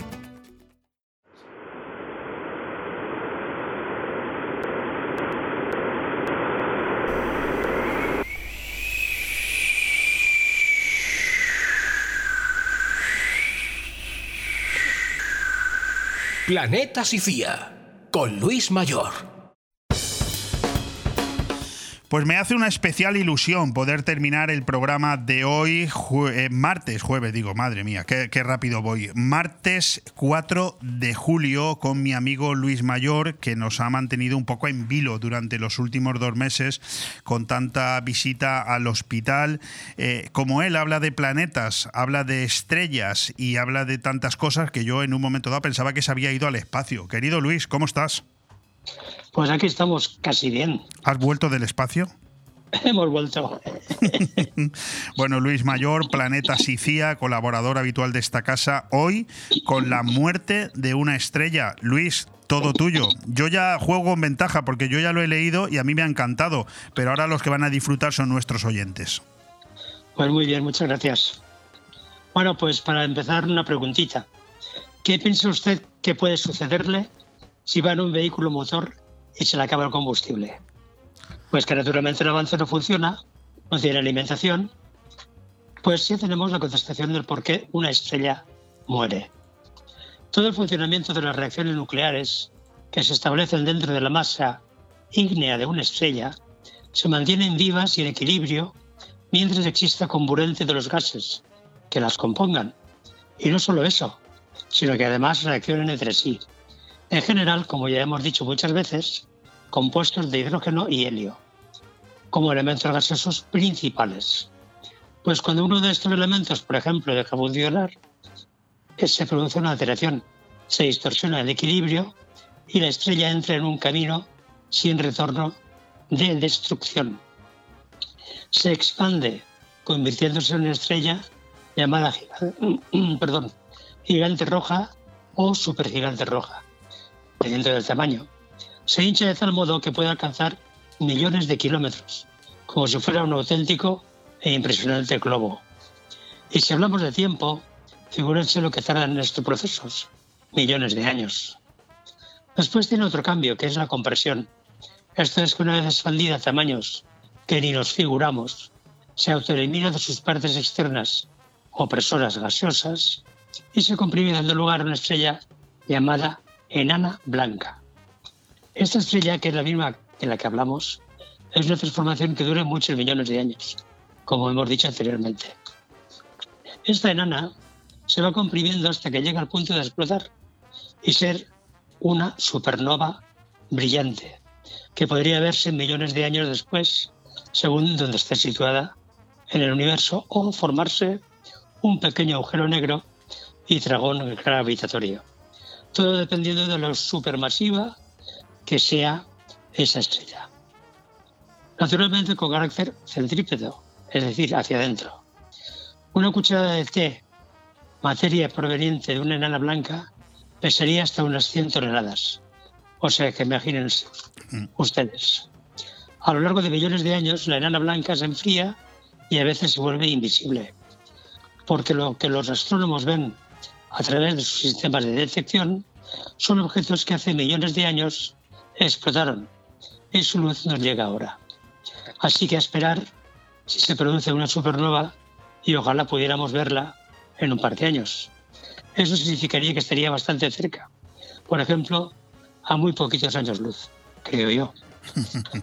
Planeta Sicía, con Luis Mayor.
Pues me hace una especial ilusión poder terminar el programa de hoy, eh, martes, jueves, digo, madre mía, qué, qué rápido voy. Martes 4 de julio con mi amigo Luis Mayor, que nos ha mantenido un poco en vilo durante los últimos dos meses con tanta visita al hospital. Eh, como él habla de planetas, habla de estrellas y habla de tantas cosas que yo en un momento dado pensaba que se había ido al espacio. Querido Luis, ¿cómo estás?
Pues aquí estamos casi bien.
¿Has vuelto del espacio? *laughs*
Hemos vuelto. *laughs* *laughs*
bueno, Luis Mayor, Planeta Sicía, colaborador habitual de esta casa, hoy con la muerte de una estrella. Luis, todo tuyo. Yo ya juego en ventaja porque yo ya lo he leído y a mí me ha encantado, pero ahora los que van a disfrutar son nuestros oyentes.
Pues muy bien, muchas gracias. Bueno, pues para empezar una preguntita. ¿Qué piensa usted que puede sucederle si va en un vehículo motor y se le acaba el combustible? Pues que naturalmente el avance no funciona, no tiene alimentación, pues ya tenemos la contestación del por qué una estrella muere. Todo el funcionamiento de las reacciones nucleares que se establecen dentro de la masa ígnea de una estrella se mantienen vivas y en equilibrio mientras exista comburente de los gases que las compongan. Y no solo eso, sino que además reaccionen entre sí. En general, como ya hemos dicho muchas veces, compuestos de hidrógeno y helio, como elementos gaseosos principales. Pues cuando uno de estos elementos, por ejemplo, deja funcionar, se produce una alteración, se distorsiona el equilibrio y la estrella entra en un camino sin retorno de destrucción. Se expande, convirtiéndose en una estrella llamada *clears throat* perdón, gigante roja o supergigante roja, dependiendo del tamaño. Se hincha de tal modo que puede alcanzar millones de kilómetros, como si fuera un auténtico e impresionante globo. Y si hablamos de tiempo, figúrense lo que tardan estos procesos, millones de años. Después tiene otro cambio, que es la compresión. Esto es que una vez expandida a tamaños que ni nos figuramos, se autoelimina de sus partes externas opresoras gaseosas y se comprime dando lugar a una estrella llamada enana blanca. Esta estrella, que es la misma que la que hablamos, es una transformación que dura muchos millones de años, como hemos dicho anteriormente. Esta enana se va comprimiendo hasta que llega al punto de explotar y ser una supernova brillante, que podría verse millones de años después, según donde esté situada en el universo, o formarse un pequeño agujero negro y dragón gravitatorio. Todo dependiendo de lo supermasiva que sea esa estrella. Naturalmente con carácter centrípedo, es decir, hacia adentro. Una cucharada de té, materia proveniente de una enana blanca, pesaría hasta unas 100 toneladas. O sea que imagínense ustedes. A lo largo de millones de años, la enana blanca se enfría y a veces se vuelve invisible porque lo que los astrónomos ven a través de sus sistemas de detección son objetos que hace millones de años explotaron y su luz nos llega ahora. Así que a esperar si se produce una supernova y ojalá pudiéramos verla en un par de años. Eso significaría que estaría bastante cerca. Por ejemplo, a muy poquitos años luz, creo yo. *laughs*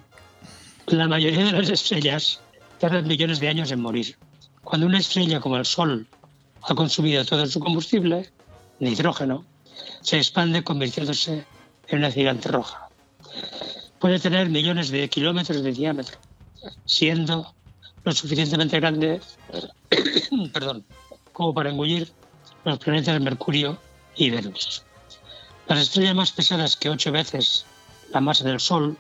La mayoría de las estrellas tardan millones de años en morir. Cuando una estrella como el Sol ha consumido todo su combustible, nitrógeno, se expande convirtiéndose en una gigante roja. Puede tener millones de kilómetros de diámetro, siendo lo suficientemente grande *coughs* perdón, como para engullir los planetas Mercurio y Venus. Las estrellas más pesadas que ocho veces la masa del Sol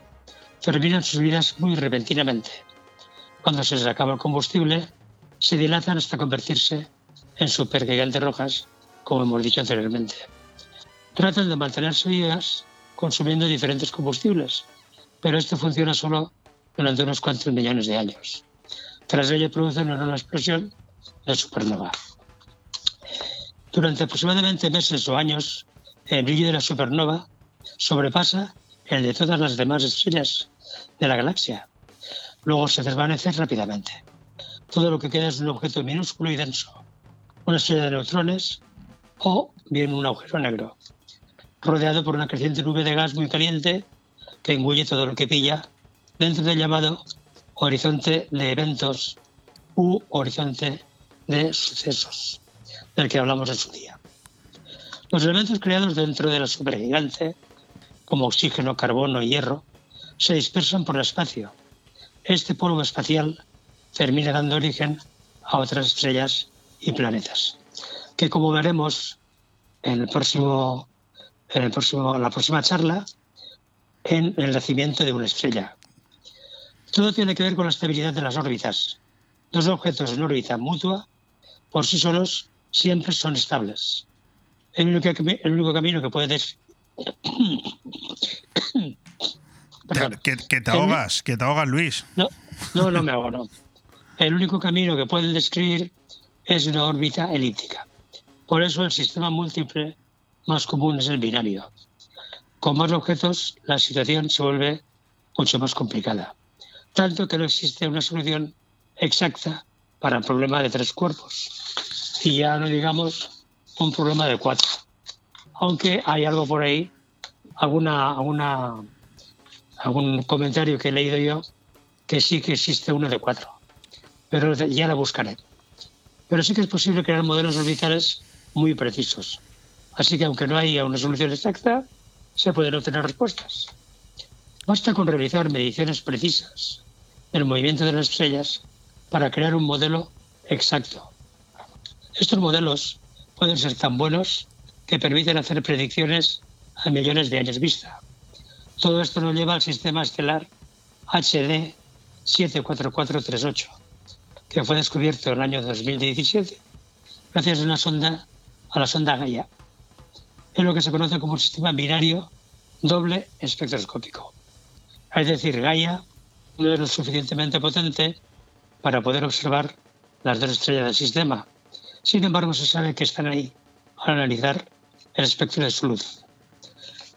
terminan sus vidas muy repentinamente. Cuando se les acaba el combustible, se dilatan hasta convertirse en supergigantes rojas, como hemos dicho anteriormente. Tratan de mantenerse vivas consumiendo diferentes combustibles, pero esto funciona solo durante unos cuantos millones de años. Tras ello producen una explosión de supernova. Durante aproximadamente meses o años, el brillo de la supernova sobrepasa el de todas las demás estrellas de la galaxia. Luego se desvanece rápidamente todo lo que queda es un objeto minúsculo y denso, una estrella de neutrones o bien un agujero negro, rodeado por una creciente nube de gas muy caliente que engulle todo lo que pilla dentro del llamado horizonte de eventos u horizonte de sucesos, del que hablamos en su día. Los elementos creados dentro de la supergigante, como oxígeno, carbono y hierro, se dispersan por el espacio. Este polvo espacial termina dando origen a otras estrellas y planetas, que como veremos en, el próximo, en el próximo, la próxima charla, en el nacimiento de una estrella. Todo tiene que ver con la estabilidad de las órbitas. Dos objetos en órbita mutua, por sí solos, siempre son estables. El único, el único camino que puedes... *coughs*
que, que, te ahogas, que te ahogas, Luis.
No, no, no me ahogo, no. El único camino que pueden describir es una órbita elíptica. Por eso el sistema múltiple más común es el binario. Con más objetos, la situación se vuelve mucho más complicada. Tanto que no existe una solución exacta para el problema de tres cuerpos. Y ya no digamos un problema de cuatro. Aunque hay algo por ahí, algún comentario que he leído yo, que sí que existe uno de cuatro. Pero ya la buscaré. Pero sí que es posible crear modelos orbitales muy precisos. Así que aunque no haya una solución exacta, se pueden obtener respuestas. Basta con realizar mediciones precisas del movimiento de las estrellas para crear un modelo exacto. Estos modelos pueden ser tan buenos que permiten hacer predicciones a millones de años vista. Todo esto nos lleva al sistema estelar HD 74438, que fue descubierto en el año 2017 gracias a una sonda, a la sonda Gaia es lo que se conoce como un sistema binario doble espectroscópico. Es decir, Gaia no es lo suficientemente potente para poder observar las dos estrellas del sistema. Sin embargo, se sabe que están ahí al analizar el espectro de su luz.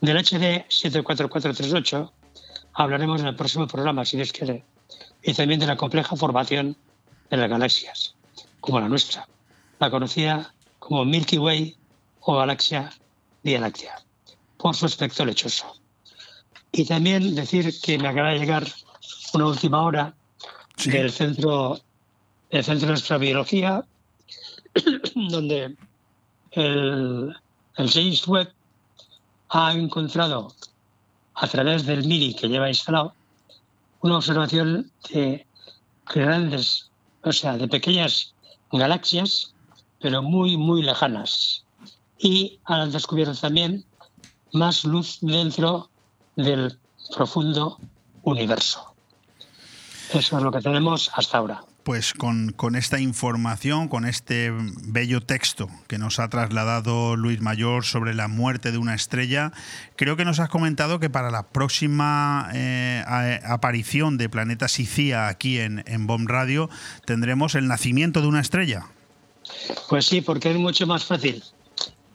Del HD 74438 hablaremos en el próximo programa, si Dios quiere, y también de la compleja formación de las galaxias, como la nuestra, la conocida como Milky Way o galaxia Vía Láctea, por su aspecto lechoso. Y también decir que me acaba de llegar una última hora del centro del centro de nuestra biología, *clears throat* donde el, el James Webb ha encontrado a través del MIRI que lleva instalado una observación de grandes, o sea, de pequeñas galaxias, pero muy, muy lejanas y han descubierto también más luz dentro del profundo universo. Eso es lo que tenemos hasta ahora.
Pues con, con, esta información, con este bello texto que nos ha trasladado Luis Mayor sobre la muerte de una estrella, creo que nos has comentado que para la próxima eh, aparición de Planeta Sicía aquí en, en BOM Radio tendremos el nacimiento de una estrella.
Pues sí, porque es mucho más fácil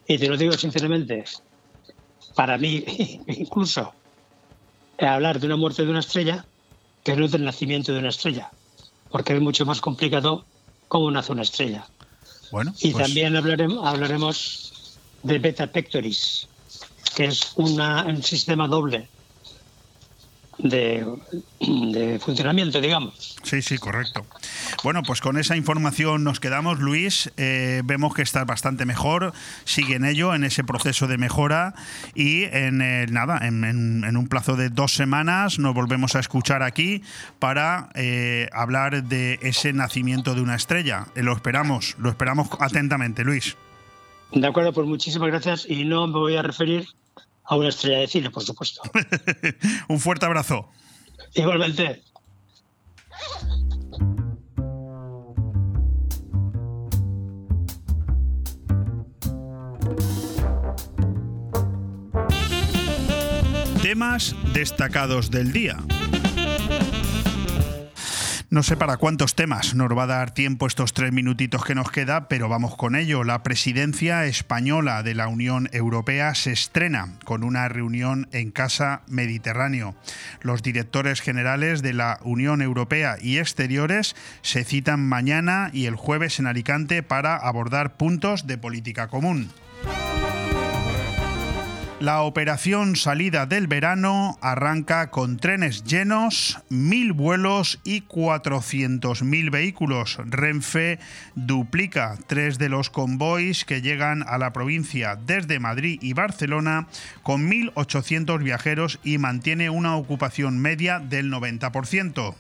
y te lo digo sinceramente, para mí *laughs* incluso hablar de una muerte de una estrella que no del nacimiento de una estrella, porque es mucho más complicado nace una estrella.
Bueno,
y
pues
también hablaremos, hablaremos de Beta Pectoris, que es una, un sistema doble de, funcionamiento, digamos.
Sí, sí, correcto. Bueno, pues con esa información nos quedamos, Luis. Eh, vemos que estás bastante mejor. Sigue en ello, en ese proceso de mejora. Y en nada, en, un plazo de dos semanas nos volvemos a escuchar aquí para eh, hablar de ese nacimiento de una estrella. Eh, lo esperamos, lo esperamos atentamente, Luis.
De acuerdo, pues muchísimas gracias. Y no me voy a referir a una estrella de cine, por supuesto. *laughs*
Un fuerte abrazo.
Igualmente.
Temas destacados del día. No sé para cuántos temas nos va a dar tiempo estos tres minutitos que nos queda, pero vamos con ello. La presidencia española de la Unión Europea se estrena con una reunión en Casa Mediterráneo. Los directores generales de la Unión Europea y exteriores se citan mañana y el jueves en Alicante para abordar puntos de política común. La operación salida del verano arranca con trenes llenos, mil vuelos y 400.000 vehículos. Renfe duplica tres de los convoys que llegan a la provincia desde Madrid y Barcelona con 1.800 viajeros y mantiene una ocupación media del 90%.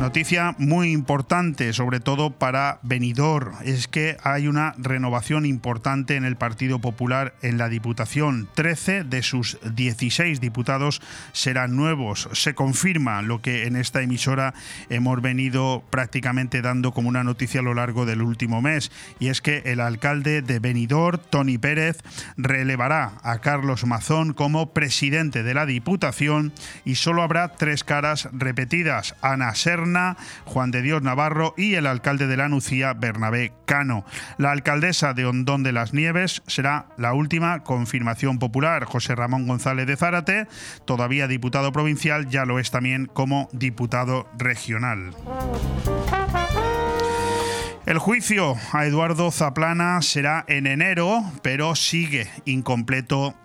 Noticia muy importante, sobre todo para Benidorm, es que hay una renovación importante en el Partido Popular en la Diputación. 13 de sus 16 diputados serán nuevos. Se confirma lo que en esta emisora hemos venido prácticamente dando como una noticia a lo largo del último mes, y es que el alcalde de Benidorm, Tony Pérez, relevará a Carlos Mazón como presidente de la Diputación y solo habrá tres caras repetidas, Ana Serna, Juan de Dios Navarro y el alcalde de la Nucía, Bernabé Cano. La alcaldesa de Hondón de las Nieves será la última confirmación popular. José Ramón González de Zárate, todavía diputado provincial, ya lo es también como diputado regional. El juicio a Eduardo Zaplana será en enero, pero sigue incompleto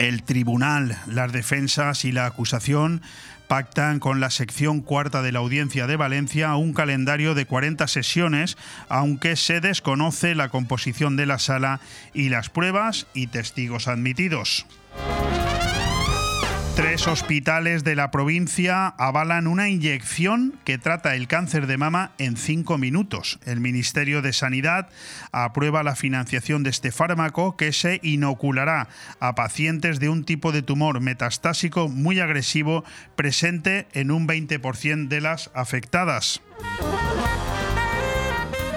el tribunal. Las defensas y la acusación pactan con la sección cuarta de la Audiencia de Valencia un calendario de 40 sesiones, aunque se desconoce la composición de la sala y las pruebas y testigos admitidos. Tres hospitales de la provincia avalan una inyección que trata el cáncer de mama en cinco minutos. El Ministerio de Sanidad aprueba la financiación de este fármaco que se inoculará a pacientes de un tipo de tumor metastásico muy agresivo presente en un 20% de las afectadas.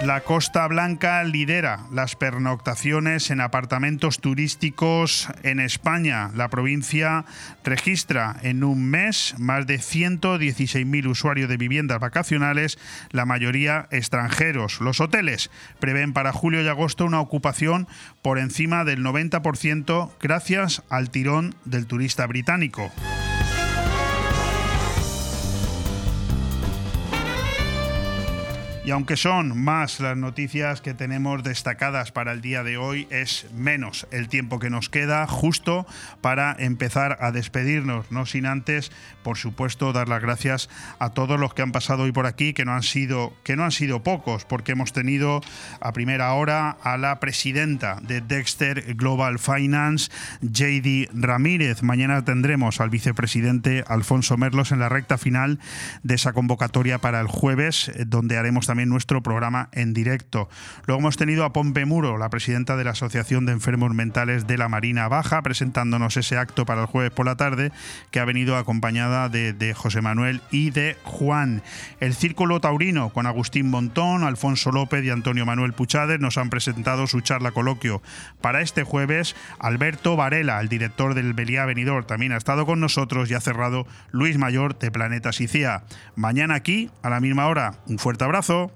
La Costa Blanca lidera las pernoctaciones en apartamentos turísticos en España. La provincia registra en un mes más de 116.000 usuarios de viviendas vacacionales, la mayoría extranjeros. Los hoteles prevén para julio y agosto una ocupación por encima del 90% gracias al tirón del turista británico. Y aunque son más las noticias que tenemos destacadas para el día de hoy, es menos el tiempo que nos queda justo para empezar a despedirnos, no sin antes, por supuesto, dar las gracias a todos los que han pasado hoy por aquí, que no han sido, que no han sido pocos, porque hemos tenido a primera hora a la presidenta de Dexter Global Finance, JD Ramírez. Mañana tendremos al vicepresidente Alfonso Merlos en la recta final de esa convocatoria para el jueves, donde haremos también nuestro programa en directo. Luego hemos tenido a Pompe Muro, la presidenta de la Asociación de Enfermos Mentales de la Marina Baja, presentándonos ese acto para el jueves por la tarde, que ha venido acompañada de, José Manuel y de Juan. El Círculo Taurino, con Agustín Montón, Alfonso López y Antonio Manuel Puchades, nos han presentado su charla coloquio. Para este jueves, Alberto Varela, el director del Beliá Venidor, también ha estado con nosotros y ha cerrado Luis Mayor de Planeta Sicía. Mañana aquí, a la misma hora. Un fuerte abrazo.